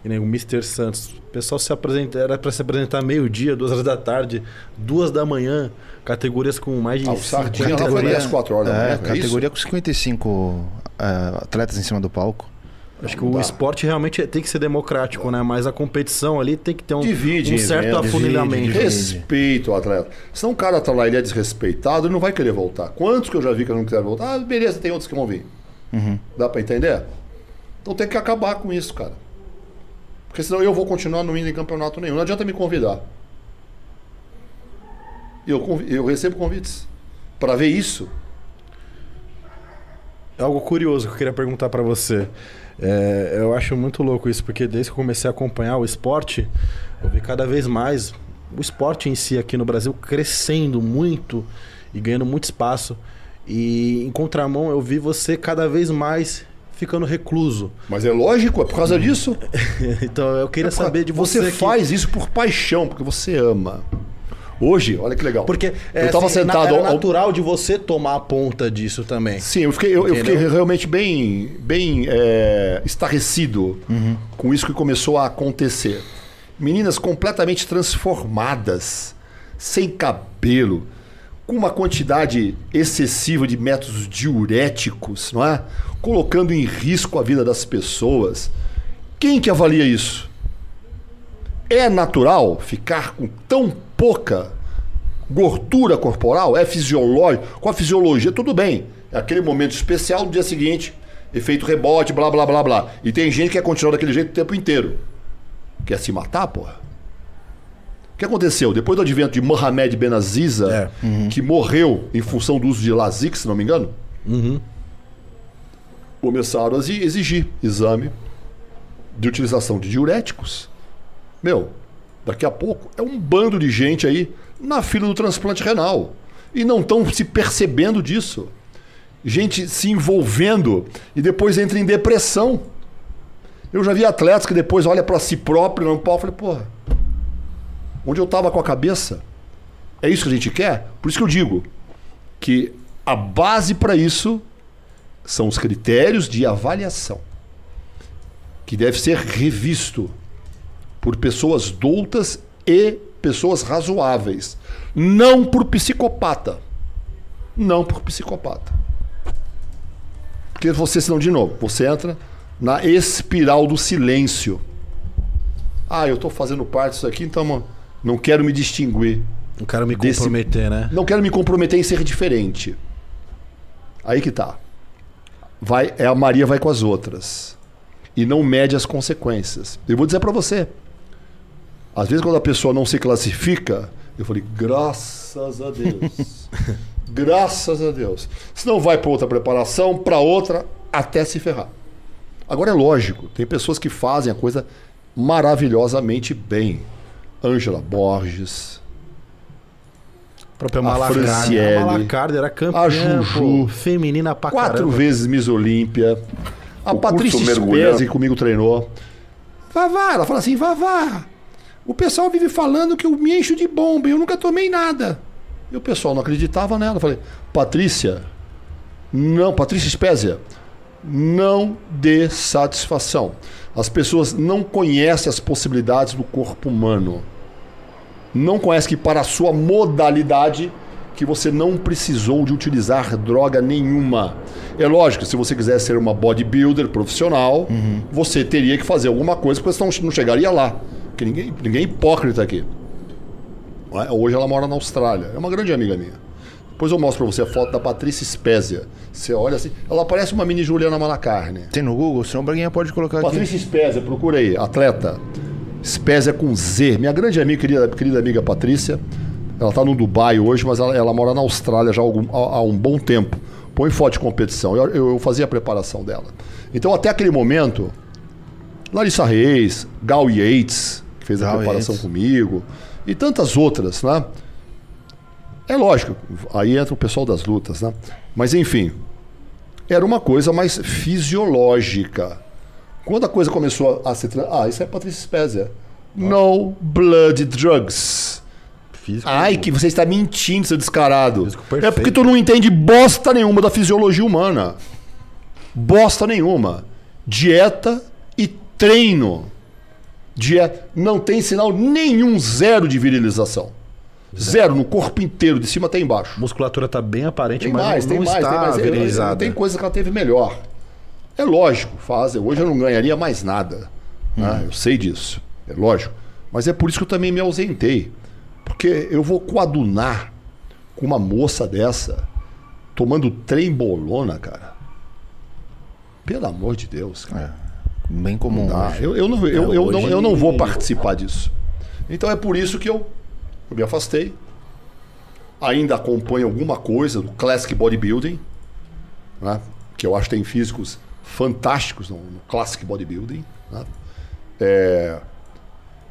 [SPEAKER 2] E nem o Mr. Santos. O pessoal se apresenta, era pra se apresentar meio-dia, duas horas da tarde, duas da manhã, categorias com mais de
[SPEAKER 3] Ah, o Sardinha lá foi
[SPEAKER 1] Categoria-
[SPEAKER 3] 10, 4 horas da manhã.
[SPEAKER 1] É,
[SPEAKER 3] é
[SPEAKER 1] categoria
[SPEAKER 3] isso?
[SPEAKER 1] com 55 é, atletas em cima do palco.
[SPEAKER 2] Acho que o esporte realmente tem que ser democrático, né? Mas a competição ali tem que ter um,
[SPEAKER 3] Divide
[SPEAKER 2] um
[SPEAKER 3] em
[SPEAKER 2] certo
[SPEAKER 3] eventos,
[SPEAKER 2] afunilamento.
[SPEAKER 1] divide,
[SPEAKER 3] Respeito ao atleta. Se um cara tá lá ele é desrespeitado, ele não vai querer voltar. Quantos que eu já vi que não quiseram voltar? Ah, beleza, tem outros que vão vir.
[SPEAKER 1] Uhum.
[SPEAKER 3] Dá pra entender? Então tem que acabar com isso, cara. Porque senão eu vou continuar não indo em campeonato nenhum. Não adianta me convidar. Eu, convi- eu recebo convites para ver isso.
[SPEAKER 2] É algo curioso que eu queria perguntar pra você. É, eu acho muito louco isso, porque desde que eu comecei a acompanhar o esporte, eu vi cada vez mais o esporte em si aqui no Brasil crescendo muito e ganhando muito espaço. E em contramão, eu vi você cada vez mais ficando recluso.
[SPEAKER 3] Mas é lógico, é por causa disso.
[SPEAKER 2] então eu queria saber de você.
[SPEAKER 3] Você
[SPEAKER 2] que-
[SPEAKER 3] faz isso por paixão, porque você ama. Hoje, olha que legal.
[SPEAKER 2] Porque é,
[SPEAKER 3] eu tava
[SPEAKER 2] assim,
[SPEAKER 3] sentado
[SPEAKER 2] era
[SPEAKER 3] ao-
[SPEAKER 2] natural de você tomar a ponta disso também.
[SPEAKER 3] Sim, eu fiquei, eu, eu fiquei realmente bem, bem é, estarrecido com isso que começou a acontecer. Meninas completamente transformadas, sem cabelo, com uma quantidade excessiva de métodos diuréticos, não é? Colocando em risco a vida das pessoas. Quem que avalia isso? É natural ficar com tão pouca Gordura corporal é fisiológico, com a fisiologia tudo bem. É aquele momento especial no dia seguinte, efeito rebote, blá blá blá blá. E tem gente que quer continuar daquele jeito o tempo inteiro. Quer se matar, porra? O que aconteceu? Depois do advento de Mohamed Benaziza, que morreu em função do uso de Lasix, se não me engano, começaram a exi- exigir exame de utilização de diuréticos. Meu, daqui a pouco é um bando de gente aí na fila do transplante renal. E não estão se percebendo disso. Gente se envolvendo e depois entra em depressão. Eu já vi atletas que depois olha para si próprio no pau falei, porra, onde eu estava com a cabeça? É isso que a gente quer? Por isso que eu digo que a base para isso são os critérios de avaliação, que deve ser revisto por pessoas doutas e pessoas razoáveis, não por psicopata. Não por psicopata. Porque você, senão, de novo, você entra na espiral do silêncio. Ah, eu estou fazendo parte disso aqui, então não quero me distinguir.
[SPEAKER 2] Não quero me
[SPEAKER 3] Desse-
[SPEAKER 2] comprometer, né?
[SPEAKER 3] Não quero me comprometer em ser diferente. Aí que tá. Vai, é a Maria vai com as outras. E não mede as consequências. Eu vou dizer pra você. Às vezes quando a pessoa não se classifica, eu falei, graças a Deus. graças a Deus. Se não vai pra outra preparação, pra outra, até se ferrar. Agora é lógico, tem pessoas que fazem a coisa maravilhosamente bem. Ângela Borges,
[SPEAKER 2] A própria
[SPEAKER 3] A
[SPEAKER 2] Malacarne.
[SPEAKER 3] Franciele,
[SPEAKER 2] A Malacarne era campeã,
[SPEAKER 3] a Juju,
[SPEAKER 2] pô, feminina pra
[SPEAKER 3] quatro
[SPEAKER 2] caramba.
[SPEAKER 3] vezes Miss Olímpia. A O Patrícia. Spezzi, que comigo treinou. Vavá, ela fala assim, Vavá, o pessoal vive falando que eu me encho de bomba e eu nunca tomei nada. E o pessoal não acreditava nela. Eu falei, Patrícia, não, Patrícia Spezia, não dê satisfação. As pessoas não conhecem as possibilidades do corpo humano. Não conhecem que para a sua modalidade que você não precisou de utilizar droga nenhuma. É lógico, se você quiser ser uma bodybuilder profissional, você teria que fazer alguma coisa, porque senão não chegaria lá. Porque ninguém, ninguém é hipócrita aqui. É? Hoje ela mora na Austrália. É uma grande amiga minha. Depois eu mostro pra você a foto da Patrícia Spezia. Você olha assim, ela parece uma mini Juliana Malacarne.
[SPEAKER 1] Tem no Google? Senão Braguinha pode colocar aqui.
[SPEAKER 3] Patrícia Spezia, procura aí, atleta. Spezia com Z. Minha grande amiga, querida, querida amiga Patrícia. Ela está no Dubai hoje, mas ela, ela mora na Austrália já há, algum- há- há um bom tempo. Põe foto de competição. Eu, eu- eu fazia a preparação dela. Então, até aquele momento, Larissa Reis, Gal Yates, que fez a
[SPEAKER 1] Gal
[SPEAKER 3] preparação comigo, e tantas outras, né? É lógico, aí entra o pessoal das lutas, né? Mas enfim, era uma coisa mais fisiológica. Quando a coisa começou a se... Ah, isso é Patrícia Spezia. No blood drugs.
[SPEAKER 2] Físico.
[SPEAKER 3] Ai, que você está mentindo, seu descarado. É porque tu não entende bosta nenhuma da fisiologia humana. Bosta nenhuma. Dieta e treino. Dieta. Não tem sinal nenhum, zero de virilização. Zero, no corpo inteiro, de cima até embaixo.
[SPEAKER 2] A musculatura tá bem aparente,
[SPEAKER 3] Tem
[SPEAKER 2] mas
[SPEAKER 3] mais,
[SPEAKER 2] não,
[SPEAKER 3] tem
[SPEAKER 2] não
[SPEAKER 3] mais,
[SPEAKER 2] está
[SPEAKER 3] tem mais.
[SPEAKER 2] Virilizada.
[SPEAKER 3] Tem coisa que ela teve melhor. É lógico, faz. Hoje eu não ganharia mais nada. né? Eu sei disso. É lógico. Mas é por isso que eu também me ausentei. Porque eu vou coadunar com uma moça dessa, tomando trem-bolona, cara. Pelo amor de Deus, cara.
[SPEAKER 1] Bem comum.
[SPEAKER 3] Tá?
[SPEAKER 1] hoje.
[SPEAKER 3] Eu, eu, não, eu,
[SPEAKER 2] É,
[SPEAKER 3] eu, não, eu não vou participar disso. Então é por isso que eu, eu me afastei. Ainda acompanho alguma coisa do Classic Bodybuilding, né? que eu acho que tem físicos fantásticos no, no Classic Bodybuilding. né? É,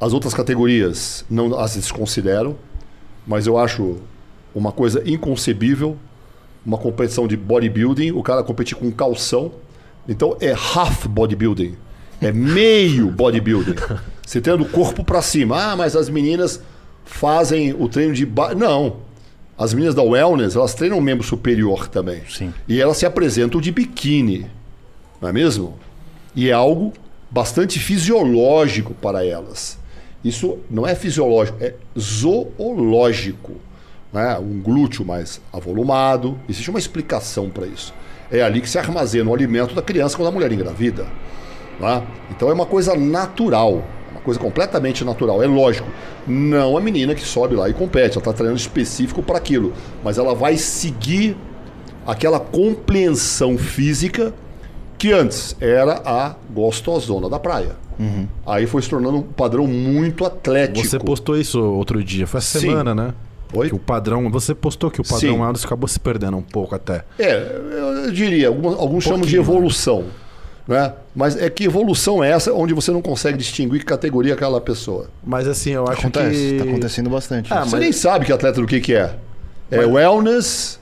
[SPEAKER 3] as outras categorias não as desconsidero, mas eu acho uma coisa inconcebível uma competição de bodybuilding, o cara competir com calção. Então é half bodybuilding. É meio bodybuilding. Você tendo o corpo para cima. Ah, mas as meninas fazem o treino de ba... não. As meninas da wellness, elas treinam membro superior também.
[SPEAKER 1] Sim.
[SPEAKER 3] E elas se apresentam de biquíni. Não é mesmo? E é algo bastante fisiológico para elas. Isso não é fisiológico, é zoológico. Né? Um glúteo mais avolumado. Existe uma explicação para isso. É ali que se armazena o alimento da criança quando a mulher engravida. Né? Então é uma coisa natural. Uma coisa completamente natural. É lógico, não a menina que sobe lá e compete, ela está treinando específico para aquilo, mas ela vai seguir aquela compreensão física que antes era a gostosona da praia. Aí foi se tornando um padrão muito atlético.
[SPEAKER 2] Você postou isso outro dia, foi essa
[SPEAKER 3] Sim.
[SPEAKER 2] semana, né?
[SPEAKER 3] Oi?
[SPEAKER 2] Que o padrão. Você postou que o padrão
[SPEAKER 3] Sim.
[SPEAKER 2] Adams acabou se perdendo um pouco até.
[SPEAKER 3] É, eu diria, alguns, alguns chamam de
[SPEAKER 2] Pouquinho,
[SPEAKER 3] evolução. Né? Mas é que evolução é essa onde você não consegue distinguir que categoria é aquela pessoa.
[SPEAKER 2] Mas assim, eu acho
[SPEAKER 1] Acontece,
[SPEAKER 2] que.
[SPEAKER 1] tá acontecendo bastante.
[SPEAKER 2] Ah,
[SPEAKER 3] Você
[SPEAKER 2] mas-
[SPEAKER 3] nem sabe que atleta do que, que é. É wellness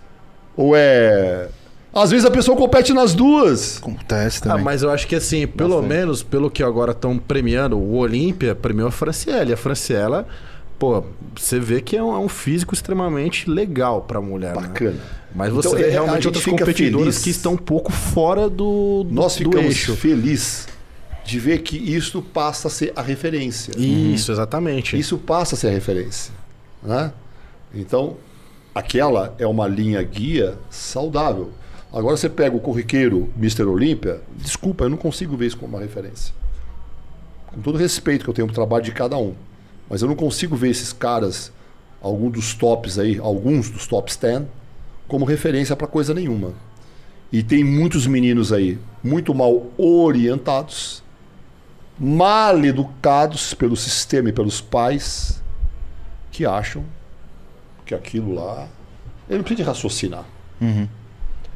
[SPEAKER 3] ou é. Às vezes a pessoa compete nas duas.
[SPEAKER 1] Acontece
[SPEAKER 2] Ah,
[SPEAKER 1] também.
[SPEAKER 2] mas eu acho que assim, pelo
[SPEAKER 1] Bastante.
[SPEAKER 2] menos pelo que agora estão premiando, o Olímpia premiou a Franciele. A Franciela, pô, você vê que é um, é um físico extremamente legal pra mulher. né? Mas você
[SPEAKER 3] Então,
[SPEAKER 2] vê
[SPEAKER 3] é,
[SPEAKER 2] realmente outras competidoras
[SPEAKER 3] feliz.
[SPEAKER 2] que estão um pouco fora do, do,
[SPEAKER 3] Nós
[SPEAKER 2] do
[SPEAKER 3] ficamos
[SPEAKER 2] eixo.
[SPEAKER 3] felizes de ver que isto passa a ser a referência.
[SPEAKER 2] Isso, exatamente.
[SPEAKER 3] Isso passa a ser a referência. Né? Então, aquela é uma linha guia saudável. Agora você pega o corriqueiro Mr. Olímpia, desculpa, eu não consigo ver isso como uma referência. Com todo respeito que eu tenho pro trabalho de cada um. Mas eu não consigo ver esses caras, alguns dos tops aí, alguns dos tops 10, como referência para coisa nenhuma. E tem muitos meninos aí muito mal orientados, mal educados pelo sistema e pelos pais, que acham que aquilo lá. Ele não precisa de raciocinar.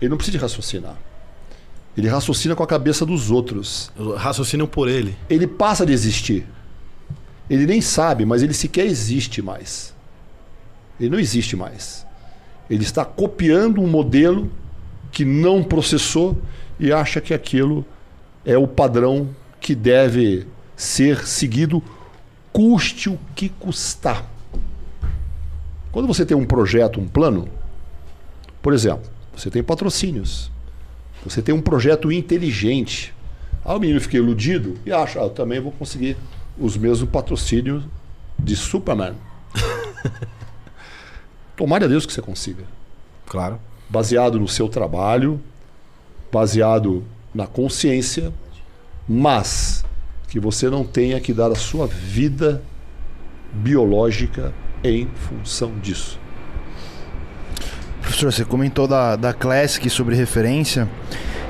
[SPEAKER 3] Ele não precisa de raciocinar. Ele raciocina com a cabeça dos outros.
[SPEAKER 2] Raciocinam por ele.
[SPEAKER 3] Ele passa de existir. Ele nem sabe, mas ele sequer existe mais. Ele não existe mais. Ele está copiando um modelo que não processou e acha que aquilo é o padrão que deve ser seguido, custe o que custar. Quando você tem um projeto, um plano, por exemplo, você tem patrocínios, você tem um projeto inteligente. Aí o menino fica iludido e acha, ah, eu também vou conseguir os mesmos patrocínios de Superman. Tomara a Deus que você consiga.
[SPEAKER 2] Claro.
[SPEAKER 3] Baseado no seu trabalho, baseado na consciência, mas que você não tenha que dar a sua vida biológica em função disso.
[SPEAKER 1] Professor, você comentou da, da Classic sobre referência.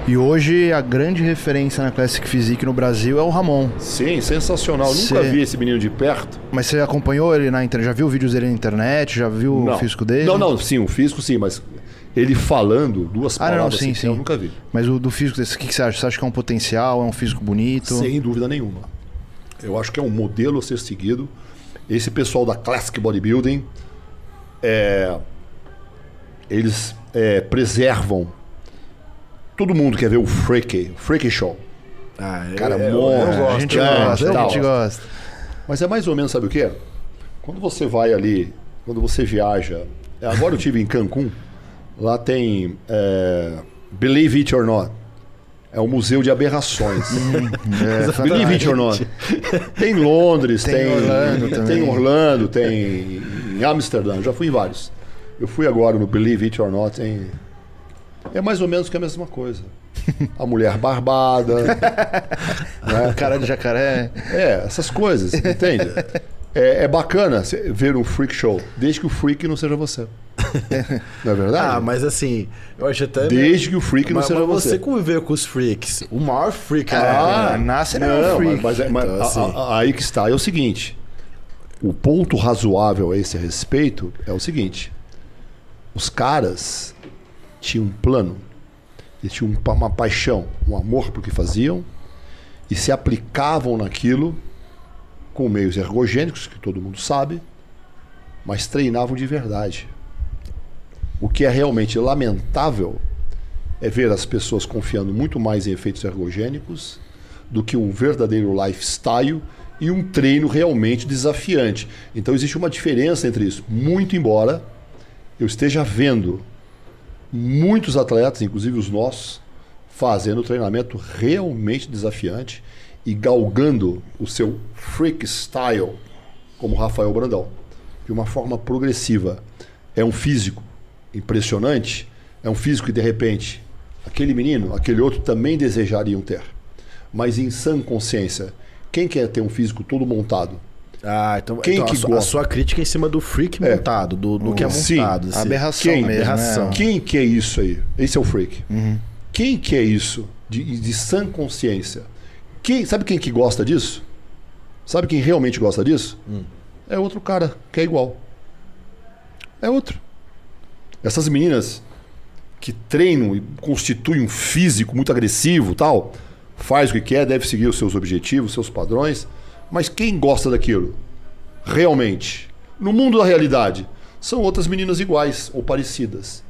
[SPEAKER 1] E hoje a grande referência na Classic Physique no Brasil é o Ramon.
[SPEAKER 3] Sim, sensacional.
[SPEAKER 1] Cê-
[SPEAKER 3] Nunca vi esse menino de perto.
[SPEAKER 1] Mas você acompanhou ele na internet? Já viu vídeos dele na internet? Já viu o físico dele?
[SPEAKER 3] Não, não, sim, o físico sim, mas ele falando duas
[SPEAKER 1] Ah, não,
[SPEAKER 3] palavras
[SPEAKER 1] sim,
[SPEAKER 3] assim,
[SPEAKER 1] sim.
[SPEAKER 3] eu nunca vi.
[SPEAKER 1] Mas o do físico desse, o que, que você acha? Você acha que é um potencial? É um físico bonito?
[SPEAKER 3] Sem dúvida nenhuma. Eu acho que é um modelo a ser seguido. Esse pessoal da Classic Bodybuilding, é, eles é, preservam. Todo mundo quer ver o Freaky, Freaky Show.
[SPEAKER 2] Ah, eu-
[SPEAKER 3] Cara,
[SPEAKER 2] eu,
[SPEAKER 3] monstro.
[SPEAKER 2] eu
[SPEAKER 1] a
[SPEAKER 2] gosto.
[SPEAKER 1] gente
[SPEAKER 3] é,
[SPEAKER 1] gosta, a gente gosta.
[SPEAKER 3] Mas é mais ou menos, sabe o quê? Quando você vai ali, quando você viaja. é, Agora eu tive em Cancún, lá tem é, Believe It or Not. É o Museu de Aberrações.
[SPEAKER 1] É,
[SPEAKER 3] Believe It or Not. Tem Londres,
[SPEAKER 1] Tem
[SPEAKER 3] tem,
[SPEAKER 1] Orlando
[SPEAKER 3] tem
[SPEAKER 1] também.
[SPEAKER 3] Orlando, tem em Amsterdã, já fui em vários. Eu fui agora no Believe It or Not, tem, é mais ou menos que a mesma coisa. A mulher barbada, né?
[SPEAKER 1] Cara de jacaré.
[SPEAKER 3] É, essas coisas, entende? É, é bacana ver um freak show, desde que o freak não seja você. Não é verdade?
[SPEAKER 2] Ah, mas assim, eu acho até.
[SPEAKER 3] Desde que o freak não
[SPEAKER 2] mas,
[SPEAKER 3] seja
[SPEAKER 2] mas
[SPEAKER 3] você.
[SPEAKER 2] você conviveu com os freaks. O maior freak
[SPEAKER 1] Ah,
[SPEAKER 2] né?
[SPEAKER 1] nasce não,
[SPEAKER 3] Não,
[SPEAKER 1] freak.
[SPEAKER 3] mas, é- mas
[SPEAKER 2] Então, assim.
[SPEAKER 3] a- a- aí que está. É o seguinte: o ponto razoável a esse respeito é o seguinte: os caras tinham um plano, eles tinham um uma paixão, um amor por que faziam e se aplicavam naquilo com meios ergogênicos, que todo mundo sabe, mas treinavam de verdade. O que é realmente lamentável é ver as pessoas confiando muito mais em efeitos ergogênicos do que um verdadeiro lifestyle e um treino realmente desafiante. Então existe uma diferença entre isso. Muito embora eu esteja vendo muitos atletas, inclusive os nossos, fazendo treinamento realmente desafiante e galgando o seu freak style, como Rafael Brandão, de uma forma progressiva. É um físico impressionante, é um físico que de repente aquele menino, aquele outro também desejariam ter. Mas em sã consciência, Quem quer ter um físico todo montado?
[SPEAKER 2] Ah, então,
[SPEAKER 3] Quem
[SPEAKER 2] então
[SPEAKER 3] que
[SPEAKER 2] a, sua, a sua crítica é em cima do freak
[SPEAKER 3] É.
[SPEAKER 2] montado, do, do que é
[SPEAKER 3] Sim.
[SPEAKER 2] montado. esse-
[SPEAKER 1] Aberração
[SPEAKER 3] Quem?
[SPEAKER 1] mesmo.
[SPEAKER 2] Aberração.
[SPEAKER 1] né?
[SPEAKER 3] Quem que é isso aí? Esse é o freak.
[SPEAKER 1] Uhum.
[SPEAKER 3] Quem que é isso de, de sã consciência? Quem, sabe quem que gosta disso? Sabe quem realmente gosta disso? É outro cara que é igual. É outro. Essas meninas que treinam e constituem um físico muito agressivo, tal, faz o que quer, deve seguir os seus objetivos, seus padrões, mas quem gosta daquilo? Realmente, no mundo da realidade, são outras meninas iguais ou parecidas.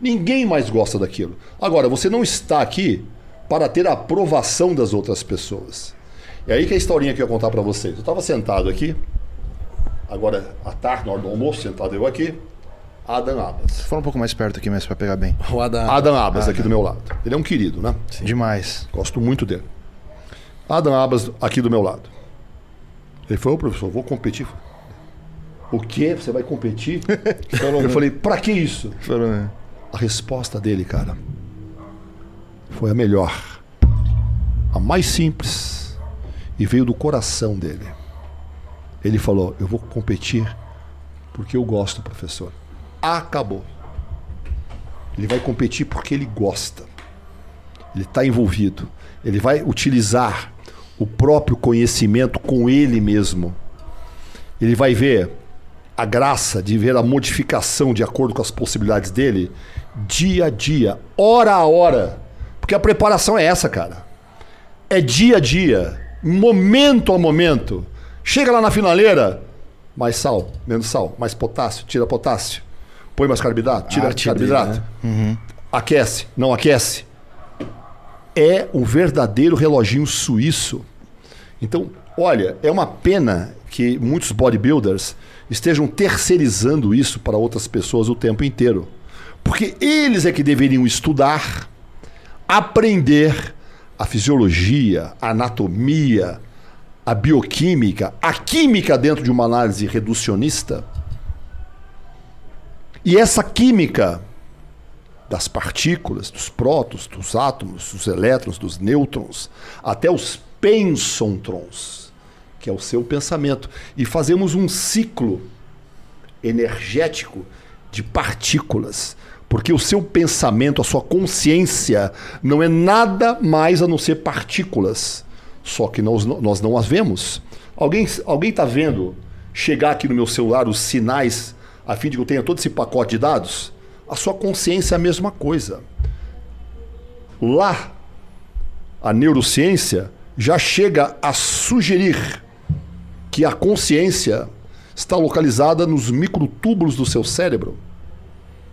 [SPEAKER 3] Ninguém mais gosta daquilo. Agora, você não está aqui para ter a aprovação das outras pessoas. É aí que a historinha que eu ia contar para vocês. Eu estava sentado aqui, agora à tarde, na hora do almoço, sentado eu aqui, Adam Abbas.
[SPEAKER 1] Fala um pouco mais perto aqui, mesmo, pra pegar bem.
[SPEAKER 2] O Adam,
[SPEAKER 3] Adam Abbas aqui do meu lado. Ele é um querido, né?
[SPEAKER 1] Demais.
[SPEAKER 3] Gosto muito dele. Adam Abbas aqui do meu lado. Ele falou, professor, vou competir. O quê? Você vai competir? eu falei, pra que isso?
[SPEAKER 1] Falou,
[SPEAKER 3] A resposta dele, cara, foi a melhor. A mais simples. E veio do coração dele. Ele falou: Eu vou competir porque eu gosto, professor. Acabou. Ele vai competir porque ele gosta. Ele está envolvido. Ele vai utilizar o próprio conhecimento com ele mesmo. Ele vai ver a graça de ver a modificação de acordo com as possibilidades dele dia a dia, hora a hora. Porque a preparação é essa, cara. É dia a dia, momento a momento. Chega lá na finaleira, mais sal, menos sal, mais potássio, tira potássio. Põe mais carboidrato, tira
[SPEAKER 2] arte dele,
[SPEAKER 3] carboidrato. Aquece, não aquece. É um verdadeiro reloginho suíço. Então, olha, é uma pena que muitos bodybuilders estejam terceirizando isso para outras pessoas o tempo inteiro. Porque eles é que deveriam estudar, aprender a fisiologia, a anatomia, a bioquímica, a química dentro de uma análise reducionista. E essa química das partículas, dos prótons, dos átomos, dos elétrons, dos nêutrons, até os pensantrons, que é o seu pensamento. E fazemos um ciclo energético de partículas. Porque o seu pensamento, a sua consciência, não é nada mais a não ser partículas. Só que nós, nós não as vemos. Alguém está tá vendo chegar aqui no meu celular os sinais a fim de que eu tenha todo esse pacote de dados? A sua consciência é a mesma coisa. Lá, a neurociência já chega a sugerir que a consciência está localizada nos microtúbulos do seu cérebro.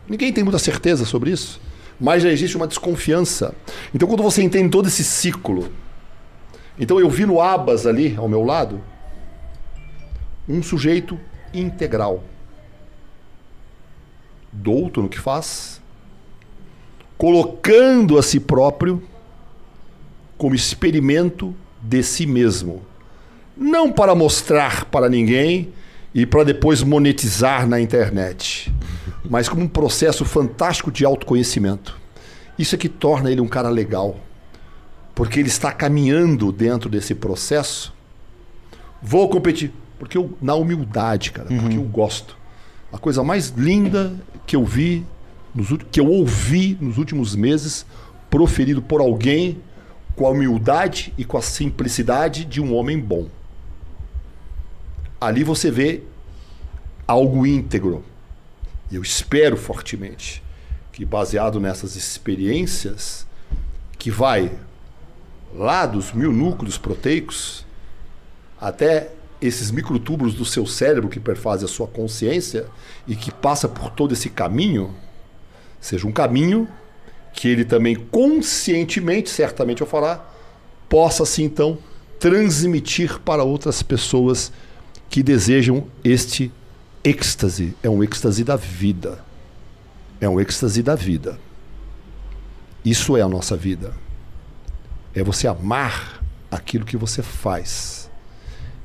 [SPEAKER 3] Ninguém tem muita certeza sobre isso, mas já existe uma desconfiança. Então, quando você entende todo esse ciclo, então eu vi no Abas ali ao meu lado um sujeito integral, douto no que faz, colocando a si próprio como experimento de si mesmo, não para mostrar para ninguém e para depois monetizar na internet, mas como um processo fantástico de autoconhecimento. Isso é que torna ele um cara legal, porque ele está caminhando dentro desse processo. Vou competir, porque eu, na humildade, cara, porque eu gosto. A coisa mais linda que eu vi, nos, que eu ouvi nos últimos meses, proferido por alguém com a humildade e com a simplicidade de um homem bom. Ali você vê algo íntegro. E eu espero fortemente que, baseado nessas experiências, que vai lá dos mil núcleos proteicos até esses microtúbulos do seu cérebro que perfazem a sua consciência e que passa por todo esse caminho, seja um caminho que ele também conscientemente, certamente eu falar, possa assim então transmitir para outras pessoas que desejam este êxtase. É um êxtase da vida. É um êxtase da vida. Isso é a nossa vida. É você amar aquilo que você faz.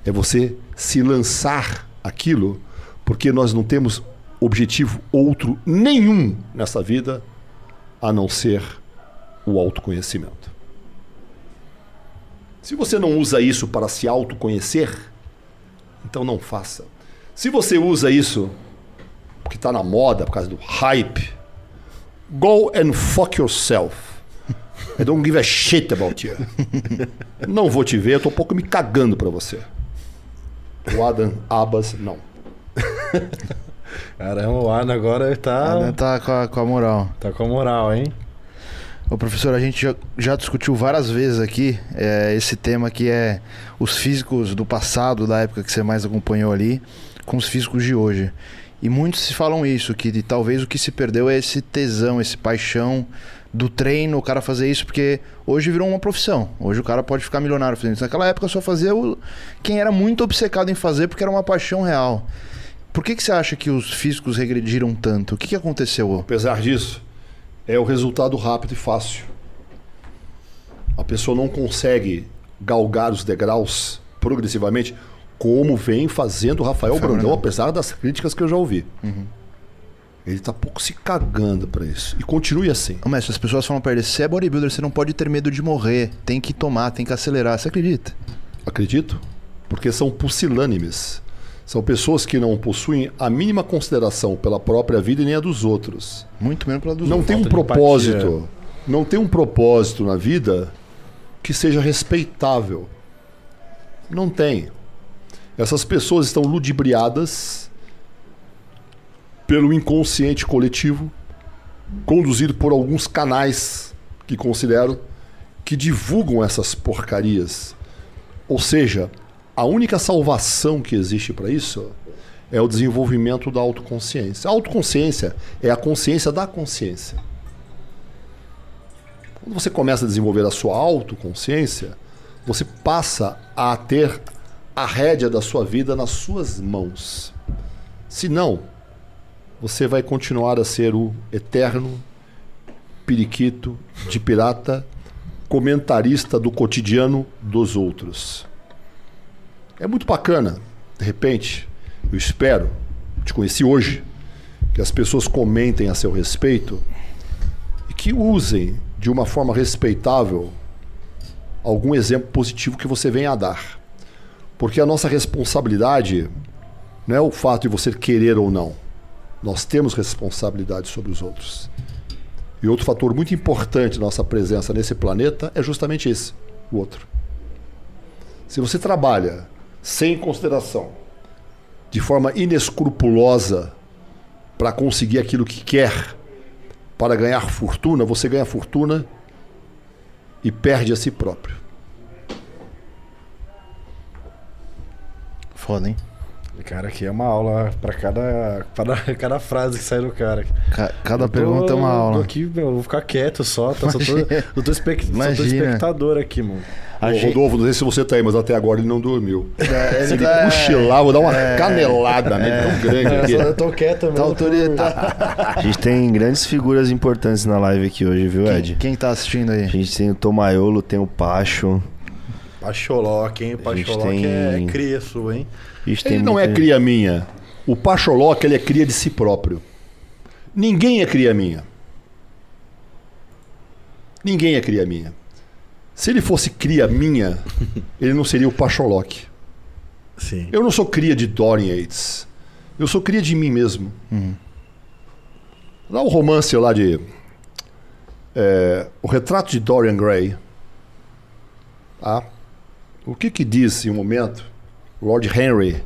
[SPEAKER 3] É você se lançar aquilo, porque nós não temos objetivo outro nenhum nessa vida a não ser o autoconhecimento. Se você não usa isso para se autoconhecer, então não faça. Se você usa isso porque está na moda, por causa do hype, go and fuck yourself. I don't give a shit about you. Não vou te ver, eu tô um pouco me cagando para você. O Adam Abbas, não.
[SPEAKER 2] Caramba, o Arno agora tá,
[SPEAKER 1] Ah, tá com a, com a moral.
[SPEAKER 2] tá com a moral, hein?
[SPEAKER 1] Ô professor, a gente já, já discutiu várias vezes aqui é, esse tema que é os físicos do passado, da época que você mais acompanhou ali, com os físicos de hoje. E muitos se falam isso, que de- talvez o que se perdeu é esse tesão, esse paixão do treino, o cara fazer isso, porque hoje virou uma profissão. Hoje o cara pode ficar milionário fazendo isso. Naquela época só fazia o... quem era muito obcecado em fazer porque era uma paixão real. Por que, que você acha que os físicos regrediram tanto? O que, que aconteceu?
[SPEAKER 3] Apesar disso, é o resultado rápido e fácil. A pessoa não consegue galgar os degraus progressivamente, como vem fazendo o Rafael
[SPEAKER 1] Rafael
[SPEAKER 3] Brandão,
[SPEAKER 1] Brandão.
[SPEAKER 3] apesar das críticas que eu já ouvi. Ele tá pouco se cagando para isso. E continue assim.
[SPEAKER 1] Ô, mestre, as pessoas falam pra ele, se é bodybuilder, você não pode ter medo de morrer. Tem que tomar, tem que acelerar. Você acredita?
[SPEAKER 3] Acredito? Porque são pusilânimes. São pessoas que não possuem a mínima consideração pela própria vida e nem a dos outros.
[SPEAKER 1] Muito menos pela dos
[SPEAKER 3] não
[SPEAKER 1] outros.
[SPEAKER 3] tem um propósito. Não tem um propósito na vida que seja respeitável. Não tem. Essas pessoas estão ludibriadas pelo inconsciente coletivo, conduzido por alguns canais que considero que divulgam essas porcarias. Ou seja, a única salvação que existe para isso é o desenvolvimento da autoconsciência. A autoconsciência é a consciência da consciência. Quando você começa a desenvolver a sua autoconsciência, você passa a ter a rédea da sua vida nas suas mãos. Se não, você vai continuar a ser o eterno periquito de pirata, comentarista do cotidiano dos outros. É muito bacana, de repente, eu espero, te conheci hoje, que as pessoas comentem a seu respeito e que usem de uma forma respeitável algum exemplo positivo que você venha a dar. Porque a nossa responsabilidade não é o fato de você querer ou não. Nós temos responsabilidade sobre os outros. E outro fator muito importante da nossa presença nesse planeta é justamente esse, o outro. Se você trabalha sem consideração, de forma inescrupulosa, para conseguir aquilo que quer, para ganhar fortuna, você ganha fortuna e perde a si próprio.
[SPEAKER 1] Foda, hein?
[SPEAKER 2] Cara, aqui é uma aula pra cada, pra cada frase que sai do cara.
[SPEAKER 1] Ca- Cada
[SPEAKER 2] tô-
[SPEAKER 1] pergunta é uma
[SPEAKER 2] Tô
[SPEAKER 1] aula.
[SPEAKER 2] aqui, meu, eu vou ficar quieto só, tá? Só tô, eu tô, espec- só tô
[SPEAKER 1] Imagina.
[SPEAKER 2] espectador aqui, mano.
[SPEAKER 1] A
[SPEAKER 3] Ô,
[SPEAKER 1] gente-
[SPEAKER 3] Rodolfo, não sei se você tá aí, mas até agora ele não dormiu.
[SPEAKER 1] É,
[SPEAKER 3] Se ele
[SPEAKER 1] tá-
[SPEAKER 3] cochilar, vou dar uma canelada nele tão grande
[SPEAKER 2] É,
[SPEAKER 3] aqui.
[SPEAKER 2] eu tô quieto mesmo.
[SPEAKER 1] Tá autoridade.
[SPEAKER 4] A gente tem grandes figuras importantes na live aqui hoje, viu,
[SPEAKER 1] Quem,
[SPEAKER 4] Ed?
[SPEAKER 1] quem tá assistindo aí?
[SPEAKER 4] A gente tem o Tomaiolo, tem o Pacho.
[SPEAKER 2] Pacholoque, hein? Pacholoque é,
[SPEAKER 4] tem-
[SPEAKER 2] é cria sua, hein?
[SPEAKER 4] Tem
[SPEAKER 3] Ele não é
[SPEAKER 4] muita-
[SPEAKER 3] cria minha. O Pacholoca, ele é cria de si próprio. Ninguém é cria minha. Ninguém é cria minha. Se ele fosse cria minha, ele não seria o Pacholoque.
[SPEAKER 2] Sim.
[SPEAKER 3] Eu não sou cria de Dorian Yates. Eu sou cria de mim mesmo. Lá o romance lá de. é, o retrato de Dorian Gray. Tá? O que que diz em um momento Lord Henry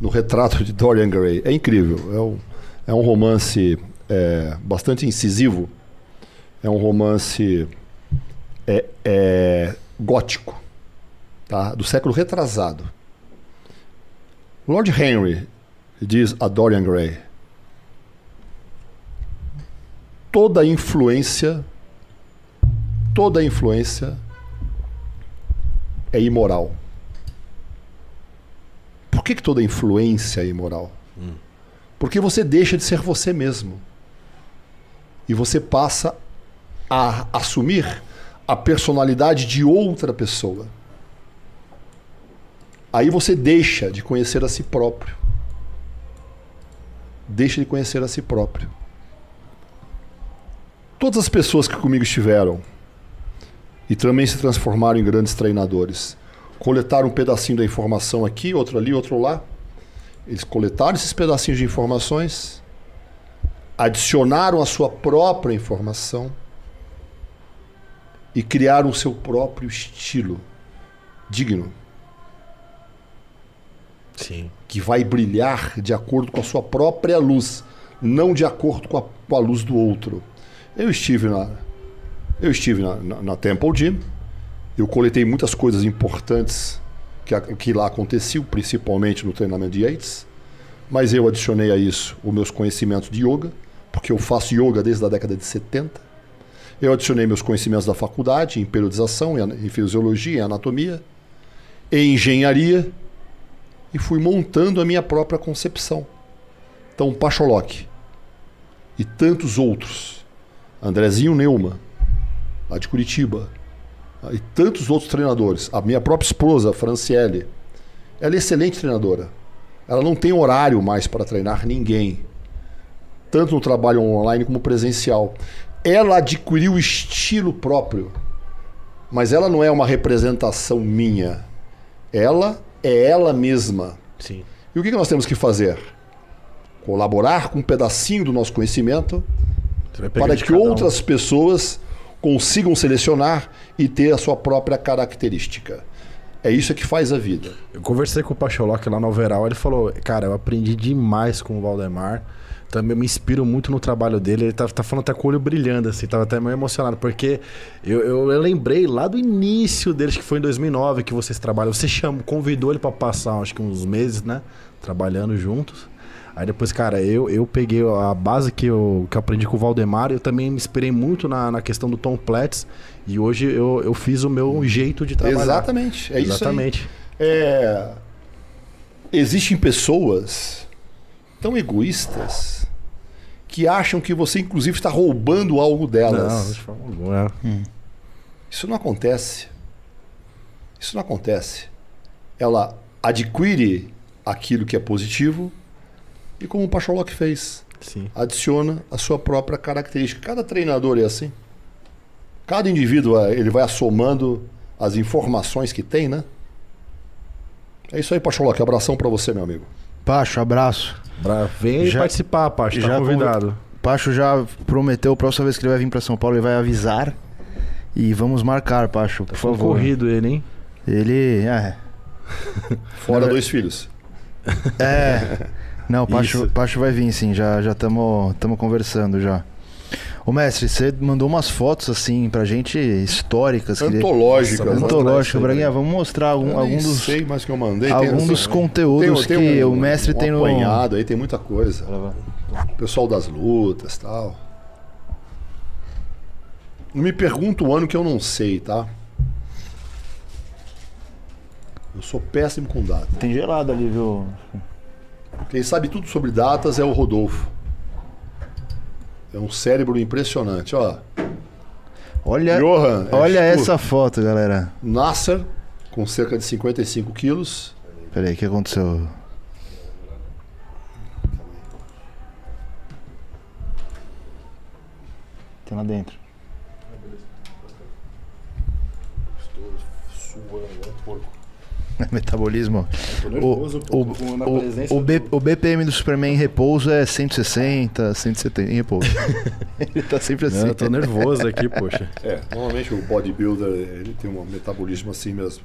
[SPEAKER 3] no retrato de Dorian Gray? É incrível. É um, é um romance é, bastante incisivo. É um romance é, é, gótico, tá? do século retrasado. Lord Henry diz a Dorian Gray: toda influência, toda influência é imoral. Por que, que toda influência é imoral? Porque você deixa de ser você mesmo. E você passa a assumir a personalidade de outra pessoa. Aí você deixa de conhecer a si próprio. Deixa de conhecer a si próprio. Todas as pessoas que comigo estiveram e também se transformaram em grandes treinadores. Coletaram um pedacinho da informação aqui, outro ali, outro lá. Eles coletaram esses pedacinhos de informações, adicionaram a sua própria informação e criaram o seu próprio estilo digno,
[SPEAKER 2] Sim.
[SPEAKER 3] que vai brilhar de acordo com a sua própria luz, não de acordo com a, com a luz do outro. Eu estive na, eu estive na, na, na Temple Gym, eu coletei muitas coisas importantes que, que lá aconteciam, principalmente no treinamento de Yates, mas eu adicionei a isso os meus conhecimentos de yoga, porque eu faço yoga desde a década de 70. Eu adicionei meus conhecimentos da faculdade em periodização, em, fisiologia, em anatomia, em engenharia e fui montando a minha própria concepção. Então, Pacholok e tantos outros, Andrezinho Neumann, lá de Curitiba, e tantos outros treinadores. A minha própria esposa, Franciele, ela é excelente treinadora. Ela não tem horário mais para treinar ninguém, tanto no trabalho online como presencial. Ela adquiriu o estilo próprio, mas ela não é uma representação minha. Ela é ela mesma.
[SPEAKER 2] Sim.
[SPEAKER 3] E o que nós temos que fazer? Colaborar com um pedacinho do nosso conhecimento para que
[SPEAKER 2] cada um.
[SPEAKER 3] outras pessoas consigam selecionar e ter a sua própria característica. É isso que faz a vida.
[SPEAKER 2] Eu conversei com o Pacholoc lá no Overall, ele falou, cara, eu aprendi demais com o Valdemar. Também me inspiro muito no trabalho dele. Ele tá, tá falando até com o olho brilhando, assim, tava até meio emocionado, porque eu, eu, eu lembrei lá do início deles, que foi em 2009 que vocês trabalham. Você chamou, convidou ele pra passar, acho que uns meses, né? Trabalhando juntos. Aí depois, cara, eu, eu peguei a base que eu, que eu aprendi com o Valdemar. Eu também me inspirei muito na, na questão do Tom Platts. E hoje eu, eu fiz o meu jeito de trabalhar.
[SPEAKER 3] Exatamente. É isso aí.
[SPEAKER 2] Exatamente.
[SPEAKER 3] É, Existem pessoas tão egoístas que acham que você, inclusive, está roubando algo
[SPEAKER 2] Não,
[SPEAKER 3] delas.
[SPEAKER 2] de forma alguma.
[SPEAKER 3] Isso não acontece. Isso não acontece. Ela adquire aquilo que é positivo e, como o Pacholok fez,
[SPEAKER 2] Sim.
[SPEAKER 3] adiciona a sua própria característica. Cada treinador é assim. Cada indivíduo eh, ele vai assomando as informações que tem, né? É isso aí, Pacholok. Abração para você, meu amigo.
[SPEAKER 1] Pacho, abraço.
[SPEAKER 2] Bra- Vem aí
[SPEAKER 1] Já-
[SPEAKER 2] participar, Pacho. Tá
[SPEAKER 1] já
[SPEAKER 2] convidado.
[SPEAKER 1] Pacho já prometeu, a próxima vez que ele vai vir pra São Paulo, ele vai avisar. E vamos marcar, Pacho, por
[SPEAKER 2] Foi
[SPEAKER 1] favor.
[SPEAKER 2] corrido ele, hein?
[SPEAKER 1] Ele. É.
[SPEAKER 3] Fora dois filhos.
[SPEAKER 1] É. Não, Pacho,
[SPEAKER 2] Isso.
[SPEAKER 1] Pacho vai vir sim, já estamos já conversando já. Ô mestre, você mandou umas fotos assim pra gente históricas. queria-
[SPEAKER 3] Antológicas. Né?
[SPEAKER 1] Braguinha,
[SPEAKER 2] aí,
[SPEAKER 1] vamos mostrar algum,
[SPEAKER 3] Eu
[SPEAKER 1] algum dos,
[SPEAKER 3] sei mais que eu mandei.
[SPEAKER 1] algum dos conteúdos
[SPEAKER 3] tem- tem
[SPEAKER 1] que
[SPEAKER 3] um-
[SPEAKER 1] o mestre
[SPEAKER 3] um
[SPEAKER 1] tem no.
[SPEAKER 3] apanhado aí, tem muita coisa. Pessoal das lutas tal. Não me pergunta o ano que eu não sei, tá? Eu sou péssimo com data.
[SPEAKER 1] Tem gelado ali, viu?
[SPEAKER 3] Quem sabe tudo sobre datas é o Rodolfo. É um cérebro impressionante, ó.
[SPEAKER 1] Olha,
[SPEAKER 3] Johan, é
[SPEAKER 1] olha
[SPEAKER 3] tipo
[SPEAKER 1] essa foto, galera.
[SPEAKER 3] Nasser, com cerca de 55 quilos.
[SPEAKER 1] Peraí, o que aconteceu? Tem lá dentro.
[SPEAKER 3] Estou suando, porco.
[SPEAKER 1] Metabolismo.
[SPEAKER 2] Tô
[SPEAKER 1] nervoso, presença O, B- o BPM do Superman em repouso é 160, 170 em repouso. Ele tá sempre assim.
[SPEAKER 2] Eu tô nervoso aqui, poxa.
[SPEAKER 3] É, normalmente o bodybuilder ele tem um metabolismo assim mesmo.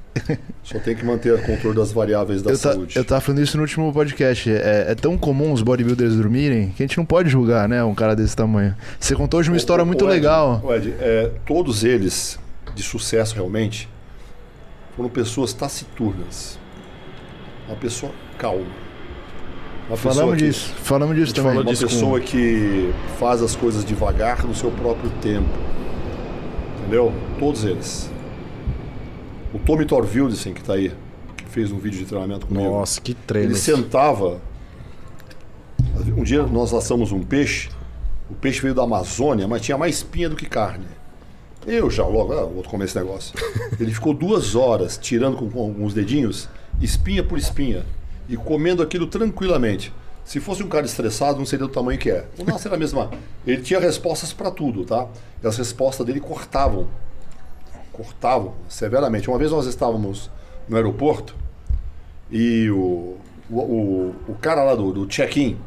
[SPEAKER 3] Só tem que manter o controle das variáveis da
[SPEAKER 1] Eu, tá,
[SPEAKER 3] saúde.
[SPEAKER 1] eu tava falando isso no último podcast. É, é tão comum os bodybuilders dormirem que a gente não pode julgar, né? Um cara desse tamanho. Você contou hoje uma história
[SPEAKER 3] O-
[SPEAKER 1] muito
[SPEAKER 3] o Ed-
[SPEAKER 1] legal.
[SPEAKER 3] o Ed, é, todos eles, de sucesso realmente, foram pessoas taciturnas. Uma pessoa calma. Uma pessoa
[SPEAKER 1] Falamos
[SPEAKER 3] que-
[SPEAKER 1] disso. Falamos disso também.
[SPEAKER 3] Uma pessoa que faz as coisas devagar no seu próprio tempo. Entendeu? Todos eles. O Tommy Torvildsen, que tá aí, que fez um vídeo de treinamento comigo.
[SPEAKER 2] Nossa, que treino.
[SPEAKER 3] Ele sentava. Um dia nós assamos um peixe. O peixe veio da Amazônia, mas tinha mais espinha do que carne. Eu já logo, ah, vou comer esse negócio. Ele ficou duas horas tirando com, com os dedinhos, espinha por espinha, e comendo aquilo tranquilamente. Se fosse um cara estressado, não seria do tamanho que é. O nosso era a mesma. Ele tinha respostas para tudo, tá? E as respostas dele cortavam. cortavam severamente. Uma vez nós estávamos no aeroporto e o, o, o, o cara lá do, do check-in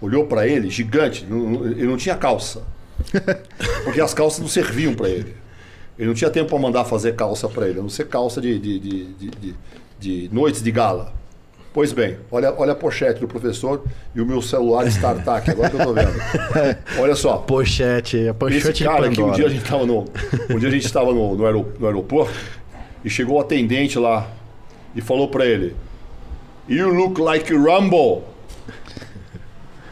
[SPEAKER 3] olhou para ele, gigante, ele não tinha calça. Porque as calças não serviam para ele. Ele não tinha tempo para mandar fazer calça para ele, a não ser calça de, de, de, de, noites de gala. Pois bem, olha, olha a pochete do professor e o meu celular StarTAC, agora que eu tô vendo. Olha só.
[SPEAKER 2] Pochete, a pochete
[SPEAKER 3] Esse cara
[SPEAKER 2] de
[SPEAKER 3] aqui, um dia a gente estava no, um dia a gente no, no aeroporto e chegou o atendente lá e falou para ele: You look like Rumble.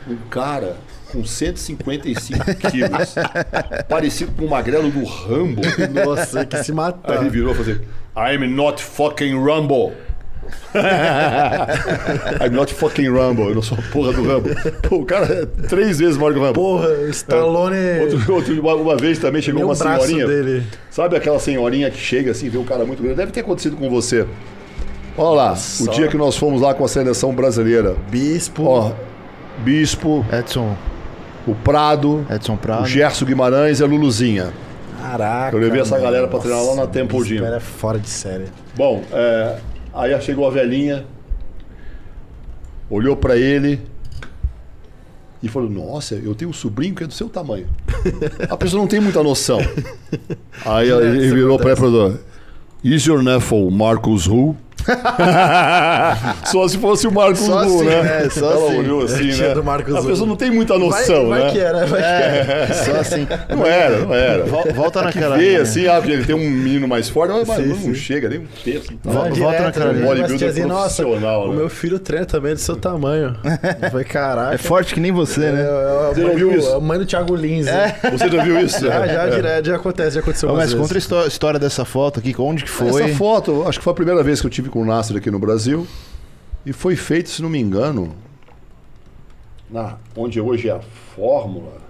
[SPEAKER 3] Um cara com 155 quilos, parecido com o magrelo do Rambo.
[SPEAKER 2] Nossa, que se
[SPEAKER 3] Aí
[SPEAKER 2] matar.
[SPEAKER 3] ele virou e falou assim: I'm not fucking Rumble. I'm not fucking Rumble. Eu não sou a porra do Rambo. Pô, o cara é três vezes maior que o Rambo.
[SPEAKER 2] Porra, Stallone.
[SPEAKER 3] Outro, outro- uma, uma vez também chegou
[SPEAKER 2] Meu
[SPEAKER 3] uma senhorinha.
[SPEAKER 2] dele.
[SPEAKER 3] Sabe aquela senhorinha que chega assim, vê um cara muito grande? Deve ter acontecido com você. Olha lá, o dia que nós fomos lá com a seleção brasileira.
[SPEAKER 2] Bispo.
[SPEAKER 3] Ó, Bispo,
[SPEAKER 1] Edson,
[SPEAKER 3] o Prado,
[SPEAKER 1] Edson Prado.
[SPEAKER 3] o Gerson Guimarães e a Luluzinha.
[SPEAKER 2] Caraca.
[SPEAKER 3] Eu levei essa
[SPEAKER 2] mano.
[SPEAKER 3] galera pra treinar lá na Temple Gym.
[SPEAKER 2] Era fora de série.
[SPEAKER 3] Bom, é, aí chegou a velhinha, olhou pra ele e falou: Nossa, eu tenho um sobrinho que é do seu tamanho. A pessoa não tem muita noção. Aí ele virou pra ele e falou: Is your nephew Marcus Who? Só se fosse o Marcos
[SPEAKER 1] Só
[SPEAKER 3] Who,
[SPEAKER 1] assim,
[SPEAKER 3] né?
[SPEAKER 1] né? Só
[SPEAKER 3] Ela
[SPEAKER 1] assim.
[SPEAKER 3] olhou assim, né?
[SPEAKER 2] do Marcos
[SPEAKER 3] a pessoa não tem muita noção,
[SPEAKER 2] vai, vai
[SPEAKER 3] né?
[SPEAKER 2] que era, vai que era.
[SPEAKER 1] Só assim.
[SPEAKER 3] Não era, não era.
[SPEAKER 1] Vol- Volta naquela.
[SPEAKER 3] Vê assim, ah, ele tem um menino mais forte, mas
[SPEAKER 2] Sim,
[SPEAKER 3] não
[SPEAKER 2] sim.
[SPEAKER 3] chega nem um terço. Tá?
[SPEAKER 2] Direto,
[SPEAKER 1] volta naquela
[SPEAKER 2] né?
[SPEAKER 3] Bodybuilder
[SPEAKER 2] Mas tiazinha, nossa,
[SPEAKER 3] profissional,
[SPEAKER 2] O
[SPEAKER 3] né?
[SPEAKER 2] meu filho treina também é do seu tamanho. Foi caraca.
[SPEAKER 1] É forte que nem você,
[SPEAKER 2] É,
[SPEAKER 1] né?
[SPEAKER 2] é, a
[SPEAKER 3] Você já
[SPEAKER 2] mãe
[SPEAKER 3] viu
[SPEAKER 2] do-
[SPEAKER 3] isso?
[SPEAKER 2] A mãe do Thiago Lins. né?
[SPEAKER 3] Você já viu isso?
[SPEAKER 2] Já, já,
[SPEAKER 3] É.
[SPEAKER 2] direto, já acontece, já aconteceu
[SPEAKER 1] mas conta a histó- história dessa foto aqui, onde que foi?
[SPEAKER 3] Essa foto, acho que foi a primeira vez que eu tive com o Nasser aqui no Brasil. E foi feito, se não me engano, na, onde hoje é a Fórmula.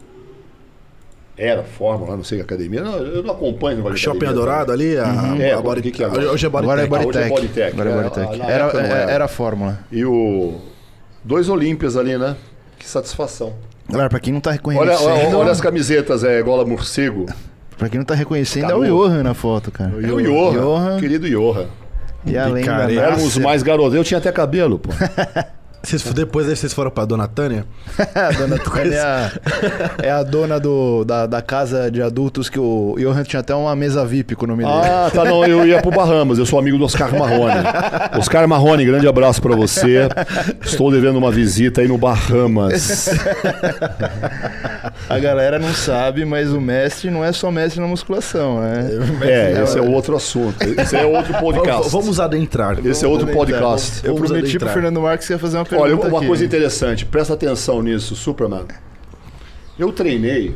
[SPEAKER 3] Era Fórmula, não sei, academia. Não, eu não acompanho o
[SPEAKER 2] Shopping Adorado ali, a,
[SPEAKER 3] É,
[SPEAKER 2] a
[SPEAKER 3] agora o que que é agora?
[SPEAKER 2] Hoje é
[SPEAKER 1] Agora é
[SPEAKER 2] Bodytech.
[SPEAKER 3] É
[SPEAKER 1] Bodytech.
[SPEAKER 3] Bodytech.
[SPEAKER 1] Agora é
[SPEAKER 3] É,
[SPEAKER 1] Bodytech. Era, é-
[SPEAKER 3] era.
[SPEAKER 1] era a fórmula.
[SPEAKER 3] E o. Dois Olímpias ali, né? Que satisfação.
[SPEAKER 1] Galera, pra quem não tá
[SPEAKER 3] Olha,
[SPEAKER 1] reconhecendo.
[SPEAKER 3] olha, olha as camisetas, é gola morcego.
[SPEAKER 1] Pra quem não tá reconhecendo, é o Johan na foto, cara.
[SPEAKER 3] É o Johan. querido Johan.
[SPEAKER 1] E além da.
[SPEAKER 3] Éramos mais garotos. Eu tinha até cabelo, pô.
[SPEAKER 2] Vocês, depois vocês foram pra Dona Tânia?
[SPEAKER 1] a dona Tânia é a, é a dona do, da, da casa de adultos que o Johan tinha até uma mesa VIP com o nome dele.
[SPEAKER 3] Ah, tá, não, eu ia pro Bahamas, eu sou amigo do Oscar Marrone. Oscar Marrone, grande abraço pra você. Estou devendo uma visita aí no Bahamas.
[SPEAKER 1] A galera não sabe, mas o mestre não é só mestre na musculação, né?
[SPEAKER 3] É, esse é outro assunto. Esse é outro podcast.
[SPEAKER 2] Vamos, vamos adentrar.
[SPEAKER 3] Esse é outro podcast.
[SPEAKER 1] Eu
[SPEAKER 2] Vamos
[SPEAKER 1] prometi pro. Fernando Marques que ia fazer uma
[SPEAKER 3] Olha, uma
[SPEAKER 1] aqui.
[SPEAKER 3] coisa interessante, presta atenção nisso, Superman. Eu treinei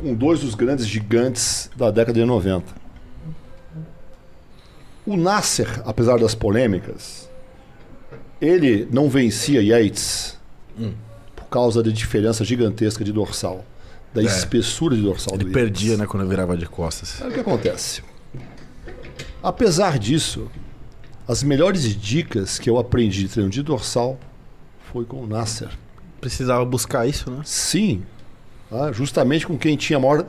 [SPEAKER 3] com dois dos grandes gigantes da década de 90. O Nasser, apesar das polêmicas, ele não vencia Yates por causa da diferença gigantesca de dorsal, da espessura de dorsal
[SPEAKER 2] Ele
[SPEAKER 3] do Yates.
[SPEAKER 2] perdia, né, quando virava de costas.
[SPEAKER 3] Aí o que acontece? Apesar disso, as melhores dicas que eu aprendi de treino de dorsal foi com o Nasser.
[SPEAKER 2] Precisava buscar isso, né?
[SPEAKER 3] Sim, tá? justamente com quem tinha maior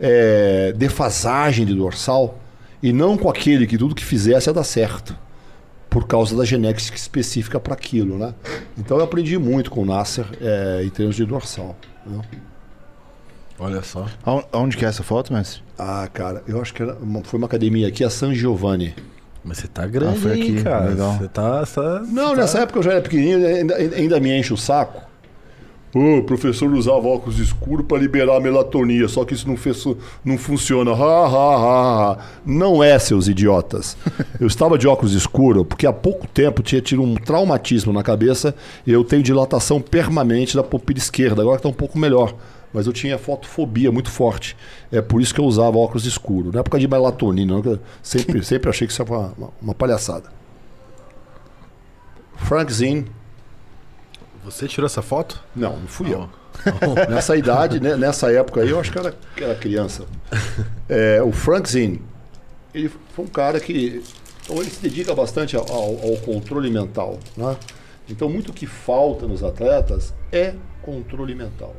[SPEAKER 3] é, defasagem de dorsal e não com aquele que tudo que fizesse ia dar certo, por causa da genética específica para aquilo, né? Então eu aprendi muito com o Nasser é, em termos de dorsal. né?
[SPEAKER 2] Olha só.
[SPEAKER 1] Aonde que é essa foto, mestre?
[SPEAKER 3] Ah, cara, eu acho que era foi uma academia aqui, a San Giovanni.
[SPEAKER 2] Mas você tá grande,
[SPEAKER 1] Ah, foi aqui,
[SPEAKER 2] cara.
[SPEAKER 1] legal.
[SPEAKER 2] Você tá, tá-
[SPEAKER 3] Não,
[SPEAKER 2] você
[SPEAKER 3] nessa
[SPEAKER 2] tá...
[SPEAKER 3] época eu já era pequenininho, ainda, ainda me enche o saco. Ô, o professor usava óculos escuros para liberar a melatonina, só que isso não, fez, não funciona. Ha, ha, ha, ha. Não é, seus idiotas. Eu estava de óculos escuros porque há pouco tempo tinha tido um traumatismo na cabeça e eu tenho dilatação permanente da pupila esquerda. Agora está um pouco melhor. Mas eu tinha fotofobia muito forte. É por isso que eu usava óculos escuros. Não é por causa de melatonina. não, sempre, sempre achei que isso era uma, uma- palhaçada. Frank Zinn.
[SPEAKER 2] Você tirou essa foto?
[SPEAKER 3] Não, não fui eu.
[SPEAKER 2] Não.
[SPEAKER 3] Nessa idade, né, nessa época aí, eu acho que era, que era criança. É, o Frank Zinn, ele foi um cara que. Então ele se dedica bastante ao, ao controle mental. Né? Então, muito que falta nos atletas é controle mental.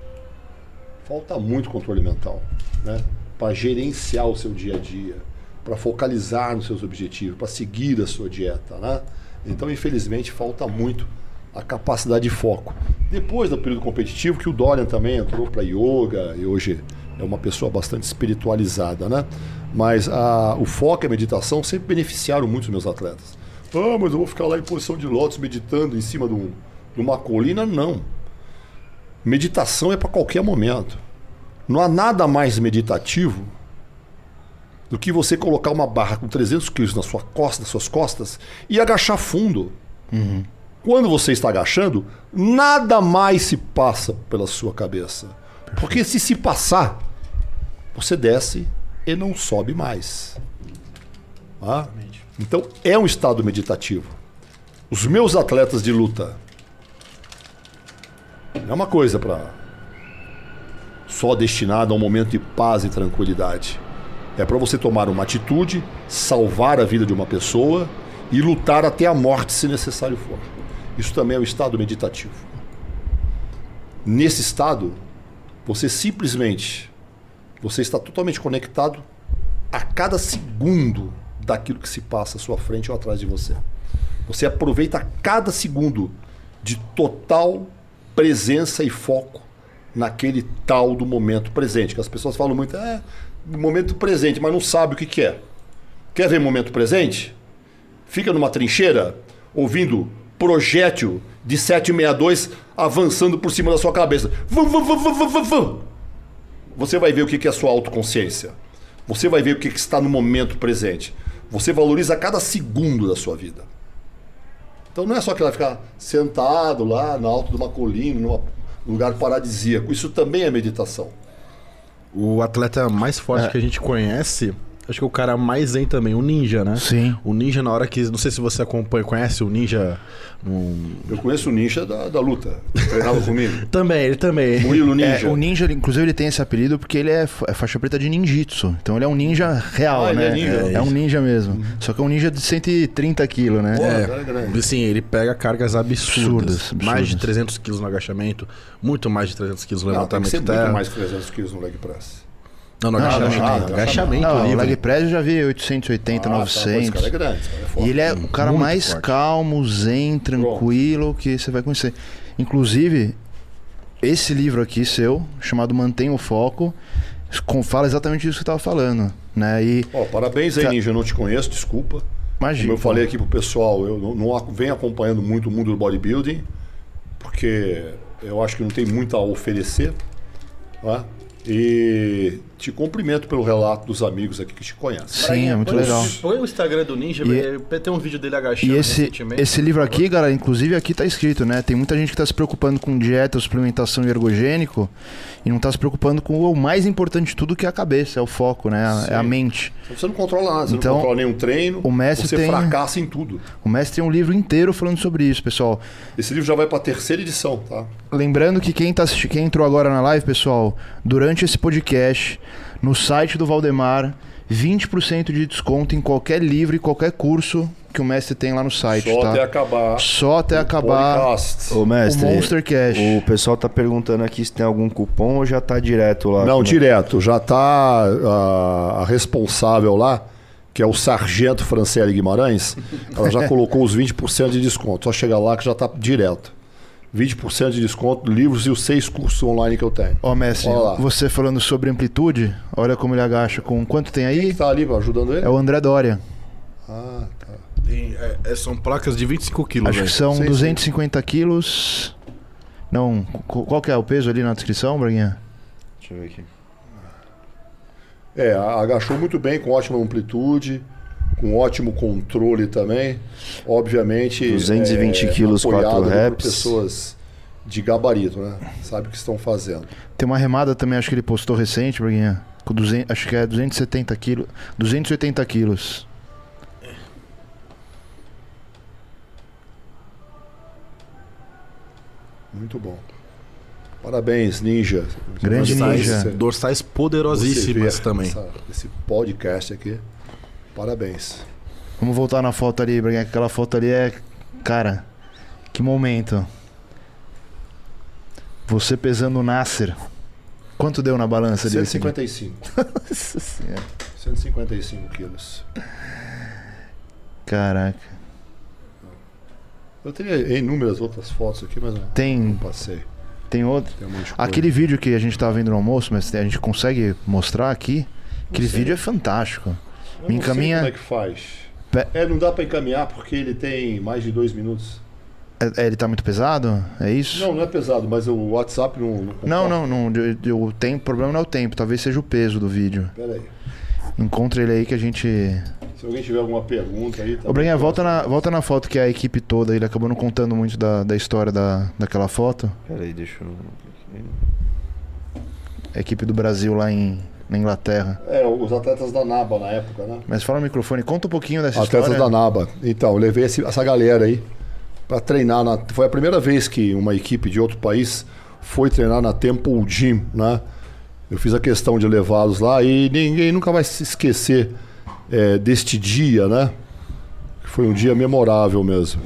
[SPEAKER 3] Falta muito controle mental. Né? para gerenciar o seu dia a dia, para focalizar nos seus objetivos, para seguir a sua dieta, né? Então, infelizmente, falta muito a capacidade de foco. Depois do período competitivo, que o Dorian também entrou para yoga e hoje é uma pessoa bastante espiritualizada, né? Mas a, o foco e a meditação sempre beneficiaram muito os meus atletas. Ah, mas eu vou ficar lá em posição de lótus meditando em cima de, um, de uma colina? Não. Meditação é para qualquer momento. Não há nada mais meditativo do que você colocar uma barra com 300 quilos na sua costa, nas suas costas e agachar fundo.
[SPEAKER 1] Uhum.
[SPEAKER 3] Quando você está agachando, nada mais se passa pela sua cabeça. Porque se se passar, você desce e não sobe mais. Tá? Então é um estado meditativo. Os meus atletas de luta é uma coisa para só destinada a um momento de paz e tranquilidade. É para você tomar uma atitude, salvar a vida de uma pessoa e lutar até a morte se necessário for. Isso também é um estado meditativo. Nesse estado, você simplesmente você está totalmente conectado a cada segundo daquilo que se passa à sua frente ou atrás de você. Você aproveita cada segundo de total presença e foco naquele tal do momento presente. Que as pessoas falam muito, é, momento presente, mas não sabe o que, que é. Quer ver momento presente? Fica numa trincheira ouvindo projétil de 762 avançando por cima da sua cabeça. Vum, vum, vum, vum, vum, vum. Você vai ver o que, que é a sua autoconsciência. Você vai ver o que, que está no momento presente. Você valoriza cada segundo da sua vida. Então não é só que ela ficar sentado lá no alto de uma colina, num lugar paradisíaco. Isso também é meditação.
[SPEAKER 2] O atleta mais forte
[SPEAKER 1] É.
[SPEAKER 2] que a gente conhece, acho que é o cara mais zen também, o ninja, né?
[SPEAKER 1] Sim.
[SPEAKER 2] O ninja, na hora que. Não sei se você acompanha, conhece o ninja. num-
[SPEAKER 3] Eu conheço o ninja da, da luta. Treinava comigo.
[SPEAKER 2] Também, ele também.
[SPEAKER 3] Murilo Ninja.
[SPEAKER 1] É, o ninja, inclusive, ele tem esse apelido porque ele é, é faixa preta de ninjitsu. Então ele é um ninja real,
[SPEAKER 3] Ah, ele
[SPEAKER 1] né?
[SPEAKER 3] é ninja,
[SPEAKER 1] é,
[SPEAKER 3] é
[SPEAKER 1] um ninja mesmo. Só que é um ninja de 130 quilos, né?
[SPEAKER 3] Pô,
[SPEAKER 2] É.
[SPEAKER 3] cara grande.
[SPEAKER 2] Assim, ele pega cargas absurdas.
[SPEAKER 1] Absurdas.
[SPEAKER 2] Mais de 300 quilos no agachamento, muito mais de 300 quilos no
[SPEAKER 3] Não, tem que
[SPEAKER 2] levantamento
[SPEAKER 3] ser muito mais que 300 quilos no leg press.
[SPEAKER 2] Não, no
[SPEAKER 1] Não,
[SPEAKER 2] agachamento.
[SPEAKER 3] não,
[SPEAKER 2] no
[SPEAKER 3] não,
[SPEAKER 2] agachamento
[SPEAKER 1] Não, o
[SPEAKER 2] livre.
[SPEAKER 1] leg press eu já vi 880,
[SPEAKER 3] Ah, tá, pô,
[SPEAKER 1] 900.
[SPEAKER 3] esse cara é grande, cara é forte.
[SPEAKER 1] E ele é o cara mais
[SPEAKER 2] forte.
[SPEAKER 1] calmo, zen, tranquilo que você vai conhecer. Inclusive, esse livro aqui seu, chamado Mantenha o Foco, fala exatamente isso que eu tava falando, né? E
[SPEAKER 3] Ó, parabéns aí,
[SPEAKER 1] Tá.
[SPEAKER 3] Ninja. Eu não te conheço, desculpa.
[SPEAKER 1] imagina.
[SPEAKER 3] Como eu falei aqui pro pessoal, eu não, não venho acompanhando muito o mundo do bodybuilding, porque eu acho que não tem muito a oferecer. Tá? E te cumprimento pelo relato dos amigos aqui que te conhecem.
[SPEAKER 1] Sim, é muito
[SPEAKER 2] Põe o-
[SPEAKER 1] legal.
[SPEAKER 2] Põe o Instagram do Ninja,
[SPEAKER 1] E-
[SPEAKER 2] ele- tem um vídeo dele agachando
[SPEAKER 1] E esse, esse livro aqui, galera, inclusive aqui tá escrito, né? Tem muita gente que tá se preocupando com dieta, suplementação e ergogênico e não tá se preocupando com o mais importante de tudo, que é a cabeça, é o foco, né? A- É a
[SPEAKER 3] Sim.
[SPEAKER 1] mente.
[SPEAKER 3] Você não controla nada, você
[SPEAKER 1] Então,
[SPEAKER 3] não controla nenhum treino,
[SPEAKER 1] o mestre
[SPEAKER 3] você
[SPEAKER 1] tem-
[SPEAKER 3] fracassa em tudo.
[SPEAKER 1] O mestre tem um livro inteiro falando sobre isso, pessoal.
[SPEAKER 3] Esse livro já vai para a terceira edição, tá?
[SPEAKER 1] Lembrando que quem, tá assistindo, quem entrou agora na live, pessoal, durante esse podcast, no site do Valdemar, 20% de desconto em qualquer livro e qualquer curso que o mestre tem lá no site,
[SPEAKER 3] Só
[SPEAKER 1] tá?
[SPEAKER 3] até acabar.
[SPEAKER 1] Só até
[SPEAKER 3] o
[SPEAKER 1] acabar
[SPEAKER 3] podcast.
[SPEAKER 1] O
[SPEAKER 4] mestre,
[SPEAKER 1] Monster Cash.
[SPEAKER 4] o pessoal tá perguntando aqui se tem algum cupom ou já tá direto lá.
[SPEAKER 3] Não, direto. Já está a, a responsável lá, que é o Sargento Franciele Guimarães, ela já colocou os 20% de desconto. Só chegar lá que já está direto. 20% de desconto, livros e os seis cursos online que eu tenho.
[SPEAKER 1] Ó, mestre,
[SPEAKER 3] Olha lá.
[SPEAKER 1] você falando sobre amplitude, olha como ele agacha com quanto tem aí?
[SPEAKER 3] Quem tá ali ajudando ele?
[SPEAKER 1] É o André Dória.
[SPEAKER 3] Ah, tá.
[SPEAKER 2] Tem, é, é, são placas de 25 quilos,
[SPEAKER 1] Acho
[SPEAKER 2] velho.
[SPEAKER 1] que são
[SPEAKER 3] Sim, sim.
[SPEAKER 1] 250 quilos. Não, qu- qual que é o peso ali na descrição, Braguinha?
[SPEAKER 4] Deixa eu ver aqui.
[SPEAKER 3] É, agachou muito bem, com ótima amplitude, com ótimo controle também. Obviamente.
[SPEAKER 4] 220
[SPEAKER 3] é,
[SPEAKER 4] quilos,
[SPEAKER 3] apoiado
[SPEAKER 4] quatro
[SPEAKER 3] por
[SPEAKER 4] reps.
[SPEAKER 3] pessoas de gabarito, né? Sabe o que estão fazendo.
[SPEAKER 1] Tem uma remada também, acho que ele postou recente, Braguinha. Com 200, acho que é 270 quilos. 280 quilos.
[SPEAKER 3] Muito bom. Parabéns, Ninja.
[SPEAKER 1] Grande
[SPEAKER 3] Você-
[SPEAKER 1] Ninja.
[SPEAKER 2] Dorsais poderosíssimas também.
[SPEAKER 3] essa- esse podcast aqui. Parabéns.
[SPEAKER 1] Vamos voltar na foto ali, Braguinha. que Aquela foto ali é. Cara, que momento. Você pesando o Nasser. Quanto deu na balança dele?
[SPEAKER 3] 155.
[SPEAKER 1] Nossa senhora.
[SPEAKER 3] 155 quilos.
[SPEAKER 1] Caraca.
[SPEAKER 3] Eu teria inúmeras outras fotos aqui, mas não,
[SPEAKER 1] Tem,
[SPEAKER 3] não passei.
[SPEAKER 1] tem outro.
[SPEAKER 3] Tem um.
[SPEAKER 1] Aquele vídeo que a gente tava vendo no almoço, mas a gente consegue mostrar aqui. Aquele vídeo é fantástico.
[SPEAKER 3] Eu
[SPEAKER 1] me
[SPEAKER 3] não sei
[SPEAKER 1] encaminha-
[SPEAKER 3] como é que faz.
[SPEAKER 1] Pe-
[SPEAKER 3] É, não dá pra encaminhar porque ele tem mais de dois minutos.
[SPEAKER 1] É- é, ele tá muito pesado? É isso?
[SPEAKER 3] Não, não é pesado, mas o WhatsApp não. Não,
[SPEAKER 1] Não, não, não. eu- eu- O tempo, o problema não é o tempo, talvez seja o peso do vídeo.
[SPEAKER 3] Pera aí.
[SPEAKER 1] Encontra ele aí que a gente.
[SPEAKER 3] Se alguém tiver alguma pergunta aí. Tá
[SPEAKER 1] Ô, Breninha, volta na, volta na foto que é a equipe toda. Ele acabou não contando muito da, da história da, daquela foto.
[SPEAKER 4] Peraí, deixa eu.
[SPEAKER 1] A equipe do Brasil lá em, na Inglaterra.
[SPEAKER 3] É, os atletas da NABA na época, né?
[SPEAKER 1] Mas fala no microfone, conta um pouquinho dessa
[SPEAKER 3] Atletas
[SPEAKER 1] história.
[SPEAKER 3] da NABA. Então, eu levei esse- essa galera aí pra treinar. Na, foi a primeira vez que uma equipe de outro país foi treinar na Temple Gym, né? Eu fiz a questão de levá-los lá e ninguém nunca vai se esquecer é, deste dia, né? Foi um dia memorável mesmo.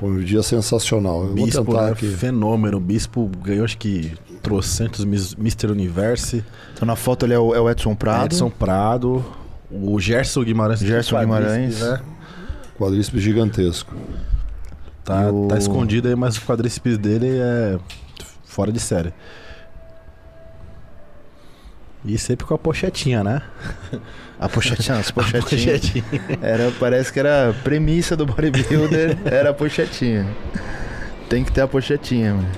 [SPEAKER 3] Foi um dia sensacional. Eu vou
[SPEAKER 2] Bispo,
[SPEAKER 3] tentar
[SPEAKER 2] né?
[SPEAKER 3] aqui.
[SPEAKER 2] Fenômeno. O Bispo ganhou, acho que, trocentos Mr. Universe.
[SPEAKER 1] Então na foto ali é o, é o Edson Prado.
[SPEAKER 2] Edson Prado. O Gerson Guimarães.
[SPEAKER 1] Gerson Guimarães.
[SPEAKER 2] Né?
[SPEAKER 3] Quadríceps gigantesco.
[SPEAKER 2] Tá,
[SPEAKER 1] o-
[SPEAKER 2] tá escondido aí, mas o quadríceps dele é fora de série. E sempre com a pochetinha, né?
[SPEAKER 1] A pochetinha, as
[SPEAKER 2] A
[SPEAKER 1] pochetinhas.
[SPEAKER 2] pochetinha.
[SPEAKER 1] Era, parece que era a premissa do bodybuilder, era a pochetinha. Tem que ter a pochetinha, mano.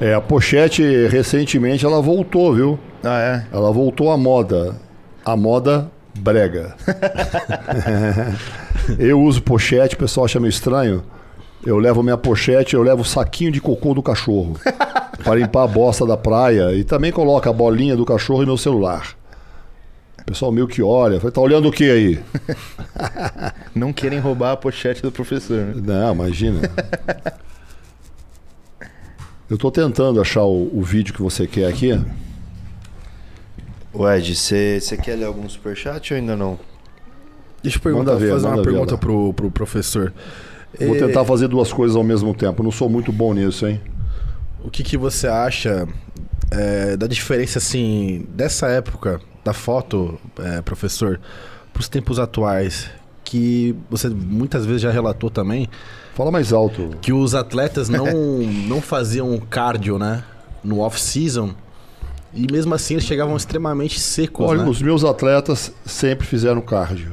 [SPEAKER 3] É, a pochete recentemente ela voltou, viu?
[SPEAKER 1] Ah, é?
[SPEAKER 3] Ela voltou à moda. A moda brega. eu uso pochete, o pessoal acha meio estranho. Eu levo minha pochete, eu levo o saquinho de cocô do cachorro. para limpar a bosta da praia. E também coloco a bolinha do cachorro e meu celular. O pessoal meio que olha. Fala, tá olhando o que aí?
[SPEAKER 1] Não querem roubar a pochete do professor. né?
[SPEAKER 3] Não, imagina. Eu tô tentando achar o, o vídeo que você quer aqui.
[SPEAKER 4] Ô Ed, você quer ler algum superchat ou ainda não?
[SPEAKER 2] Deixa eu perguntar,
[SPEAKER 3] ver,
[SPEAKER 2] fazer uma
[SPEAKER 3] ver
[SPEAKER 2] pergunta
[SPEAKER 3] lá.
[SPEAKER 2] pro, pro professor.
[SPEAKER 3] Vou
[SPEAKER 2] Eh,
[SPEAKER 3] tentar fazer duas coisas ao mesmo tempo. Não sou muito bom nisso, hein?
[SPEAKER 2] O que, que você acha é, da diferença, assim, dessa época da foto, é, professor, para os tempos atuais? Que você muitas vezes já relatou também
[SPEAKER 3] Fala mais alto.
[SPEAKER 2] que os atletas não, não faziam cardio, né? No off-season. E mesmo assim eles chegavam extremamente secos,
[SPEAKER 3] Olha,
[SPEAKER 2] né?
[SPEAKER 3] os meus atletas sempre fizeram cardio.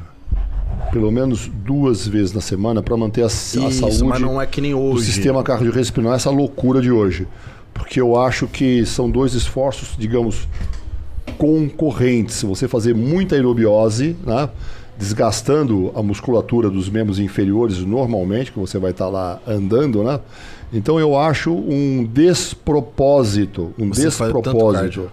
[SPEAKER 3] Pelo menos duas vezes na semana para manter a, a
[SPEAKER 2] Isso,
[SPEAKER 3] saúde
[SPEAKER 2] mas não é que nem hoje.
[SPEAKER 3] sistema cardiorrespiratório, essa loucura de hoje. Porque eu acho que são dois esforços, digamos, concorrentes. Você fazer muita aerobiose, né? Desgastando a musculatura dos membros inferiores normalmente, que você vai estar lá andando, né? Então eu acho um despropósito, um
[SPEAKER 2] Você
[SPEAKER 3] despropósito.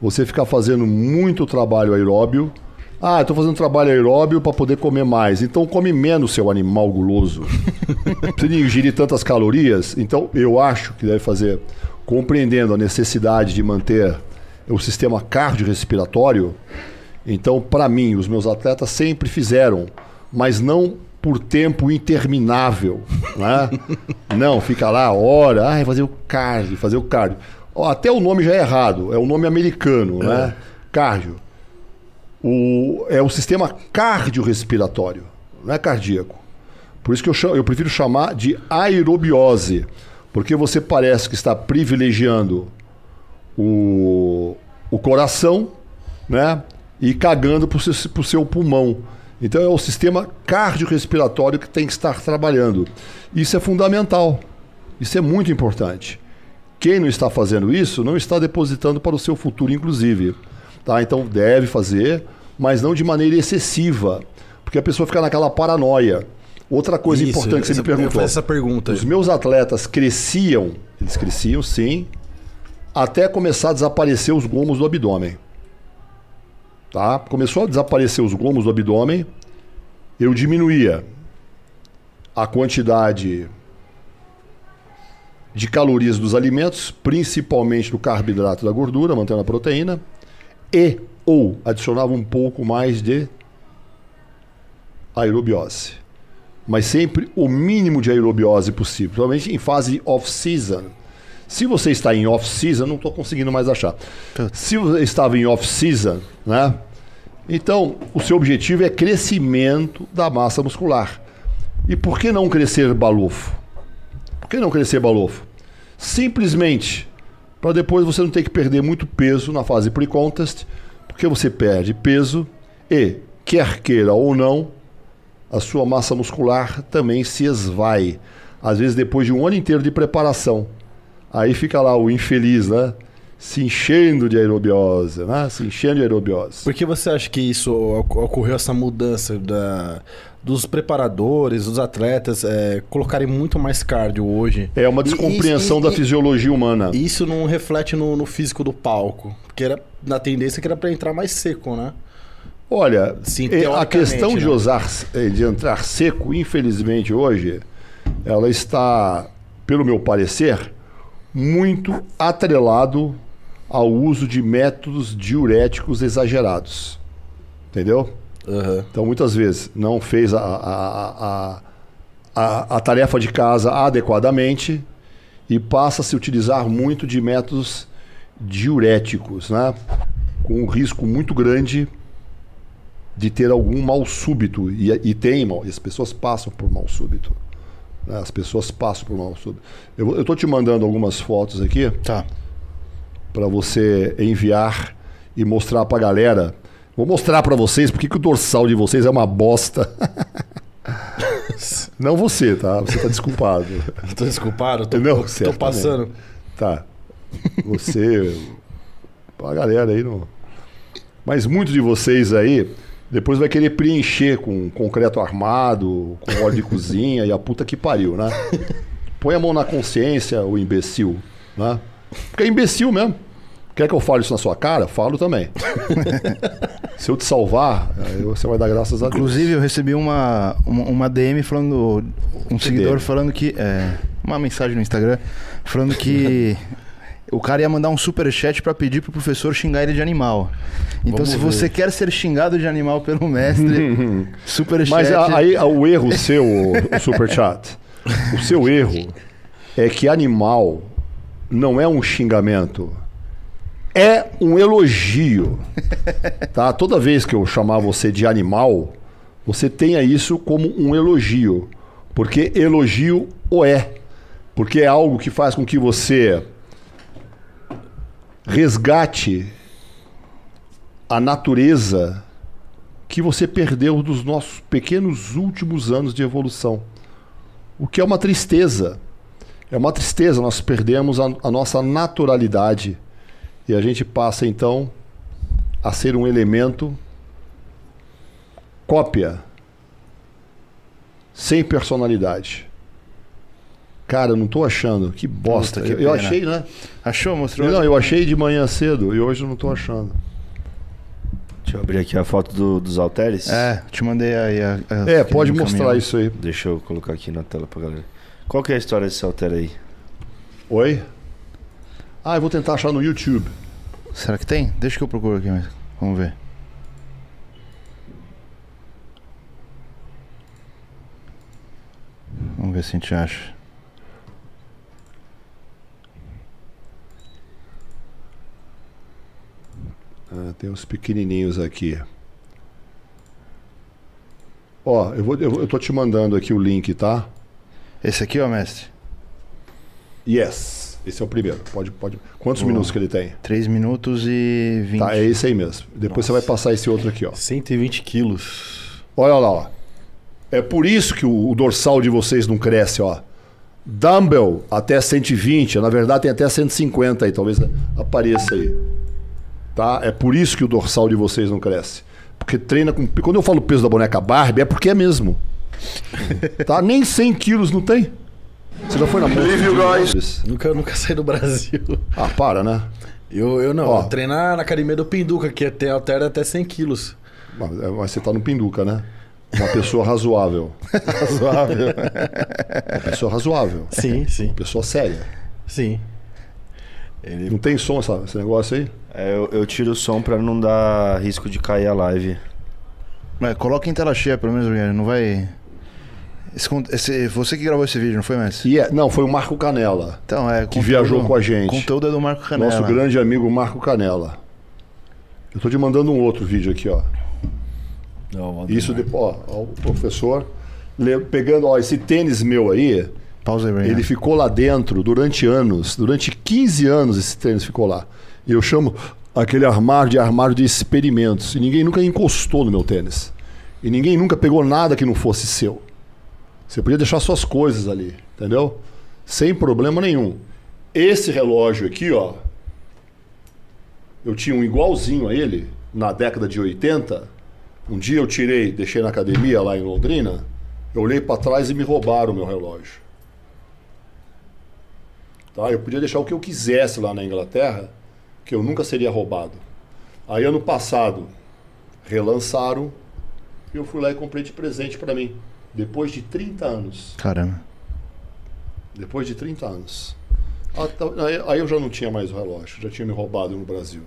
[SPEAKER 3] Você ficar fazendo muito trabalho aeróbio. Ah, estou fazendo trabalho aeróbio para poder comer mais. Então come menos, seu animal guloso. Você não ingerir tantas calorias. Então eu acho que deve fazer, compreendendo a necessidade de manter o sistema cardiorrespiratório. Então, para mim, os meus atletas sempre fizeram, mas não por tempo interminável, né? não, fica lá, hora, ah, fazer o cardio, fazer o cardio. Até o nome já é errado, é o nome americano, né? Cardio. O, é o sistema cardiorrespiratório, não é cardíaco. Por isso que eu, chamo- eu prefiro chamar de aerobiose, porque você parece que está privilegiando o, o coração, né? E cagando para o seu, pro seu pulmão. Então é o sistema cardiorrespiratório que tem que estar trabalhando. Isso é fundamental. Isso é muito importante. Quem não está fazendo isso não está depositando para o seu futuro, inclusive. Tá? Então deve fazer, mas não de maneira excessiva. Porque a pessoa fica naquela paranoia. Outra coisa
[SPEAKER 2] Isso,
[SPEAKER 3] importante que você me perguntou.
[SPEAKER 2] essa pergunta.
[SPEAKER 3] Os meus atletas cresciam, eles cresciam sim, até começar a desaparecer os gomos do abdômen. Tá? Começou a desaparecer os gomos do abdômen, eu diminuía a quantidade de calorias dos alimentos, principalmente do carboidrato e da gordura, mantendo a proteína, e ou adicionava um pouco mais de aerobiose. Mas sempre o mínimo de aerobiose possível, principalmente em fase off-season. Se você está em off-season, não estou conseguindo mais achar. Se você estava em off-season, né? Então, o seu objetivo é crescimento da massa muscular. E por que não crescer balofo? Por que não crescer balofo? Simplesmente para depois você não ter que perder muito peso na fase pre-contest, porque você perde peso e, quer queira ou não, a sua massa muscular também se esvai. Às vezes depois de um ano inteiro de preparação. Aí fica lá o infeliz, né? Se enchendo de aerobiose, né? Se enchendo de aerobiose.
[SPEAKER 2] Por que você acha que isso oc- ocorreu essa mudança da, dos preparadores, dos atletas é, colocarem muito mais cardio hoje?
[SPEAKER 3] É uma
[SPEAKER 2] e-
[SPEAKER 3] descompreensão
[SPEAKER 2] e-
[SPEAKER 3] da
[SPEAKER 2] e-
[SPEAKER 3] fisiologia humana.
[SPEAKER 2] Isso não reflete no, no físico do palco, porque era na tendência que era para entrar mais seco, né?
[SPEAKER 3] Olha,
[SPEAKER 2] Sim,
[SPEAKER 3] eh, a questão de
[SPEAKER 2] né?
[SPEAKER 3] usar, eh, de entrar seco, infelizmente hoje, ela está, pelo meu parecer, muito atrelado ao uso de métodos diuréticos exagerados. Entendeu? Então, muitas vezes, não fez a, a, a, a, a tarefa de casa adequadamente e passa a se utilizar muito de métodos diuréticos, né? com um risco muito grande de ter algum mal súbito. E, e tem mal, e as pessoas passam por mal súbito. né? As pessoas passam por mal súbito. Eu estou te mandando algumas fotos aqui
[SPEAKER 1] Tá.
[SPEAKER 3] Para você enviar e mostrar para a galera. Vou mostrar para vocês porque que o dorsal de vocês é uma bosta. Não você, tá? Você tá desculpado.
[SPEAKER 2] Tô desculpado, tô,
[SPEAKER 3] Não,
[SPEAKER 2] tô- passando.
[SPEAKER 3] Tá. Você. A galera aí não. Mas muitos de vocês aí depois vai querer preencher com concreto armado, com óleo de cozinha e a puta que pariu, né? Põe a mão na consciência, o imbecil, né? Porque é imbecil mesmo. Quer que eu fale isso na sua cara? Falo também. Se eu te salvar, você vai dar graças a Deus.
[SPEAKER 1] Inclusive, eu recebi uma, uma, uma DM falando. Um seguidor
[SPEAKER 3] DM?
[SPEAKER 1] falando que. É, uma mensagem no Instagram falando que. O cara ia mandar um superchat pra pedir pro professor xingar ele de animal. Então,
[SPEAKER 2] Vamos
[SPEAKER 1] se
[SPEAKER 2] ver.
[SPEAKER 1] você quer ser xingado de animal pelo mestre, superchat.
[SPEAKER 3] Mas a- aí a- o erro seu, o Superchat, o seu erro é que animal não é um xingamento, é um elogio. Tá? Toda vez que eu chamar você de animal, você tenha isso como um elogio. Porque elogio o é. Porque é algo que faz com que você resgate a natureza que você perdeu dos nossos pequenos últimos anos de evolução. O que é uma tristeza. É uma tristeza, nós perdemos a, a nossa naturalidade e a gente passa então a ser um elemento cópia, sem personalidade. Cara, eu não tô achando. Que bosta.
[SPEAKER 1] Puta, que
[SPEAKER 3] eu
[SPEAKER 1] pena.
[SPEAKER 3] achei, né?
[SPEAKER 1] Achou? Mostrou?
[SPEAKER 3] Não, eu achei de manhã cedo e hoje eu não tô achando.
[SPEAKER 4] Deixa eu abrir aqui a foto do- dos halteres.
[SPEAKER 1] É, te mandei aí. A, a-
[SPEAKER 3] É, pode mostrar
[SPEAKER 1] caminhão.
[SPEAKER 3] isso aí.
[SPEAKER 4] Deixa eu colocar aqui na tela pra galera. Qual que é a história desse halter aí?
[SPEAKER 3] Oi? Ah, eu vou tentar achar no YouTube.
[SPEAKER 1] Será que tem? Deixa que eu procuro aqui, mas vamos ver. Vamos ver se a gente acha.
[SPEAKER 3] Ah, tem uns pequenininhos aqui. Ó, eu, vou, eu, eu tô te mandando aqui o link, tá?
[SPEAKER 1] Esse aqui, ó, mestre.
[SPEAKER 3] Yes. Esse é o primeiro. Pode, pode. Quantos
[SPEAKER 1] Boa.
[SPEAKER 3] minutos que ele tem?
[SPEAKER 1] 3 minutos e 20.
[SPEAKER 3] Tá, é esse aí mesmo. Depois você vai
[SPEAKER 2] Nossa.
[SPEAKER 3] passar esse outro aqui, ó.
[SPEAKER 2] 120 quilos.
[SPEAKER 3] Olha lá, ó. É por isso que o, o dorsal de vocês não cresce, ó. Dumbbell até 120, na verdade tem até 150 aí, talvez apareça aí. Tá? É por isso que o dorsal de vocês não cresce. Porque treina com. Quando eu falo peso da boneca Barbie, é porque é mesmo. tá? Nem 100 quilos não tem. Você já foi na guys.
[SPEAKER 2] Nunca, nunca saí do Brasil.
[SPEAKER 3] Ah, para, né?
[SPEAKER 2] Eu, eu não,
[SPEAKER 3] Ó.
[SPEAKER 2] eu treinar na academia do Pinduca, que até altera até 100 quilos.
[SPEAKER 3] Mas é, mas você tá no Pinduca, né? Uma pessoa razoável.
[SPEAKER 1] razoável.
[SPEAKER 3] Uma pessoa razoável.
[SPEAKER 2] Sim, sim,
[SPEAKER 3] Uma pessoa séria.
[SPEAKER 2] sim. Ele
[SPEAKER 3] Não tem som essa- esse negócio aí?
[SPEAKER 4] É, eu, eu tiro o som pra não dar risco de cair a live.
[SPEAKER 1] Mas coloca em tela cheia, pelo menos, não vai. Esse esse- você que gravou esse vídeo, não foi, Messi?
[SPEAKER 3] E é, não, foi o Marco Canela,
[SPEAKER 1] Então, é.
[SPEAKER 3] que viajou com a gente.
[SPEAKER 1] Conteúdo é do Marco Canela.
[SPEAKER 3] Nosso grande amigo Marco Canela. Eu tô te mandando um outro vídeo aqui, ó. Isso depois, ó, ó, o professor pegando, ó, esse tênis meu aí,
[SPEAKER 1] Pausa aí, Brian.
[SPEAKER 3] ele ficou lá dentro durante anos, durante 15 anos esse tênis ficou lá. E eu chamo aquele armário de armário de experimentos. E ninguém nunca encostou no meu tênis. E ninguém nunca pegou nada que não fosse seu. Você podia deixar suas coisas ali, entendeu? Sem problema nenhum. Esse relógio aqui, ó, eu tinha um igualzinho a ele na década de 80. Um dia eu tirei, deixei na academia lá em Londrina. Eu olhei para trás e me roubaram o meu relógio. Tá? Eu podia deixar o que eu quisesse lá na Inglaterra, que eu nunca seria roubado. Aí ano passado relançaram e eu fui lá e comprei de presente para mim. Depois de 30 anos.
[SPEAKER 1] Caramba.
[SPEAKER 3] Depois de 30 anos. Ah, tá, Aí, eu já não tinha mais o relógio, já tinha me roubado no Brasil.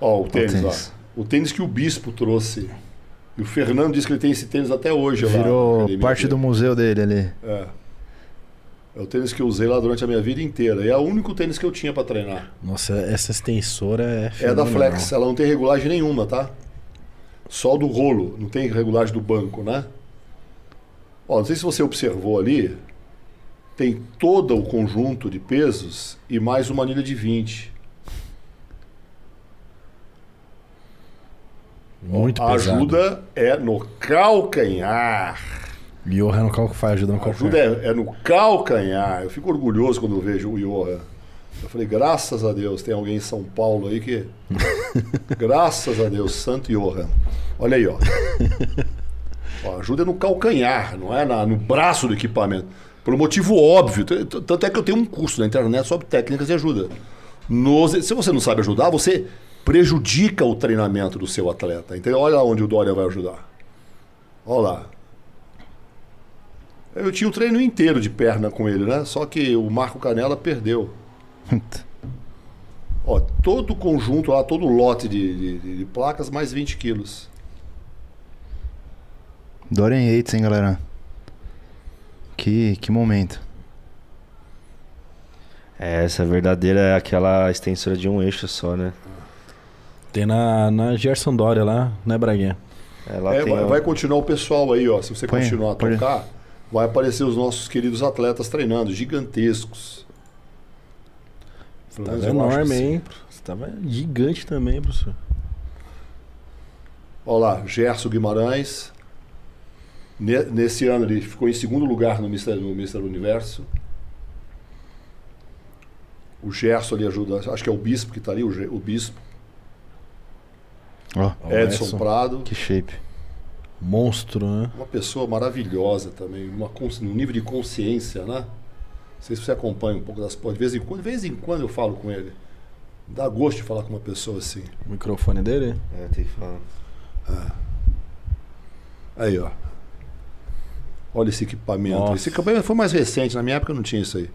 [SPEAKER 3] Ó, o tênis,
[SPEAKER 1] tênis.
[SPEAKER 3] ó. O tênis que o Bispo trouxe. E o Fernando disse que ele tem esse tênis até hoje lá.
[SPEAKER 1] Virou
[SPEAKER 3] academia
[SPEAKER 1] parte do museu dele ali.
[SPEAKER 3] É. É o tênis que eu usei lá durante a minha vida inteira. E é o único tênis que eu tinha para treinar.
[SPEAKER 2] Nossa, essa extensora é.
[SPEAKER 3] É da. Flex, ela não tem regulagem nenhuma, tá? Só do rolo, não tem regulagem do banco, né? Ó, não sei se você observou ali, tem todo o conjunto de pesos e mais uma anilha de 20.
[SPEAKER 2] Muito
[SPEAKER 3] a
[SPEAKER 2] pesado.
[SPEAKER 3] ajuda é no calcanhar.
[SPEAKER 2] Johan no calco faz, ajuda no calco.
[SPEAKER 3] ajuda é, é no calcanhar. Eu fico orgulhoso quando vejo o Johan. Eu falei, graças a Deus, tem alguém em São Paulo aí que. graças a Deus, Santo Johan. Olha aí, ó. Ó, ajuda é no calcanhar, não é na- no braço do equipamento. Por um motivo óbvio. Tanto é que eu tenho um curso na internet sobre técnicas de ajuda. Nos- se você não sabe ajudar, você prejudica o treinamento do seu atleta. Entendeu? Olha onde o Dória vai ajudar. Olha lá. Eu tinha o treino inteiro de perna com ele, né? Só que o Marco Canela perdeu. Ó, todo o conjunto lá, todo o lote de, de- de placas, mais 20 quilos.
[SPEAKER 1] Dorian Yates, hein, galera? Que, que momento.
[SPEAKER 4] É, essa verdadeira é aquela extensora de um eixo só, né?
[SPEAKER 2] Tem na, na Gerson Dória lá, né, Braguinha?
[SPEAKER 4] Ela
[SPEAKER 3] É,
[SPEAKER 4] tem
[SPEAKER 3] vai,
[SPEAKER 4] um-
[SPEAKER 3] vai continuar o pessoal aí, ó. Se você
[SPEAKER 1] Põe,
[SPEAKER 3] continuar a
[SPEAKER 1] pode.
[SPEAKER 3] tocar, vai aparecer os nossos queridos atletas treinando, gigantescos. Pelo
[SPEAKER 2] Tava
[SPEAKER 3] menos eu acho que
[SPEAKER 2] enorme,
[SPEAKER 3] sim.
[SPEAKER 2] hein? Você tava gigante também, professor.
[SPEAKER 3] Olha lá, Gerson Guimarães. Ne- Nesse ano ele ficou em segundo lugar no Mr. no Mr. Universo. O Gerson ali ajuda, acho que é o Bispo que está ali, o, o Bispo.
[SPEAKER 1] Ó,
[SPEAKER 3] Edson,
[SPEAKER 2] Edson.
[SPEAKER 3] Prado.
[SPEAKER 1] que shape.
[SPEAKER 2] Monstro, né?
[SPEAKER 3] Uma pessoa maravilhosa também, uma, um nível de consciência, né? Não sei se você acompanha um pouco das pós. De vez em quando, de vez em quando eu falo com ele. Dá gosto de falar com uma pessoa assim.
[SPEAKER 2] O microfone dele.
[SPEAKER 4] É, tem que falar.
[SPEAKER 3] Aí, ó. Olha esse equipamento.
[SPEAKER 2] Nossa.
[SPEAKER 3] Esse equipamento foi mais recente, na minha época não tinha isso aí.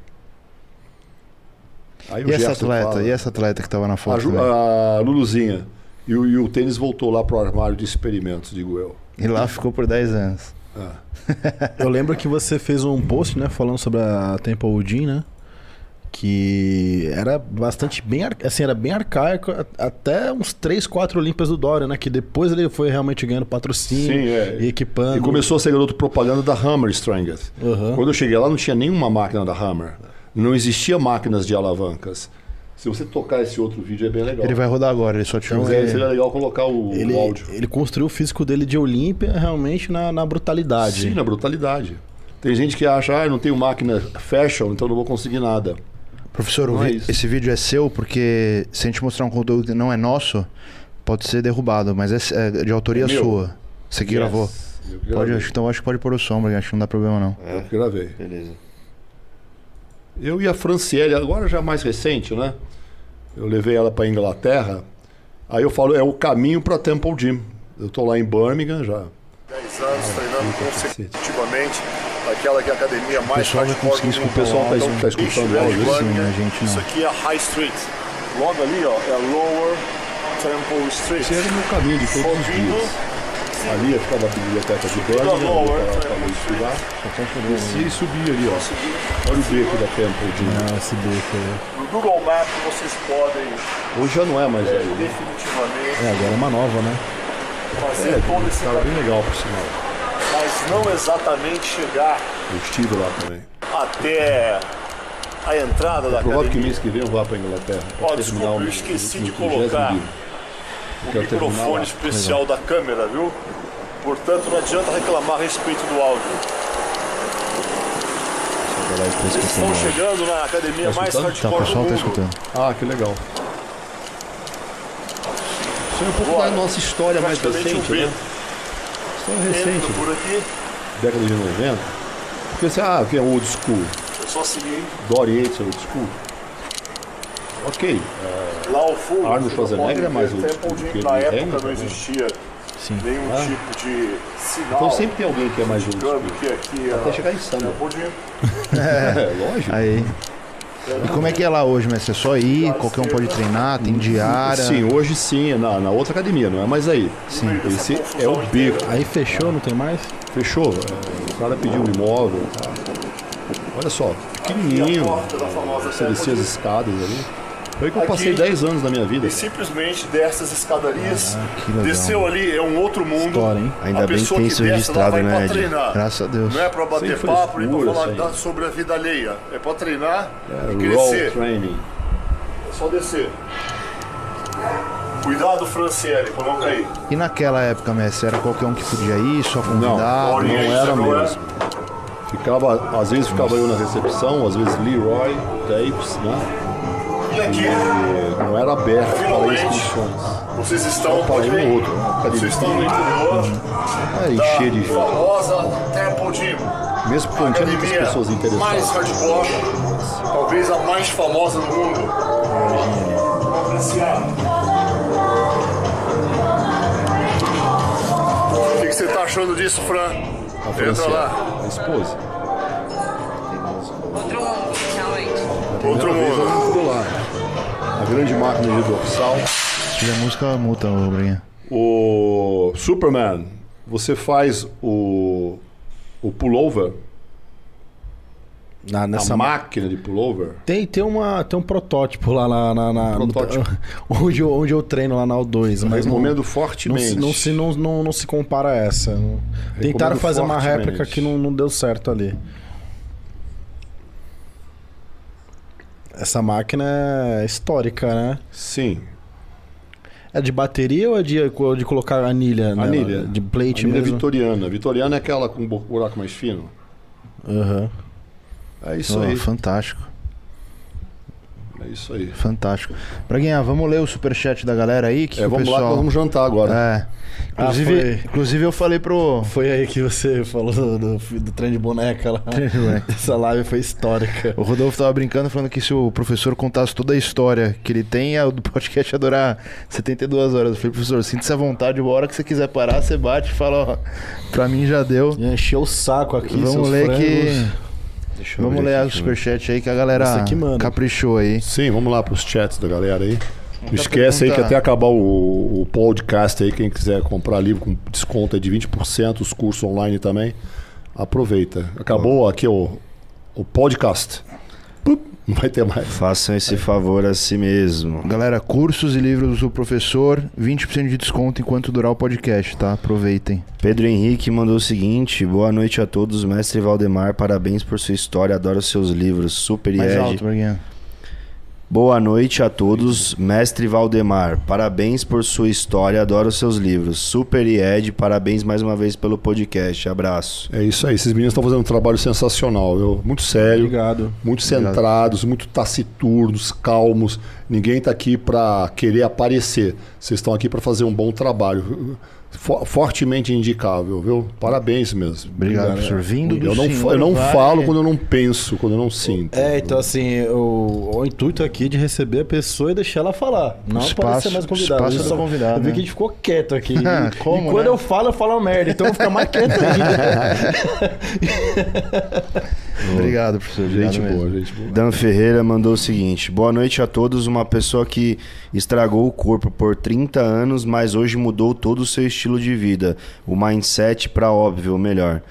[SPEAKER 3] Aí
[SPEAKER 1] E essa atleta?
[SPEAKER 3] fala-
[SPEAKER 1] E essa atleta que tava na
[SPEAKER 3] a,
[SPEAKER 1] foto?
[SPEAKER 3] Ju-
[SPEAKER 1] também?
[SPEAKER 3] a Luluzinha. E o, e o tênis voltou lá pro armário de experimentos, digo eu.
[SPEAKER 1] E lá ficou por 10 anos.
[SPEAKER 3] Ah.
[SPEAKER 2] Eu lembro que você fez um post, né, falando sobre a Temple Gym, né? Que era bastante bem, assim, era bem arcaico, até uns 3, 4 Olímpias do Dória, né? Que depois ele foi realmente ganhando patrocínio
[SPEAKER 3] Sim, é.
[SPEAKER 2] e equipando.
[SPEAKER 3] E começou a ser garoto propaganda da Hammer Strength.
[SPEAKER 2] Aham.
[SPEAKER 3] Quando eu cheguei lá não tinha nenhuma máquina da Hammer. Não existia máquinas de alavancas. Se você tocar esse outro vídeo é bem legal.
[SPEAKER 1] Ele vai rodar agora, ele só tirou
[SPEAKER 3] Mas é, seria legal colocar o, o
[SPEAKER 2] Ele,
[SPEAKER 3] áudio.
[SPEAKER 2] ele construiu o físico dele de Olímpia realmente na, na brutalidade.
[SPEAKER 3] Sim, na brutalidade. Tem gente que acha, ah, eu não tenho máquina fashion, então não vou conseguir nada.
[SPEAKER 1] Professor, o
[SPEAKER 3] Não é
[SPEAKER 1] vi- esse vídeo é seu porque se a gente mostrar um conteúdo que não é nosso, pode ser derrubado, mas é, é de autoria
[SPEAKER 3] É
[SPEAKER 1] sua. Você que gravou.
[SPEAKER 3] Eu que
[SPEAKER 1] Pode, então acho que pode pôr o sombra, acho que não dá problema não.
[SPEAKER 3] Eu que gravei.
[SPEAKER 4] Beleza.
[SPEAKER 3] Eu e a Franciele, agora já mais recente, né? Eu levei ela para Inglaterra. Aí eu falo, é o caminho para Temple Gym. Eu tô lá em Birmingham já. 10 anos treinando consecutivamente. Aquela que é a academia mais
[SPEAKER 1] pessoal vai conseguir escutar o
[SPEAKER 3] pessoal
[SPEAKER 1] áudio.
[SPEAKER 3] tá, tá escutando o áudio?
[SPEAKER 1] Sim, a gente
[SPEAKER 3] Isso aqui é High Street. Logo ali, ó, é Lower
[SPEAKER 5] Temple Street.
[SPEAKER 3] Esse era o meu caminho de todos os dias. Ali ficava a biblioteca de Birmingham,
[SPEAKER 5] Não,
[SPEAKER 3] onde eu
[SPEAKER 5] é,
[SPEAKER 3] para estudar. Descia e subia ali, ó. Olha o beco da Temple de
[SPEAKER 2] Ah, esse beco aí.
[SPEAKER 5] No Google Maps vocês podem
[SPEAKER 3] Hoje já não é mais ali.
[SPEAKER 5] definitivamente
[SPEAKER 2] É, agora é uma nova, né?
[SPEAKER 5] fazer todo esse
[SPEAKER 3] Cara,
[SPEAKER 5] caminho,
[SPEAKER 3] bem legal, por sinal.
[SPEAKER 5] mas não exatamente chegar
[SPEAKER 3] Eu estive lá também.
[SPEAKER 5] até a entrada da
[SPEAKER 3] Provável que
[SPEAKER 5] academia.
[SPEAKER 3] mês que vem eu vá para Inglaterra.
[SPEAKER 5] Ó, desculpa, eu esqueci de colocar
[SPEAKER 3] 20º livro.
[SPEAKER 5] O
[SPEAKER 3] Quero terminar
[SPEAKER 5] microfone especial da câmera, viu? Portanto, não adianta reclamar a respeito do áudio. Eles estão chegando na academia
[SPEAKER 3] Tá
[SPEAKER 5] mais?
[SPEAKER 1] Tá, o
[SPEAKER 5] hardcore do
[SPEAKER 1] pessoal tá
[SPEAKER 5] mundo.
[SPEAKER 1] escutando.
[SPEAKER 3] Ah, que legal. Isso é um pouco
[SPEAKER 5] Bora.
[SPEAKER 3] da nossa história mais recente,
[SPEAKER 5] um
[SPEAKER 3] né? História recente,
[SPEAKER 5] Entra por aqui,
[SPEAKER 3] década de 90. Porque você, ah, que é old school.
[SPEAKER 5] é só seguir.
[SPEAKER 3] Dory Yates é old school. Ok,
[SPEAKER 5] Lá ao fundo,
[SPEAKER 3] Arnold Schwarzenegger é mais school
[SPEAKER 5] Gym.
[SPEAKER 3] que
[SPEAKER 5] Na época não existia
[SPEAKER 2] Sim.
[SPEAKER 5] nenhum
[SPEAKER 3] Ah.
[SPEAKER 5] tipo de sinal.
[SPEAKER 3] então sempre tem alguém que é mais school.
[SPEAKER 5] indicando que aqui é
[SPEAKER 3] Até chegar em.
[SPEAKER 5] Temple Gym.
[SPEAKER 3] É, lógico.
[SPEAKER 1] Aí. E como é que é lá hoje, mestre? É só ir, qualquer um pode treinar, tem diária.
[SPEAKER 3] Sim, hoje sim, na, na outra academia, não é mais aí. Sim. Esse é o beco.
[SPEAKER 2] Aí fechou, não tem mais?
[SPEAKER 3] Fechou? É, O cara pediu um imóvel. Olha só, pequenininho. Você descia as escadas ali. Foi que eu
[SPEAKER 5] Aqui-
[SPEAKER 3] passei 10 anos da minha vida.
[SPEAKER 5] E simplesmente desce as escadarias,
[SPEAKER 1] legal.
[SPEAKER 5] desceu ali, é um outro mundo.
[SPEAKER 2] História, hein?
[SPEAKER 4] Ainda
[SPEAKER 5] a
[SPEAKER 4] bem que
[SPEAKER 5] pessoa
[SPEAKER 4] tem
[SPEAKER 5] que
[SPEAKER 4] isso registrado,
[SPEAKER 5] vai
[SPEAKER 4] né,
[SPEAKER 5] treinar.
[SPEAKER 1] Graças a Deus.
[SPEAKER 5] Não é pra bater papo, nem pra falar sobre a vida alheia. É pra treinar e
[SPEAKER 3] Roll
[SPEAKER 5] crescer.
[SPEAKER 3] training.
[SPEAKER 5] É só descer. Cuidado, Franciele, pra não cair.
[SPEAKER 1] E naquela época, mestre, era qualquer um que podia ir, só
[SPEAKER 3] Não,
[SPEAKER 1] convidado?
[SPEAKER 3] não
[SPEAKER 5] Oriente
[SPEAKER 3] era mesmo. Ficava, às vezes ficava eu na recepção, às vezes Leroy, Tapes, né?
[SPEAKER 5] E aqui,
[SPEAKER 3] E não era aberto para inscrições.
[SPEAKER 5] vocês estão
[SPEAKER 3] um
[SPEAKER 5] ver,
[SPEAKER 3] ou outro. né?
[SPEAKER 5] Vocês estão no interior da
[SPEAKER 3] cheio de gente.
[SPEAKER 5] famosa Temple Gym.
[SPEAKER 3] Mesmo porque não tinha muitas
[SPEAKER 5] Academia
[SPEAKER 3] pessoas
[SPEAKER 5] mais
[SPEAKER 3] interessadas.
[SPEAKER 5] hardcore, talvez a mais famosa do mundo. Vamos apreciar. O que, que você tá achando disso, Fran?
[SPEAKER 3] A
[SPEAKER 5] Entra
[SPEAKER 3] Franciele,
[SPEAKER 5] lá.
[SPEAKER 3] a esposa.
[SPEAKER 6] Outro mundo, realmente.
[SPEAKER 5] Outro mundo.
[SPEAKER 3] A grande máquina de dorsal.
[SPEAKER 1] Se tiver música, multa, ô Bruninho.
[SPEAKER 3] O Superman, você faz o, o pullover,
[SPEAKER 2] Na, nessa
[SPEAKER 3] a máquina de pullover.
[SPEAKER 2] Tem, tem, uma, tem um protótipo lá na. na, na- no-
[SPEAKER 3] Protótipo.
[SPEAKER 2] onde, eu, onde eu treino lá na O2. Mas não,
[SPEAKER 3] recomendo
[SPEAKER 2] não,
[SPEAKER 3] fortemente.
[SPEAKER 2] se, não, se, não, não, não se compara a essa. Não- Tentaram fazer uma
[SPEAKER 3] fortemente.
[SPEAKER 2] réplica que não, não deu certo ali. Essa máquina é histórica, né?
[SPEAKER 3] Sim.
[SPEAKER 2] É de bateria ou é de, de colocar anilha? nela?
[SPEAKER 3] Anilha.
[SPEAKER 2] De plate
[SPEAKER 3] Anilha
[SPEAKER 2] mesmo?
[SPEAKER 3] vitoriana. Vitoriana é aquela com bu- buraco mais fino.
[SPEAKER 2] Aham.
[SPEAKER 3] É isso
[SPEAKER 1] Ó,
[SPEAKER 3] aí.
[SPEAKER 1] fantástico,
[SPEAKER 3] É isso aí.
[SPEAKER 1] fantástico. Braguinha, vamos ler o superchat da galera aí? Que
[SPEAKER 3] É,
[SPEAKER 1] o
[SPEAKER 3] vamos lá que
[SPEAKER 1] pessoal...
[SPEAKER 3] vamos jantar agora.
[SPEAKER 1] É. Inclusive,
[SPEAKER 2] foi.
[SPEAKER 1] inclusive eu falei pro...
[SPEAKER 2] Foi aí que você falou do, do, do trem de boneca lá. Essa live foi histórica.
[SPEAKER 1] O Rodolfo tava brincando, falando que se o professor contasse toda a história que ele tem, o do podcast ia durar 72 horas. Eu falei, professor, sinta-se à vontade, a hora que você quiser parar, você bate e fala, ó, pra mim já deu.
[SPEAKER 2] Encheu o saco aqui,
[SPEAKER 1] Vamos ler
[SPEAKER 2] frangos.
[SPEAKER 1] que...
[SPEAKER 3] Deixa eu
[SPEAKER 1] Vamos ler
[SPEAKER 3] aqui
[SPEAKER 1] o superchat aí que a galera
[SPEAKER 2] que
[SPEAKER 1] caprichou aí.
[SPEAKER 3] Sim, vamos lá pros chats da galera aí. Não esquece aí que
[SPEAKER 1] pergunta-
[SPEAKER 3] até acabar o, o podcast aí, quem quiser comprar livro com desconto aí de 20%, os cursos online também, aproveita. Acabou aqui o, o podcast. Não vai ter mais.
[SPEAKER 4] Façam esse favor a si mesmo.
[SPEAKER 1] Galera, cursos e livros do professor, 20% de desconto enquanto durar o podcast, tá? Aproveitem.
[SPEAKER 4] Pedro Henrique mandou o seguinte: Boa noite a todos, mestre Valdemar. Parabéns por sua história, adoro seus livros. Super
[SPEAKER 1] Mais
[SPEAKER 4] Ed.
[SPEAKER 1] alto, Braguinha.
[SPEAKER 4] Boa noite a todos, mestre Valdemar. Parabéns por sua história, adoro seus livros. Super e Ed, parabéns mais uma vez pelo podcast. Abraço.
[SPEAKER 3] É isso aí, esses meninos estão fazendo um trabalho sensacional, viu? muito sério,
[SPEAKER 2] Obrigado.
[SPEAKER 3] muito centrados, muito taciturnos, calmos. Ninguém está aqui para querer aparecer. Vocês estão aqui para fazer um bom trabalho. Fo- fortemente indicável, viu? Parabéns mesmo.
[SPEAKER 1] Obrigado, professor. Vindo do
[SPEAKER 3] Eu não,
[SPEAKER 1] senhor
[SPEAKER 3] eu não
[SPEAKER 1] vai-
[SPEAKER 3] falo quando eu não penso, quando eu não sinto.
[SPEAKER 2] É, então assim, o, o intuito aqui de receber a pessoa e deixar ela falar. Não
[SPEAKER 1] Espaço-
[SPEAKER 2] mais convidado.
[SPEAKER 1] espaço
[SPEAKER 2] só-
[SPEAKER 1] convidado,
[SPEAKER 2] Eu vi
[SPEAKER 1] né?
[SPEAKER 2] que a gente ficou quieto aqui.
[SPEAKER 1] Como,
[SPEAKER 2] e quando
[SPEAKER 1] né?
[SPEAKER 2] eu falo, eu falo uma merda. Então eu vou ficar mais quieto ainda.
[SPEAKER 1] Obrigado, professor. Obrigado
[SPEAKER 3] Gente
[SPEAKER 1] mesmo.
[SPEAKER 3] boa, gente boa.
[SPEAKER 4] Dan Ferreira mandou o seguinte: Boa noite a todos. Uma pessoa que estragou o corpo por 30 anos, mas hoje mudou todo o seu estilo de vida. O mindset pra óbvio, melhor.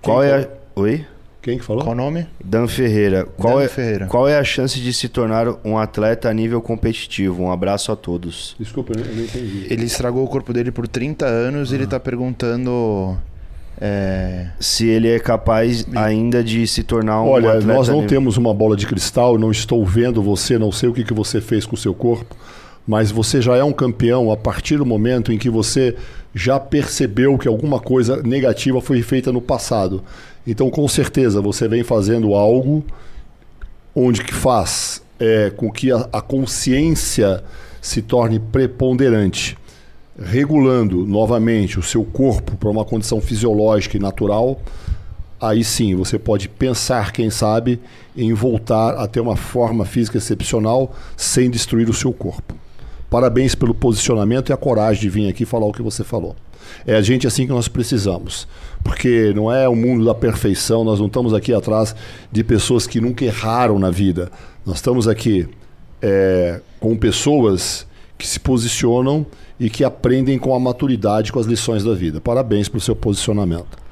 [SPEAKER 4] Qual é a. Oi?
[SPEAKER 3] Quem que falou?
[SPEAKER 1] Qual o nome?
[SPEAKER 4] Dan Ferreira. Qual,
[SPEAKER 1] Dan
[SPEAKER 4] é,
[SPEAKER 1] Ferreira.
[SPEAKER 4] qual é a chance de se tornar um atleta a nível competitivo? Um abraço a todos.
[SPEAKER 3] Desculpa, eu não- entendi.
[SPEAKER 1] Ele estragou o corpo dele por 30 anos e ele tá perguntando. É,
[SPEAKER 4] Se ele é capaz ainda de se tornar um
[SPEAKER 3] Olha, nós não
[SPEAKER 4] nível-
[SPEAKER 3] temos uma bola de cristal, não estou vendo você, não sei o que, que você fez com o seu corpo, mas você já é um campeão a partir do momento em que você já percebeu que alguma coisa negativa foi feita no passado. Então, com certeza, você vem fazendo algo onde que faz é, com que a, a consciência se torne preponderante, regulando novamente o seu corpo para uma condição fisiológica e natural. Aí sim, você pode pensar, quem sabe, em voltar a ter uma forma física excepcional sem destruir o seu corpo. Parabéns pelo posicionamento e a coragem de vir aqui falar o que você falou. É a gente assim que nós precisamos. Porque não é o mundo da perfeição, nós não estamos aqui atrás de pessoas que nunca erraram na vida. Nós estamos aqui é, com pessoas que se posicionam e que aprendem com a maturidade com as lições da vida. Parabéns pelo seu posicionamento.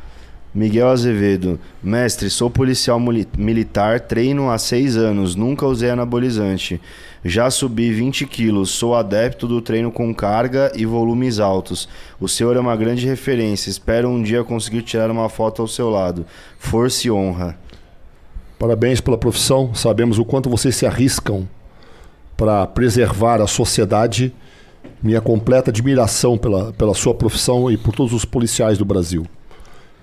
[SPEAKER 4] Miguel Azevedo, mestre, sou policial militar, treino há seis anos, nunca usei anabolizante. Já subi 20 quilos, sou adepto do treino com carga e volumes altos. O senhor é uma grande referência, espero um dia conseguir tirar uma foto ao seu lado. Força e honra.
[SPEAKER 3] Parabéns pela profissão. Sabemos o quanto vocês se arriscam para preservar a sociedade. Minha completa admiração pela, pela sua profissão e por todos os policiais do Brasil.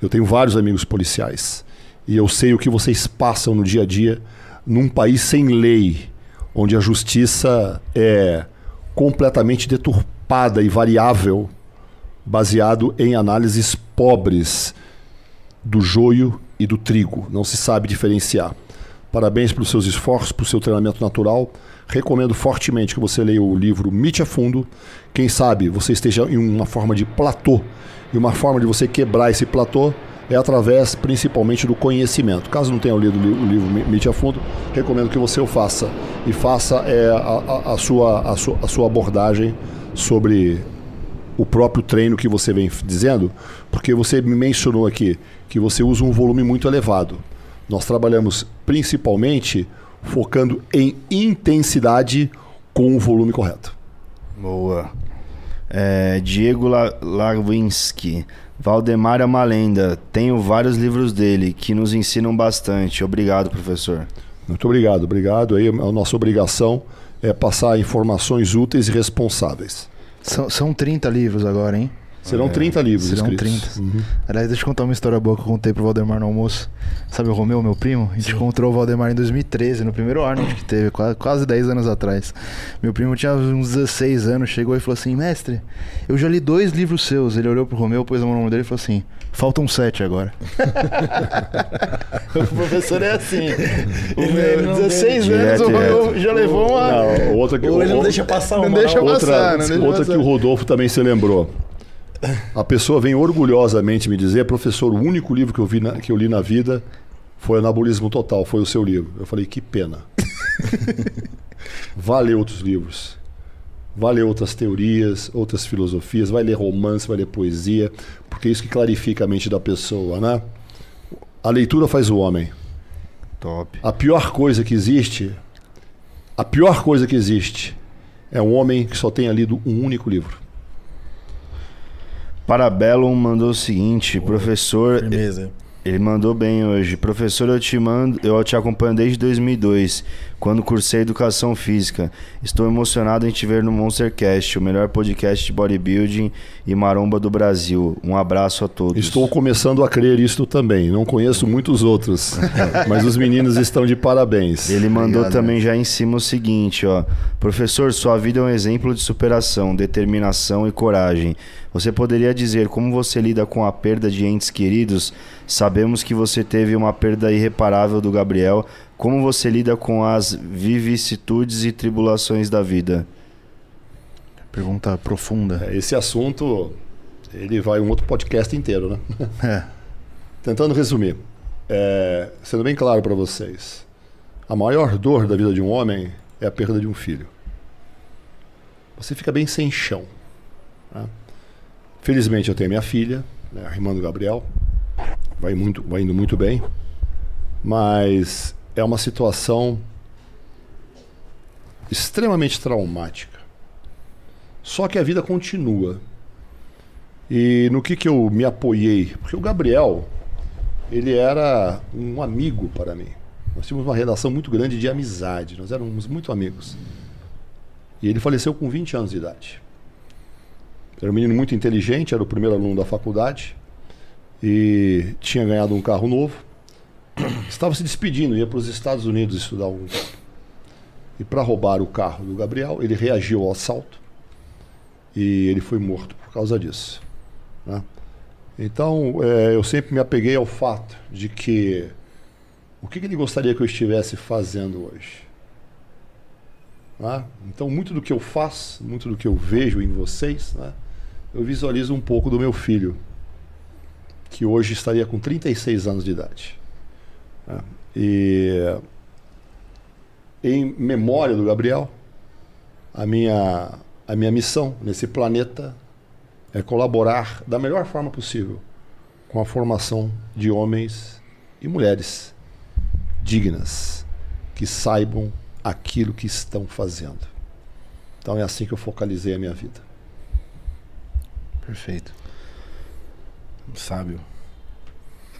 [SPEAKER 3] Eu tenho vários amigos policiais e eu sei o que vocês passam no dia a dia num país sem lei, onde a justiça é completamente deturpada e variável, baseado em análises pobres do joio e do trigo. Não se sabe diferenciar. Parabéns pelos seus esforços, pelo seu treinamento natural. Recomendo fortemente que você leia o livro Mite a Fundo. Quem sabe você esteja em uma forma de platô. E uma forma de você quebrar esse platô é através principalmente do conhecimento. Caso não tenha lido o li- o livro Mi- Mite a Fundo, recomendo que você o faça. E faça é, a, a- a sua, a, a sua abordagem sobre o próprio treino que você vem dizendo, porque você me mencionou aqui que você usa um volume muito elevado. Nós trabalhamos principalmente focando em intensidade com o volume correto.
[SPEAKER 4] Boa. É, Diego La- Lawinski. Valdemar é uma lenda. Tenho vários livros dele que nos ensinam bastante. Obrigado, professor.
[SPEAKER 3] Muito obrigado, obrigado. Aí a nossa obrigação é passar informações úteis e responsáveis.
[SPEAKER 1] são, são 30 livros agora, hein?
[SPEAKER 3] Serão 30 livros
[SPEAKER 1] serão
[SPEAKER 3] escritos.
[SPEAKER 1] 30.
[SPEAKER 3] Uhum.
[SPEAKER 1] Aliás, deixa eu contar uma história boa que eu contei pro Valdemar no almoço. Sabe o Romeu, meu primo? A gente encontrou o Valdemar em 2013, no primeiro Arnold que teve, quase, quase 10 anos atrás. Meu primo tinha uns 16 anos, chegou e falou assim: Mestre, eu já li dois livros seus. Ele olhou pro Romeu, pôs a mão no dele e falou assim: Faltam sete agora. o professor é assim. O meu, 16 anos,
[SPEAKER 4] Direto,
[SPEAKER 1] o Romeu já levou uma.
[SPEAKER 3] Não, outra que,
[SPEAKER 2] Ou ele não deixa passar
[SPEAKER 1] Não
[SPEAKER 2] uma.
[SPEAKER 1] deixa
[SPEAKER 2] não.
[SPEAKER 1] passar.
[SPEAKER 3] outra,
[SPEAKER 1] não deixa
[SPEAKER 3] outra que
[SPEAKER 1] passar.
[SPEAKER 3] o Rodolfo também se lembrou. A pessoa vem orgulhosamente me dizer, professor, o único livro que eu, vi na- que eu li na vida foi Anabolismo Total, foi o seu livro. Eu falei, que pena. Vá ler outros livros. Vá ler outras teorias, outras filosofias, vai ler romance, vai ler poesia, porque é isso que clarifica a mente da pessoa, né? A leitura faz o homem.
[SPEAKER 4] Top.
[SPEAKER 3] A pior coisa que existe, a pior coisa que existe é um homem que só tenha lido um único livro.
[SPEAKER 4] Parabellum mandou o seguinte, professor,
[SPEAKER 2] Firmeza.
[SPEAKER 4] Ele mandou bem hoje. Professor, eu te mando, eu te acompanho desde 2002, quando cursei educação física. Estou emocionado em te ver no Monstercast, o melhor podcast de bodybuilding e maromba do Brasil. Um abraço a todos.
[SPEAKER 3] Estou começando a crer isto também. Não conheço muitos outros, mas os meninos estão de parabéns.
[SPEAKER 4] Ele mandou
[SPEAKER 1] Obrigado,
[SPEAKER 4] também já em cima o seguinte, ó. Professor, sua vida é um exemplo de superação, determinação e coragem. Você poderia dizer como você lida com a perda de entes queridos? Sabemos que você teve uma perda irreparável do Gabriel. Como você lida com as vicissitudes e tribulações da vida?
[SPEAKER 1] Pergunta profunda.
[SPEAKER 3] É, Esse assunto, ele vai um outro podcast inteiro, né?
[SPEAKER 1] É.
[SPEAKER 3] Tentando resumir. é, sendo bem claro para vocês, a maior dor da vida de um homem é a perda de um filho. Você fica bem sem chão. né? Felizmente eu tenho minha filha, né, a irmã do Gabriel, vai, muito, vai indo muito bem, mas é uma situação extremamente traumática. Só que a vida continua. E no que, que eu me apoiei? Porque o Gabriel, ele era um amigo para mim. Nós tínhamos uma relação muito grande de amizade, nós éramos muito amigos. E ele faleceu com 20 anos de idade. Era um menino muito inteligente, era o primeiro aluno da faculdade e tinha ganhado um carro novo. Estava se despedindo, ia para os Estados Unidos estudar um E para roubar o carro do Gabriel, ele reagiu ao assalto e ele foi morto por causa disso. né? Então, é, eu sempre me apeguei ao fato de que o que, que ele gostaria que eu estivesse fazendo hoje? né? Então, muito do que eu faço, muito do que eu vejo em vocês, né? eu visualizo um pouco do meu filho, que hoje estaria com 36 anos de idade. né? E em memória do Gabriel, a minha, a minha missão nesse planeta é colaborar da melhor forma possível com a formação de homens e mulheres dignas, que saibam aquilo que estão fazendo. Então é assim que eu focalizei a minha vida.
[SPEAKER 1] Perfeito.
[SPEAKER 2] Sábio.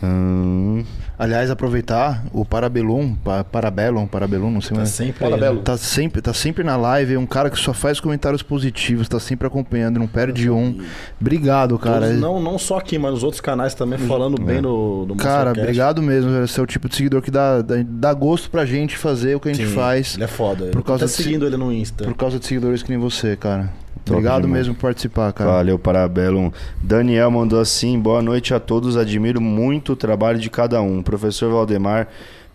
[SPEAKER 4] Hum,
[SPEAKER 1] Aliás, aproveitar o Parabellum, pa, Parabellum, Parabellum, não sei
[SPEAKER 2] Tá
[SPEAKER 1] mais.
[SPEAKER 2] sempre né?
[SPEAKER 1] Tá sempre, tá sempre na live, é um cara que só faz comentários positivos, tá sempre acompanhando, não perde um. Obrigado, cara.
[SPEAKER 2] Todos, não, não só aqui, mas nos outros canais também falando bem no, no
[SPEAKER 1] Cara, obrigado mesmo. velho. Você é o tipo de seguidor que dá, dá, dá gosto pra gente fazer o que a gente
[SPEAKER 2] Sim,
[SPEAKER 1] faz.
[SPEAKER 2] Ele é foda.
[SPEAKER 1] Por causa
[SPEAKER 2] até
[SPEAKER 1] de-
[SPEAKER 2] seguindo ele no Insta.
[SPEAKER 1] Por causa de seguidores que nem você, cara.
[SPEAKER 4] Top
[SPEAKER 1] Obrigado
[SPEAKER 4] demais.
[SPEAKER 1] mesmo por participar, cara.
[SPEAKER 4] Valeu, Parabellum. Daniel mandou assim: boa noite a todos. Admiro muito o trabalho de cada um. Professor Valdemar,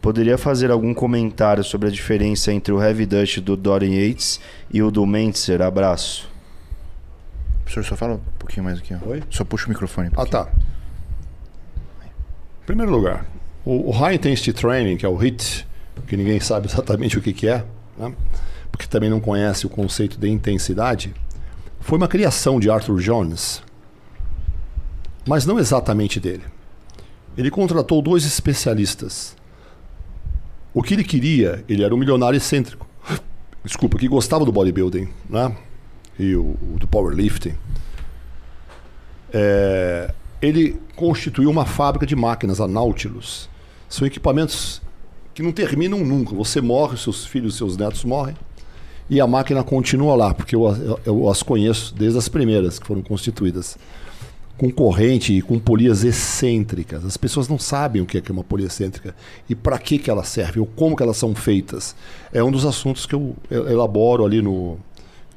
[SPEAKER 4] poderia fazer algum comentário sobre a diferença entre o Heavy Dutch do Dorian Yates e o do Mentzer? Abraço.
[SPEAKER 1] Professor, só fala um pouquinho mais aqui, ó.
[SPEAKER 3] Oi?
[SPEAKER 1] Só puxa o microfone. um
[SPEAKER 3] Ah, tá. Em primeiro lugar, o, o High Intensity Training, que é o HIT, que ninguém sabe exatamente o que, que é, né? porque também não conhece o conceito de intensidade, foi uma criação de Arthur Jones, mas não exatamente dele. Ele contratou dois especialistas. O que ele queria, ele era um milionário excêntrico. Desculpa, que gostava do bodybuilding, né? E o, o do powerlifting. É, ele constituiu uma fábrica de máquinas, a Nautilus. São equipamentos que não terminam nunca. Você morre, seus filhos, seus netos morrem, e a máquina continua lá, porque eu, eu- as conheço desde as primeiras que foram constituídas. Com corrente e com polias excêntricas. As pessoas não sabem o que é é uma polia excêntrica e para que, que ela serve, ou como que elas são feitas. É um dos assuntos que eu elaboro ali no.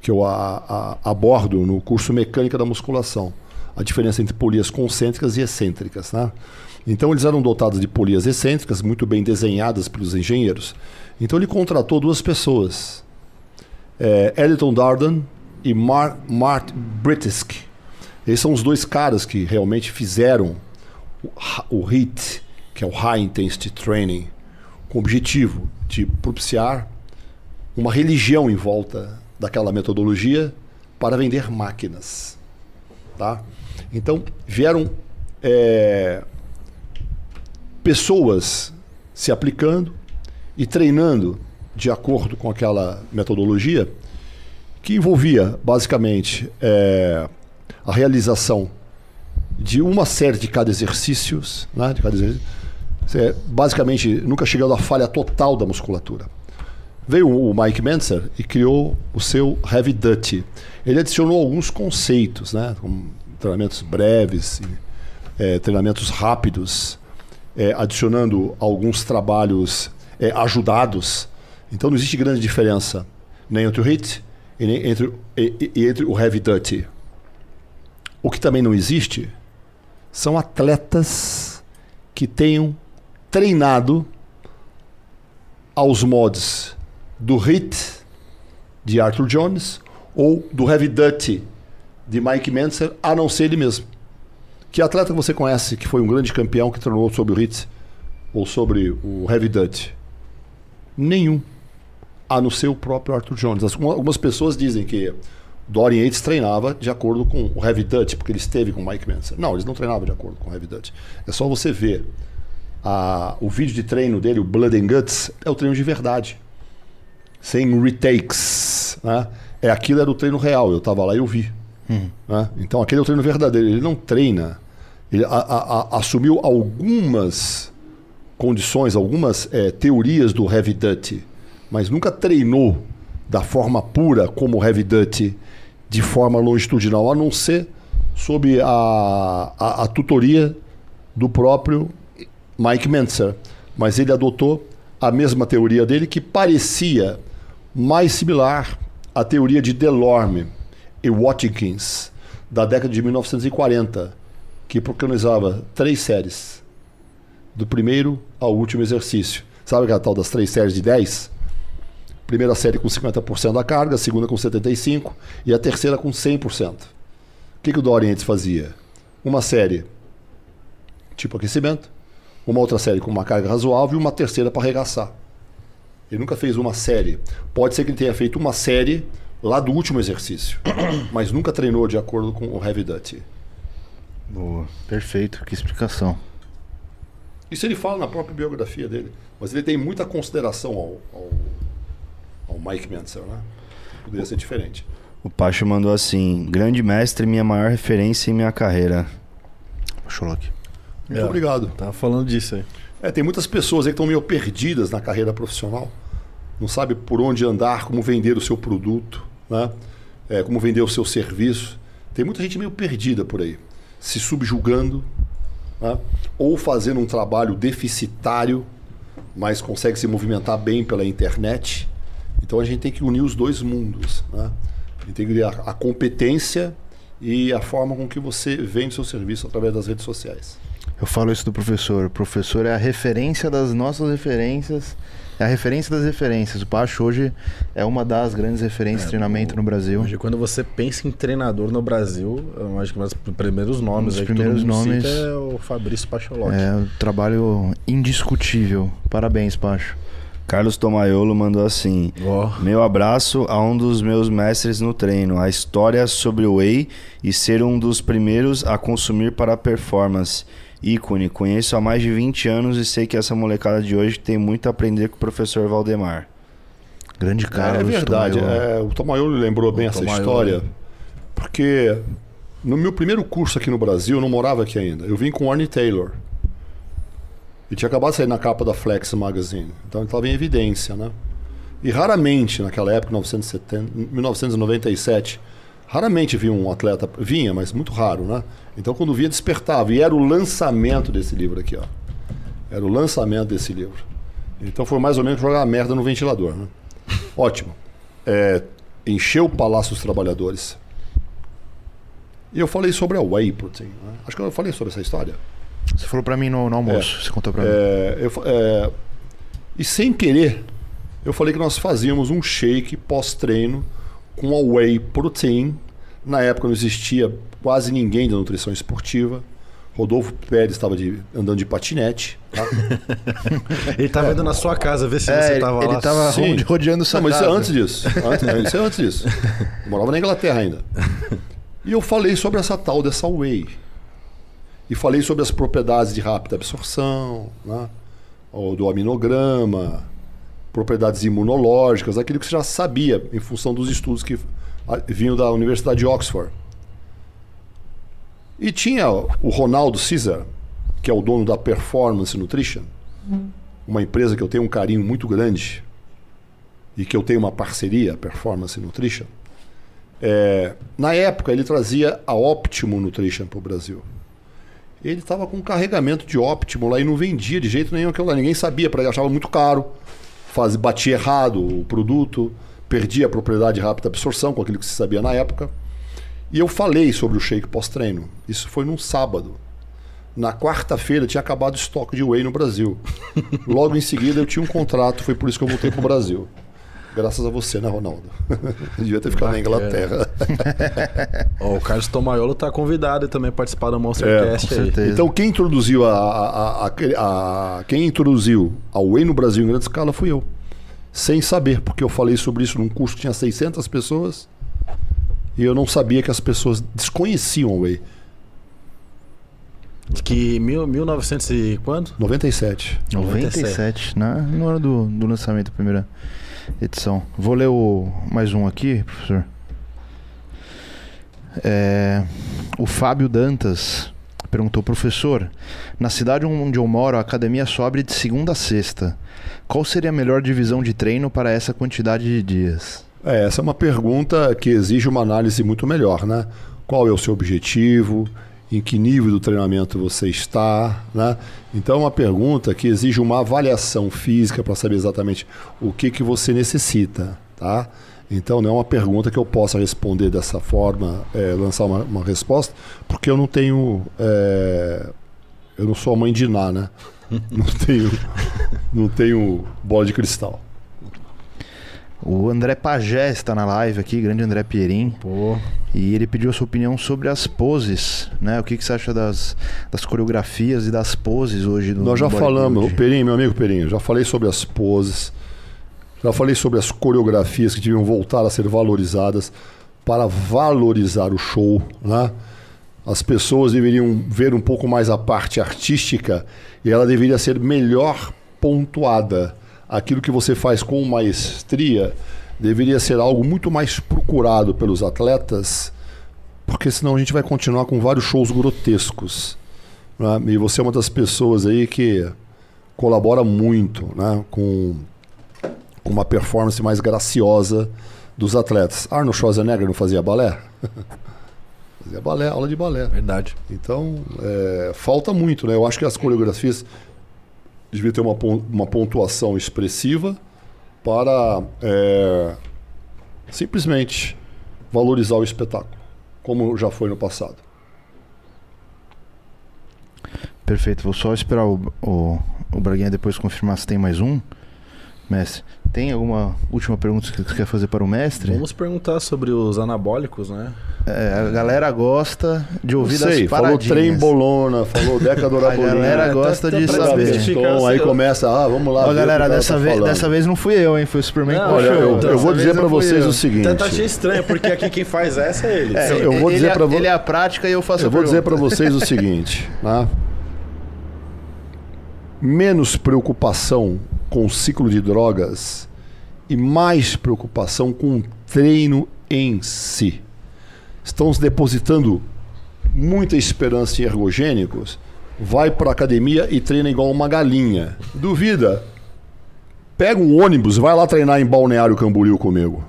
[SPEAKER 3] que eu a- a- abordo no curso Mecânica da Musculação a diferença entre polias concêntricas e excêntricas. Né? Então eles eram dotados de polias excêntricas, muito bem desenhadas pelos engenheiros. Então ele contratou duas pessoas, é, Darden e Mar Mart Britisk. Esses são os dois caras que realmente fizeram o, o HIT, que é o High Intensity Training, com o objetivo de propiciar uma religião em volta daquela metodologia para vender máquinas. Tá? Então, vieram é, pessoas se aplicando e treinando de acordo com aquela metodologia que envolvia basicamente é, a realização de uma série de cada exercícios, né, de cada exercício, basicamente nunca chegando à falha total da musculatura. Veio o Mike Mentzer e criou o seu Heavy Duty. Ele adicionou alguns conceitos, né, como treinamentos breves, é, treinamentos rápidos, é, adicionando alguns trabalhos é, ajudados. Então não existe grande diferença nem entre o HIT e, nem entre, o- e- e entre o Heavy Duty. O que também não existe são atletas que tenham treinado aos mods do HIT de Arthur Jones ou do Heavy Duty de Mike Mentzer, a não ser ele mesmo. Que atleta você conhece que foi um grande campeão que treinou sob o HIT ou sobre o Heavy Dutch? Nenhum. A não ser o próprio Arthur Jones. As- Algumas pessoas dizem que Dorian Yates treinava de acordo com o Heavy Dutch, porque ele esteve com o Mike Manson. Não, eles não treinavam de acordo com o Heavy Dutch. É só você ver a- o vídeo de treino dele, o Blood and Guts, é o treino de verdade. Sem retakes. Né? É aquilo era o treino real. Eu estava lá e eu vi. né? Então aquele é o treino verdadeiro. Ele não treina. Ele a- a- assumiu algumas condições, algumas eh, teorias do Heavy Dutch, mas nunca treinou da forma pura como Heavy Dutch, de forma longitudinal, a não ser sob a, a, a tutoria do próprio Mike Mentzer. Mas ele adotou a mesma teoria dele, que parecia mais similar à teoria de Delorme e Watkins, da década de 1940, que preconizava três séries, do primeiro ao último exercício. Sabe aquela tal das três séries de 10? Primeira série com 50% da carga, a segunda com 75% e a terceira com 100%. O que, que o Dorian Yates fazia? Uma série tipo aquecimento, uma outra série com uma carga razoável e uma terceira para arregaçar. Ele nunca fez uma série. Pode ser que ele tenha feito uma série lá do último exercício, mas nunca treinou de acordo com o Heavy Duty.
[SPEAKER 1] Boa. Perfeito. Que explicação.
[SPEAKER 3] Isso ele fala na própria biografia dele. Mas ele tem muita consideração ao, ao, Mike Mentzer, né? Poderia ser diferente.
[SPEAKER 4] O Pacho mandou assim: Grande mestre, minha maior referência em minha carreira.
[SPEAKER 1] Sherlock.
[SPEAKER 3] Muito
[SPEAKER 2] É.
[SPEAKER 3] obrigado.
[SPEAKER 2] Tava falando disso aí.
[SPEAKER 3] É, tem muitas pessoas aí que estão meio perdidas na carreira profissional. Não sabe por onde andar, como vender o seu produto, né? É, como vender o seu serviço. Tem muita gente meio perdida por aí, se subjugando, né? ou fazendo um trabalho deficitário, mas consegue se movimentar bem pela internet. Então a gente tem que unir os dois mundos. Né? A gente tem que unir a, a competência e a forma com que você vende seu serviço através das redes sociais.
[SPEAKER 1] Eu falo isso do professor. O professor é a referência das nossas referências. É a referência das referências. O Pacho hoje é uma das grandes referências de treinamento no Brasil.
[SPEAKER 2] Hoje, quando você pensa em treinador no Brasil, eu acho que um dos primeiros nomes
[SPEAKER 1] Um dos
[SPEAKER 2] aí
[SPEAKER 1] primeiros
[SPEAKER 2] que todo mundo
[SPEAKER 1] nomes-
[SPEAKER 2] cita é o Fabrício Pacholotti.
[SPEAKER 1] É um trabalho indiscutível. Parabéns, Pacho.
[SPEAKER 4] Carlos Tomaiolo mandou assim:
[SPEAKER 2] Ó.
[SPEAKER 4] Meu abraço a um dos meus mestres no treino. A história sobre o Whey e ser um dos primeiros a consumir para a performance. Ícone, conheço há mais de 20 anos e sei que essa molecada de hoje tem muito a aprender com o professor Valdemar.
[SPEAKER 1] Grande cara.
[SPEAKER 3] é verdade.
[SPEAKER 1] Tomaiolo.
[SPEAKER 3] é, o Tomaiolo lembrou bem essa
[SPEAKER 2] Tomaiolo.
[SPEAKER 3] história. Porque no meu primeiro curso aqui no Brasil, eu não morava aqui ainda. Eu vim com o Arnie Taylor. Ele tinha acabado de sair na capa da Flex Magazine. Então estava em evidência, né? E raramente, naquela época, 1970, 1997, raramente vinha um atleta. Vinha, mas muito raro, né? Então quando via, despertava. E era o lançamento desse livro aqui, ó. Era o lançamento desse livro. Então foi mais ou menos jogar merda no ventilador, né? Ótimo. É, encheu o Palácio dos Trabalhadores. E eu falei sobre a Whey Protein. né? Acho que eu falei sobre essa história.
[SPEAKER 1] Você falou pra mim no, no almoço. Você contou pra mim.
[SPEAKER 3] É, eu fa- é, e sem querer, eu falei que nós fazíamos um shake pós-treino com a Whey Protein. Na época não existia quase ninguém da nutrição esportiva. Rodolfo Pérez estava de- andando de patinete. tá?
[SPEAKER 2] Ele tava indo na sua casa ver se
[SPEAKER 1] É,
[SPEAKER 2] você
[SPEAKER 1] ele-
[SPEAKER 2] tava
[SPEAKER 1] ele
[SPEAKER 2] lá.
[SPEAKER 1] tava
[SPEAKER 3] Sim.
[SPEAKER 1] ro- rodeando sua
[SPEAKER 3] Não, mas isso é
[SPEAKER 1] casa.
[SPEAKER 3] antes disso. Antes- é, isso é antes disso. Eu morava na Inglaterra ainda. E eu falei sobre essa tal dessa whey. E falei sobre as propriedades de rápida absorção, né? ou do aminograma, propriedades imunológicas, aquilo que você já sabia em função dos estudos que vinham da Universidade de Oxford. E tinha o Ronaldo Caesar, que é o dono da Performance Nutrition, uma empresa que eu tenho um carinho muito grande e que eu tenho uma parceria, Performance Nutrition. É, na época, ele trazia a Optimo Nutrition para o Brasil. Ele estava com um carregamento de Optimo lá e não vendia de jeito nenhum aquilo lá. Ninguém sabia, para ele achava muito caro, faz, batia errado o produto, perdia a propriedade de rápida absorção com aquilo que se sabia na época. E eu falei sobre o shake pós-treino. Isso foi num sábado. Na quarta-feira tinha acabado o estoque de whey no Brasil. Logo em seguida eu tinha um contrato, foi por isso que eu voltei para o Brasil. Graças a você, né, Ronaldo? Devia ter ficado na Inglaterra.
[SPEAKER 2] Ó, o Carlos Tomaiolo tá convidado e também participar do
[SPEAKER 3] É,
[SPEAKER 2] Monstercast
[SPEAKER 1] com certeza.
[SPEAKER 3] Então quem introduziu a, a- a- a- a- quem introduziu a Whey no Brasil em grande escala fui eu. Sem saber, porque eu falei sobre isso num curso que tinha 600 pessoas e eu não sabia que as pessoas desconheciam a Whey.
[SPEAKER 2] Que mil, 1900 e quanto?
[SPEAKER 3] 97.
[SPEAKER 1] 97, na, no ano do, do lançamento da primeira edição. Vou ler o, mais um aqui, professor. É, o Fábio Dantas perguntou, professor, na cidade onde eu moro, a academia só abre de segunda a sexta. Qual seria a melhor divisão de treino para essa quantidade de dias?
[SPEAKER 3] É, essa é uma pergunta que exige uma análise muito melhor, né? Qual é o seu objetivo? Em que nível do treinamento você está, né? Então uma pergunta que exige uma avaliação física para saber exatamente o que, que você necessita, tá? Então não é uma pergunta que eu possa responder dessa forma, é, lançar uma, uma resposta, porque eu não tenho, é, eu não sou a mãe de Ná, né? Não tenho, não tenho bola de cristal.
[SPEAKER 1] O André Pagé está na live aqui, grande André Pierin.
[SPEAKER 2] Pô,
[SPEAKER 1] E ele pediu a sua opinião sobre as poses, né? O que, que você acha das, das coreografias e das poses hoje do
[SPEAKER 3] Nós já falamos, o? Perinho, meu amigo Perinho, já falei sobre as poses, já falei sobre as coreografias que deviam voltar a ser valorizadas para valorizar o show, né? As pessoas deveriam ver um pouco mais a parte artística e ela deveria ser melhor pontuada. Aquilo que você faz com maestria deveria ser algo muito mais procurado pelos atletas, porque senão a gente vai continuar com vários shows grotescos. né? E você é uma das pessoas aí que colabora muito né? com, com uma performance mais graciosa dos atletas. Arnold Schwarzenegger não fazia balé? fazia balé, aula de balé.
[SPEAKER 2] verdade.
[SPEAKER 3] Então, é, falta muito, né? Eu acho que as coreografias deviam ter uma, uma pontuação expressiva para é, simplesmente valorizar o espetáculo, como já foi no passado.
[SPEAKER 1] Perfeito, vou só esperar o, o, o Braguinha depois confirmar se tem mais um. Mestre, tem alguma última pergunta que você quer fazer para o mestre?
[SPEAKER 2] Vamos perguntar sobre os anabólicos, né?
[SPEAKER 1] É, a galera gosta de
[SPEAKER 3] Não
[SPEAKER 1] ouvir
[SPEAKER 3] sei,
[SPEAKER 1] das
[SPEAKER 3] falou
[SPEAKER 1] paradinhas.
[SPEAKER 3] trem bolona, falou Deca do
[SPEAKER 1] A galera gosta de
[SPEAKER 2] pra
[SPEAKER 1] saber.
[SPEAKER 3] Então, aí
[SPEAKER 2] eu-
[SPEAKER 3] começa, ah, vamos lá.
[SPEAKER 1] Ó, galera,
[SPEAKER 3] cara
[SPEAKER 1] dessa,
[SPEAKER 3] tá
[SPEAKER 1] vez, dessa vez não fui eu, hein? Foi o Superman que
[SPEAKER 2] Não,
[SPEAKER 3] Olha, eu, eu vou dizer para vocês
[SPEAKER 1] eu.
[SPEAKER 3] o seguinte.
[SPEAKER 2] Tanto achei estranho, porque aqui quem faz essa é ele.
[SPEAKER 1] É,
[SPEAKER 3] eu vou
[SPEAKER 1] ele
[SPEAKER 3] dizer
[SPEAKER 1] é-
[SPEAKER 3] vo-
[SPEAKER 1] Ele é a prática e eu faço
[SPEAKER 3] Eu
[SPEAKER 1] a
[SPEAKER 3] vou dizer para vocês o seguinte, né? Menos preocupação com o ciclo de drogas e mais preocupação com o treino em si. Estão se depositando muita esperança em ergogênicos, vai para academia e treina igual uma galinha. Duvida? Pega um ônibus, vai lá treinar em Balneário Camboriú comigo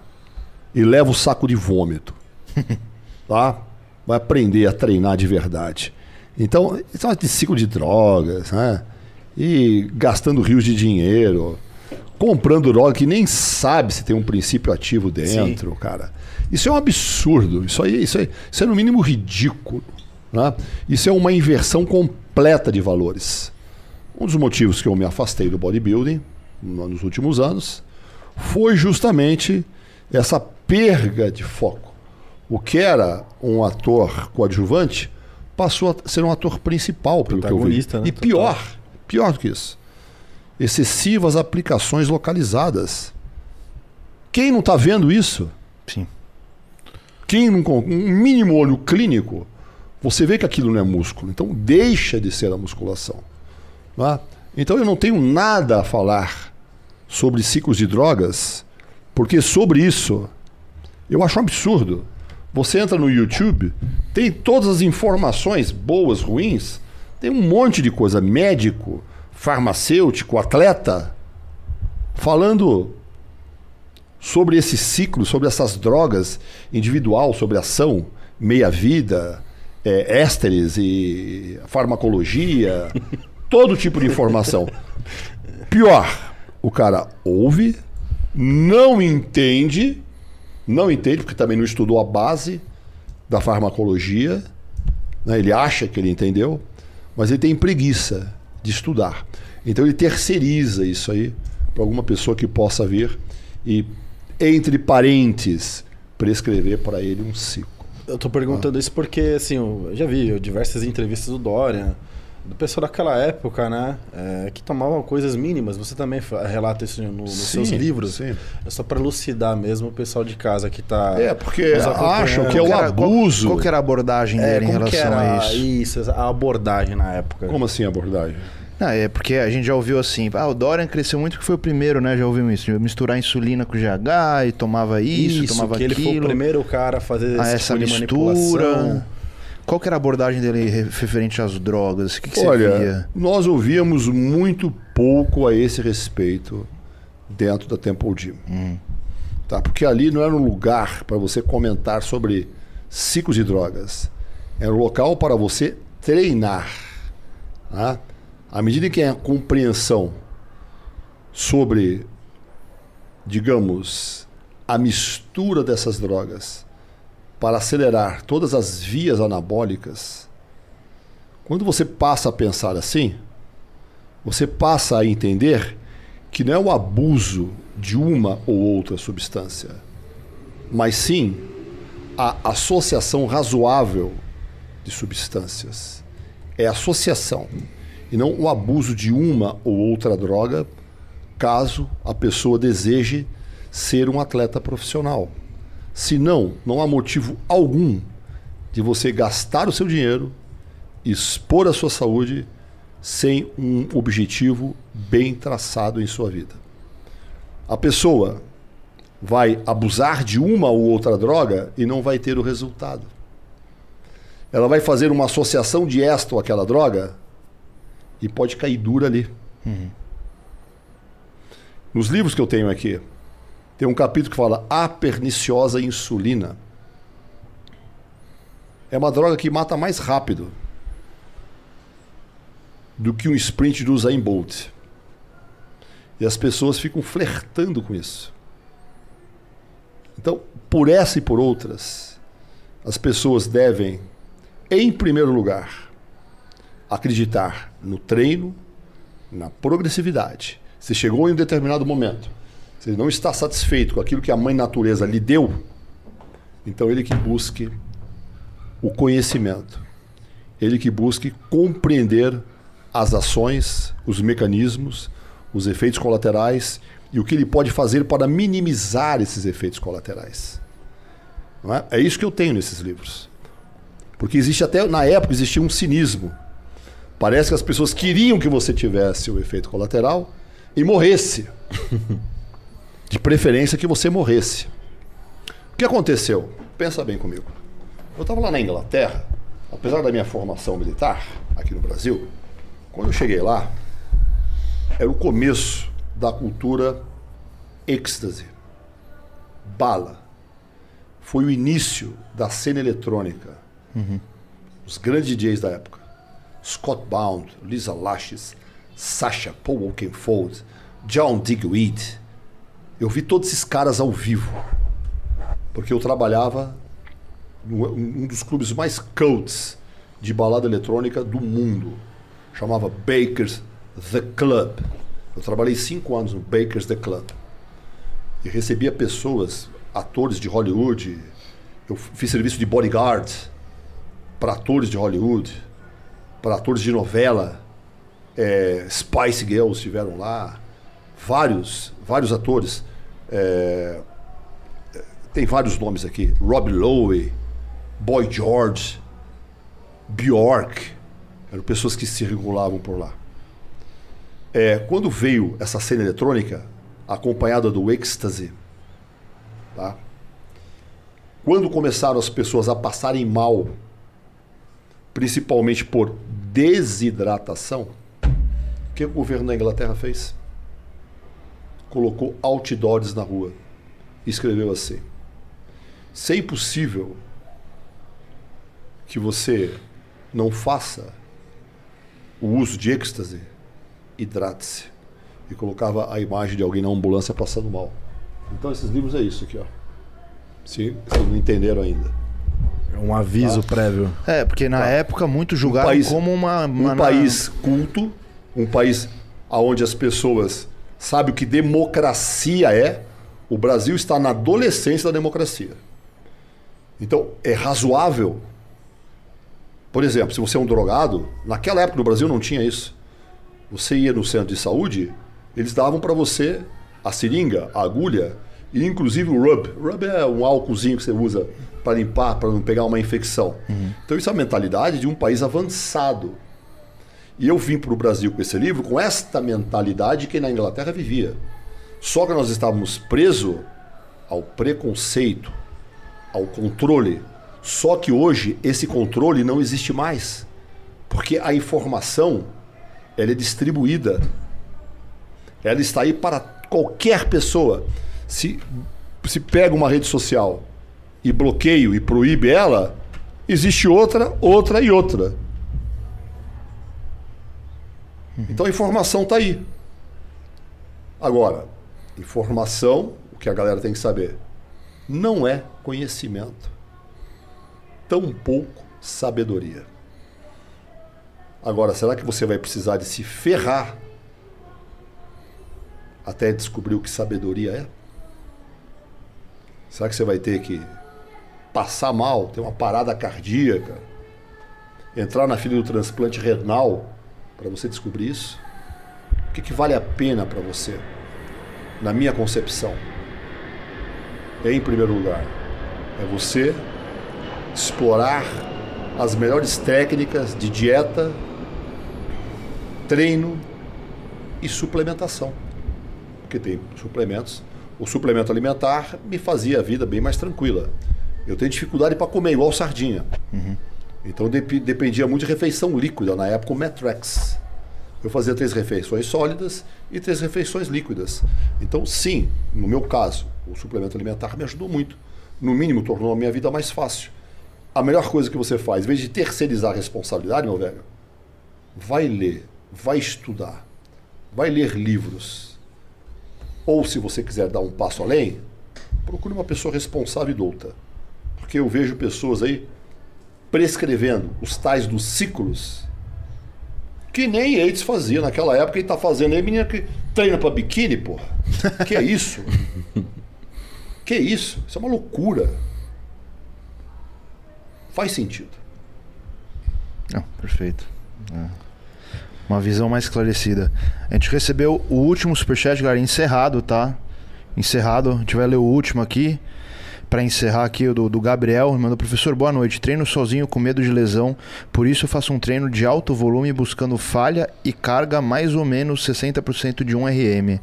[SPEAKER 3] e leva o saco de vômito tá? Vai aprender a treinar de verdade. Então, isso é de ciclo de drogas, né? E gastando rios de dinheiro, comprando droga que nem sabe se tem um princípio ativo dentro, cara. Isso é um absurdo. Isso aí, isso aí, isso é no mínimo ridículo, né? Isso é uma inversão completa de valores. Um dos motivos que eu me afastei do bodybuilding no- nos últimos anos foi justamente essa perda de foco. O que era um ator coadjuvante passou a ser um ator principal, pelo que eu vi.
[SPEAKER 2] Protagonista, né?
[SPEAKER 3] E pior, pior do que isso. Excessivas aplicações localizadas. Quem não está vendo isso?
[SPEAKER 1] Sim.
[SPEAKER 3] Quem não com um mínimo olho clínico, você vê que aquilo não é músculo. Então deixa de ser a musculação. é? Então eu não tenho nada a falar sobre ciclos de drogas, porque sobre isso eu acho um absurdo. Você entra no YouTube, tem todas as informações, boas, ruins, tem um monte de coisa, médico, farmacêutico, atleta, falando sobre esse ciclo, sobre essas drogas individual, sobre ação, meia-vida, é, ésteres e farmacologia, todo tipo de informação. Pior, o cara ouve, não entende, não entende, porque também não estudou a base da farmacologia, né? ele acha que ele entendeu, mas ele tem preguiça de estudar. Então ele terceiriza isso aí para alguma pessoa que possa vir e entre parentes, prescrever para ele um ciclo.
[SPEAKER 2] Eu tô perguntando isso porque, assim, eu já vi diversas entrevistas do Dória, do pessoal daquela época, né? é, que tomavam coisas mínimas. Você também relata isso no- nos
[SPEAKER 3] Sim,
[SPEAKER 2] seus livros.
[SPEAKER 3] sim.
[SPEAKER 2] É só pra elucidar mesmo o pessoal de casa que tá.
[SPEAKER 3] É, porque acham que é
[SPEAKER 1] Qual
[SPEAKER 3] o
[SPEAKER 1] era- qual-
[SPEAKER 3] abuso.
[SPEAKER 1] Qual, que era a abordagem
[SPEAKER 2] É,
[SPEAKER 1] dele em
[SPEAKER 2] como que
[SPEAKER 1] relação
[SPEAKER 2] era
[SPEAKER 1] a isso?
[SPEAKER 2] isso, a abordagem na época.
[SPEAKER 3] Como assim a abordagem?
[SPEAKER 1] Não, é porque a gente já ouviu assim, ah, o Dorian cresceu muito que foi o primeiro, né? Já ouvimos isso, misturar insulina com GH e tomava isso, tomava
[SPEAKER 2] que ele foi o
[SPEAKER 1] aquilo.
[SPEAKER 2] primeiro cara a fazer esse
[SPEAKER 1] essa
[SPEAKER 2] tipo de
[SPEAKER 1] mistura.
[SPEAKER 2] manipulação.
[SPEAKER 1] Qual que era a abordagem dele re- referente às drogas? O que, que você
[SPEAKER 3] Olha,
[SPEAKER 1] via?
[SPEAKER 3] nós ouvíamos muito pouco a esse respeito dentro da Temple Gym. Tá? Porque ali não era um lugar para você comentar sobre ciclos de drogas. Era um local para você treinar. Tá? À medida que a compreensão sobre, digamos, a mistura dessas drogas para acelerar todas as vias anabólicas, quando você passa a pensar assim, você passa a entender que não é o abuso de uma ou outra substância, mas sim a associação razoável de substâncias. É associação e não o abuso de uma ou outra droga, caso a pessoa deseje ser um atleta profissional. Se não, não há motivo algum de você gastar o seu dinheiro, expor a sua saúde sem um objetivo bem traçado em sua vida. A pessoa vai abusar de uma ou outra droga e não vai ter o resultado. Ela vai fazer uma associação de esta ou aquela droga e pode cair dura ali. Nos livros que eu tenho aqui, tem um capítulo que fala a perniciosa insulina. É uma droga que mata mais rápido do que um sprint do Usain Bolt. E as pessoas ficam flertando com isso. Então, por essa e por outras, as pessoas devem, em primeiro lugar, acreditar no treino, na progressividade. Você chegou em um determinado momento, você não está satisfeito com aquilo que a mãe natureza lhe deu, então ele que busque o conhecimento, ele que busque compreender as ações, os mecanismos, os efeitos colaterais e o que ele pode fazer para minimizar esses efeitos colaterais. Não é? é isso que eu tenho nesses livros. Porque existe até, na época, existia um cinismo. Parece que as pessoas queriam que você tivesse o efeito colateral e morresse. De preferência que você morresse. O que aconteceu? Pensa bem comigo. Eu estava lá na Inglaterra, apesar da minha formação militar aqui no Brasil, quando eu cheguei lá, era o começo da cultura êxtase, bala. Foi o início da cena eletrônica. Os grandes DJs da época. Scott Bound, Lisa Lashes, Sasha, Paul Oakenfold, John Digweed. Eu vi todos esses caras ao vivo. Porque eu trabalhava em um dos clubes mais cults de balada eletrônica do mundo. Chamava Baker's The Club. Eu trabalhei cinco anos no Baker's The Club. E recebia pessoas, atores de Hollywood. Eu fiz serviço de bodyguard para atores de Hollywood, para atores de novela. É, Spice Girls estiveram lá. Vários, vários atores. É, tem vários nomes aqui. Rob Lowe, Boy George, Bjork. Eram pessoas que circulavam por lá. É, quando veio essa cena eletrônica, acompanhada do êxtase, tá? quando começaram as pessoas a passarem mal, principalmente por desidratação, o que o governo da Inglaterra fez? Colocou outdoors na rua e escreveu assim: se é impossível que você não faça o uso de êxtase, hidrate-se. E colocava a imagem de alguém na ambulância passando mal. Então esses livros é isso aqui, ó. Se vocês não entenderam ainda.
[SPEAKER 2] É um aviso prévio.
[SPEAKER 1] É, porque na época muito julgaram
[SPEAKER 3] país-
[SPEAKER 1] como uma... uma
[SPEAKER 3] Um país culto, um país onde as pessoas sabem o que democracia é, O Brasil está na adolescência da democracia. Então, é razoável. Por exemplo, se você é um drogado, naquela época no Brasil não tinha isso. Você ia no centro de saúde, eles davam para você a seringa, a agulha e inclusive o rub. Rub é um álcoolzinho que você usa para limpar, para não pegar uma infecção. Então isso é a mentalidade de um país avançado. E eu vim para o Brasil com esse livro com esta mentalidade que na Inglaterra vivia. Só que nós estávamos presos ao preconceito, ao controle. Só que hoje esse controle não existe mais. Porque a informação ela é distribuída. Ela está aí para qualquer pessoa. Se, se pega uma rede social e bloqueio e proíbe ela, existe outra, outra e outra. Então a informação está aí. Agora, informação, o que a galera tem que saber, não é conhecimento. Tampouco sabedoria. Agora, será que você vai precisar de se ferrar até descobrir o que sabedoria é? Será que você vai ter que passar mal, ter uma parada cardíaca, entrar na fila do transplante renal para você descobrir isso? O que, que vale a pena para você? Na minha concepção, em primeiro lugar, é você explorar as melhores técnicas de dieta, treino e suplementação. Porque tem suplementos. O suplemento alimentar me fazia a vida bem mais tranquila. Eu tenho dificuldade para comer, igual sardinha. Então dep- dependia muito de refeição líquida, na época o Metrex. Eu fazia três refeições sólidas e três refeições líquidas. Então, sim, no meu caso, o suplemento alimentar me ajudou muito. No mínimo, tornou a minha vida mais fácil. A melhor coisa que você faz, em vez de terceirizar a responsabilidade, meu velho, vai ler, vai estudar, vai ler livros. Ou, se você quiser dar um passo além, procure uma pessoa responsável e douta. Porque eu vejo pessoas aí prescrevendo os tais dos ciclos que nem AIDS fazia naquela época e tá fazendo aí, menina que treina pra biquíni, porra. Que é isso? que isso? Isso é uma loucura. Faz sentido.
[SPEAKER 1] Não, perfeito. É. Uma visão mais esclarecida. A gente recebeu o último superchat, galera, encerrado, tá? Encerrado. A gente vai ler o último aqui. Pra encerrar aqui, do, do Gabriel. Mandou, professor, boa noite. Treino sozinho com medo de lesão. Por isso faço um treino de alto volume buscando falha e carga mais ou menos 60% de 1 RM.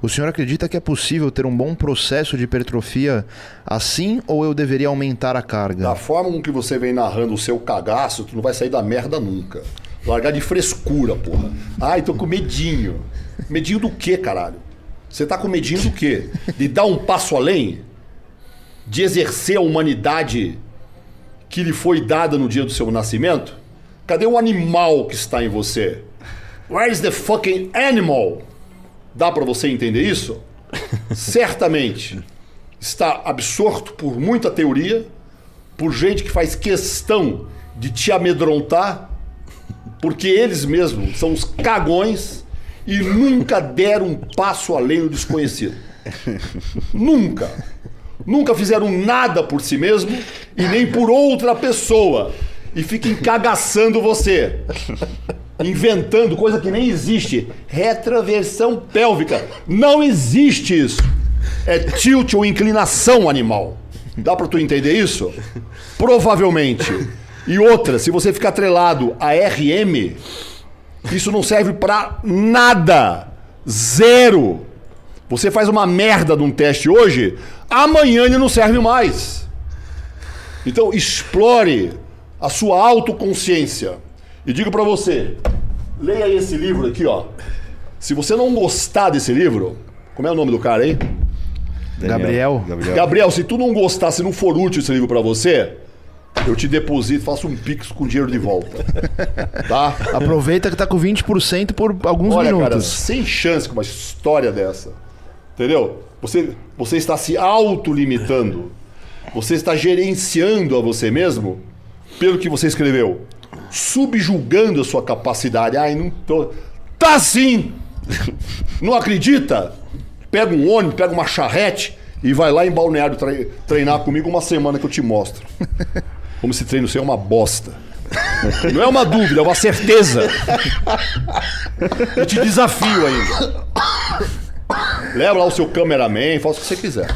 [SPEAKER 1] O senhor acredita que é possível ter um bom processo de hipertrofia assim ou eu deveria aumentar a carga?
[SPEAKER 3] Da forma com que você vem narrando o seu cagaço, tu não vai sair da merda nunca. Largar de frescura, porra. Ai, tô com medinho. Medinho do quê, caralho? Você tá com medinho do quê? De dar um passo além? De exercer a humanidade que lhe foi dada no dia do seu nascimento? Cadê o animal que está em você? Where is the fucking animal? Dá pra você entender isso? Certamente está absorto por muita teoria, por gente que faz questão de te amedrontar, porque eles mesmos são os cagões e nunca deram um passo além do desconhecido. Nunca. Nunca fizeram nada por si mesmo e nem por outra pessoa. E fica encagaçando você. Inventando coisa que nem existe. Retroversão pélvica. Não existe isso. É tilt ou inclinação animal. Dá pra tu entender isso? Provavelmente. E outra, se você ficar atrelado a RM, isso não serve pra nada. Zero. Você faz uma merda num teste hoje, amanhã ele não serve mais. Então explore a sua autoconsciência. E digo pra você, leia esse livro aqui, ó. Se você não gostar desse livro, como é o nome do cara aí?
[SPEAKER 1] Gabriel.
[SPEAKER 4] Gabriel.
[SPEAKER 3] Gabriel, se tu não gostar, se não for útil esse livro pra você, eu te deposito, faço um pix com dinheiro de volta. Tá?
[SPEAKER 1] Aproveita que tá com 20% por alguns
[SPEAKER 3] Olha, cara,
[SPEAKER 1] minutos.
[SPEAKER 3] sem chance com uma história dessa. Entendeu? Você, você está se autolimitando. Você está gerenciando a você mesmo pelo que você escreveu. Subjugando a sua capacidade. Ai, não tô. Tá sim! Não acredita? Pega um ônibus, pega uma charrete E vai lá em Balneário tre- treinar comigo uma semana que eu te mostro. Como esse treino seu é uma bosta. Não é uma dúvida, é uma certeza. Eu te desafio ainda. Leva lá o seu cameraman, faça o que você quiser.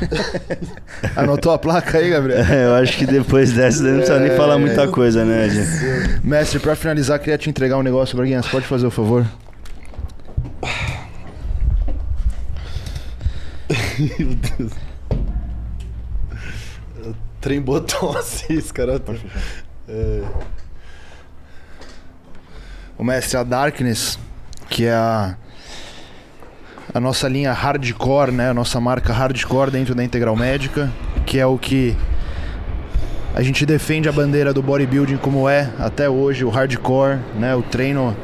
[SPEAKER 1] Anotou a placa aí, Gabriel?
[SPEAKER 4] É, eu acho que depois dessa não precisa nem falar muita coisa, né, Ed?
[SPEAKER 1] Mestre, pra finalizar, queria te entregar um negócio, Braguinha. Você pode fazer o favor?
[SPEAKER 2] Trem botão assim, esse cara. É,
[SPEAKER 1] O mestre, a Darkness, que é a, a nossa linha hardcore, né? A nossa marca hardcore dentro da Integral Médica, que é o que a gente defende a bandeira do bodybuilding como é até hoje, o hardcore, né? O treino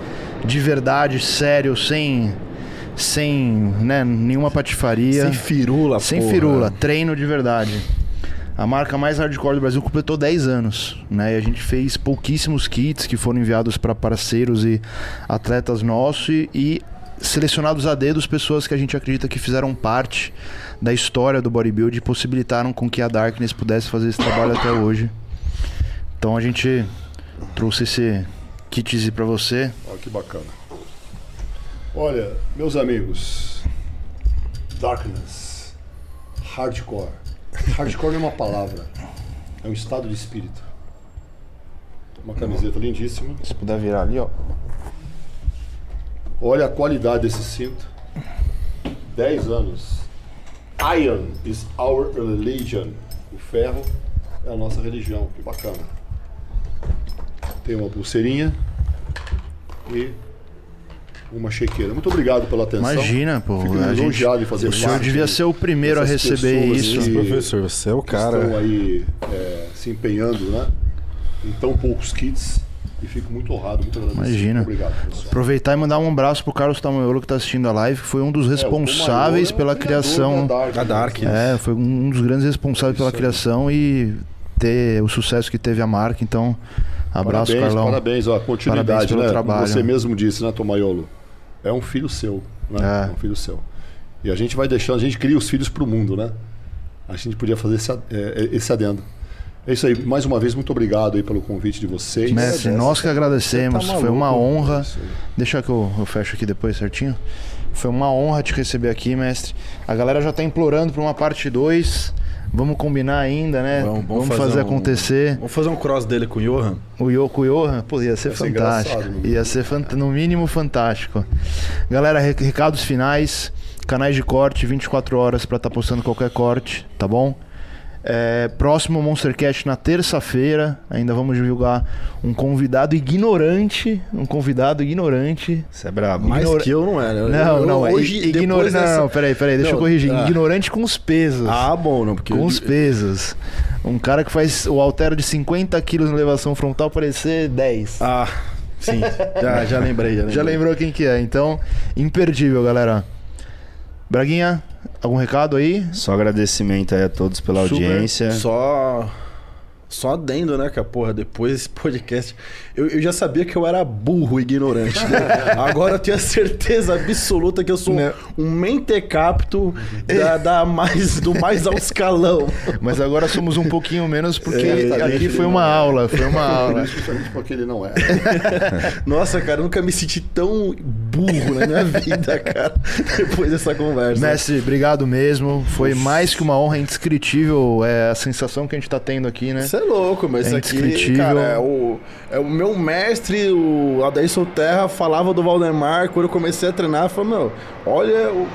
[SPEAKER 1] de verdade, sério, sem sem né, nenhuma patifaria.
[SPEAKER 2] sem firula,
[SPEAKER 1] Sem
[SPEAKER 2] porra.
[SPEAKER 1] firula, treino de verdade. A marca mais hardcore do Brasil completou 10 anos, né? E a gente fez pouquíssimos kits que foram enviados para parceiros e atletas nossos e, e selecionados a dedos pessoas que a gente acredita que fizeram parte da história do bodybuilding e possibilitaram com que a Darkness pudesse fazer esse trabalho até hoje. Então a gente trouxe esse kitzinho para você.
[SPEAKER 3] Olha que bacana. Olha, meus amigos, darkness, hardcore. Hardcore não é uma palavra, é um estado de espírito. Uma camiseta lindíssima.
[SPEAKER 1] Se puder virar ali, ó.
[SPEAKER 3] Olha a qualidade desse cinto. 10 anos. Iron is our religion. O ferro é a nossa religião. Que bacana. Tem uma pulseirinha e uma chequeira. Muito obrigado pela atenção.
[SPEAKER 1] Imagina, pô.
[SPEAKER 3] Fico
[SPEAKER 1] a gente-
[SPEAKER 3] em fazer
[SPEAKER 1] o senhor devia ser o primeiro a receber isso.
[SPEAKER 3] aí.
[SPEAKER 2] Professor, você é o
[SPEAKER 3] que estão
[SPEAKER 2] cara.
[SPEAKER 3] aí é, se empenhando, né? Em tão poucos kits. E fico muito honrado, muito agradecido.
[SPEAKER 1] Imagina.
[SPEAKER 3] Muito obrigado, pessoal.
[SPEAKER 1] Aproveitar e mandar um abraço pro Carlos Tamayolo que tá assistindo a live, que foi um dos responsáveis
[SPEAKER 3] É, o Tomayolo é o
[SPEAKER 1] pela criação.
[SPEAKER 3] da Dark,
[SPEAKER 2] Da Dark.
[SPEAKER 3] né?
[SPEAKER 1] É, foi um dos grandes responsáveis pela criação e ter o sucesso que teve a marca. Então, abraço,
[SPEAKER 3] parabéns,
[SPEAKER 1] Carlão.
[SPEAKER 3] Parabéns, ó, continuidade,
[SPEAKER 1] Parabéns pelo
[SPEAKER 3] né?
[SPEAKER 1] trabalho.
[SPEAKER 3] Como você mesmo disse, né, Tomaiolo? É um filho seu, né?
[SPEAKER 1] É.
[SPEAKER 3] É. um filho seu. E a gente vai deixando, a gente cria os filhos pro mundo, né? A gente podia fazer esse, ad- é, esse adendo. É isso aí. Mais uma vez, muito obrigado aí pelo convite de vocês.
[SPEAKER 1] Mestre, nós que agradecemos.
[SPEAKER 2] Você tá
[SPEAKER 1] foi uma honra. Deixa que eu, eu fecho aqui depois certinho. Foi uma honra te receber aqui, mestre. A galera já tá implorando pra uma parte 2. Vamos combinar ainda, né?
[SPEAKER 2] Vamos-
[SPEAKER 1] Vamos,
[SPEAKER 2] vamos
[SPEAKER 1] fazer,
[SPEAKER 2] fazer um-
[SPEAKER 1] acontecer.
[SPEAKER 2] Vamos fazer um cross dele com o Johan?
[SPEAKER 1] O Yoko Johan, pô, ia ser
[SPEAKER 3] Ia ser
[SPEAKER 1] fantástico.
[SPEAKER 3] engraçado, né?
[SPEAKER 1] ia ser fant- no mínimo fantástico. Galera, re- recados finais. Canais de corte, 24 horas pra estar postando qualquer corte, tá bom? É, próximo Monstercast na terça-feira. Ainda vamos divulgar um convidado ignorante. Um convidado ignorante.
[SPEAKER 4] Você é brabo.
[SPEAKER 2] Mais
[SPEAKER 1] Ignora-
[SPEAKER 2] que eu não era.
[SPEAKER 1] Não,
[SPEAKER 2] Eu-
[SPEAKER 1] não, é
[SPEAKER 2] hoje,
[SPEAKER 1] i-
[SPEAKER 2] depois
[SPEAKER 1] ignorante.
[SPEAKER 2] dessa-
[SPEAKER 1] Não, não, peraí, peraí, deixa eu
[SPEAKER 2] Não,
[SPEAKER 1] corrigir.
[SPEAKER 2] ah.
[SPEAKER 1] Ignorante com os pesos.
[SPEAKER 2] Ah, bom, não, porque
[SPEAKER 1] com
[SPEAKER 2] eu-
[SPEAKER 1] os pesos. Um cara que faz o altero de 50 quilos na elevação frontal parecer 10.
[SPEAKER 2] Ah, sim. Já, já lembrei, já lembrei.
[SPEAKER 1] Já lembrou quem que é, então imperdível, galera. Braguinha, algum recado aí?
[SPEAKER 4] Só agradecimento aí a todos pela
[SPEAKER 1] Super.
[SPEAKER 4] audiência.
[SPEAKER 2] Só. Só adendo, né, que a porra, depois desse podcast. Eu, eu já sabia que eu era burro e ignorante, né? Agora eu tenho a certeza absoluta que eu sou
[SPEAKER 1] Né?
[SPEAKER 2] um mentecapto da, da mais, do mais alto escalão.
[SPEAKER 1] Mas agora somos um pouquinho menos porque
[SPEAKER 3] É,
[SPEAKER 1] aqui foi
[SPEAKER 3] não
[SPEAKER 1] uma
[SPEAKER 3] é.
[SPEAKER 1] aula, foi uma aula.
[SPEAKER 3] Justamente porque ele não é.
[SPEAKER 2] Nossa, cara, eu nunca me senti tão burro na minha vida, cara, depois dessa conversa.
[SPEAKER 1] Mestre, obrigado mesmo. Foi mais que uma honra, indescritível é, a sensação que a gente tá tendo aqui, né?
[SPEAKER 2] Você é louco, mas
[SPEAKER 1] É
[SPEAKER 2] aqui, cara, é o, é o meu mestre, o Adailson Terra, falava do Valdemar. Quando eu comecei a treinar, falei, meu, olha o,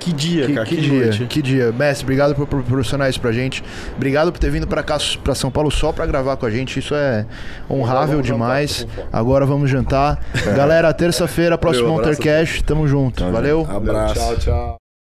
[SPEAKER 2] que dia,
[SPEAKER 1] Que,
[SPEAKER 2] cara,
[SPEAKER 1] que
[SPEAKER 2] que,
[SPEAKER 1] dia,
[SPEAKER 2] noite.
[SPEAKER 1] que dia. Mestre, obrigado por proporcionar isso pra gente. Obrigado por ter vindo pra cá, pra São Paulo, só pra gravar com a gente. Isso é honrável
[SPEAKER 3] jantar,
[SPEAKER 1] demais.
[SPEAKER 3] fome.
[SPEAKER 1] Agora vamos jantar. Galera, terça-feira, próximo
[SPEAKER 2] Valeu, abraço.
[SPEAKER 1] Montercast. Tamo junto. Valeu.
[SPEAKER 2] Abraço.
[SPEAKER 3] Tchau, tchau.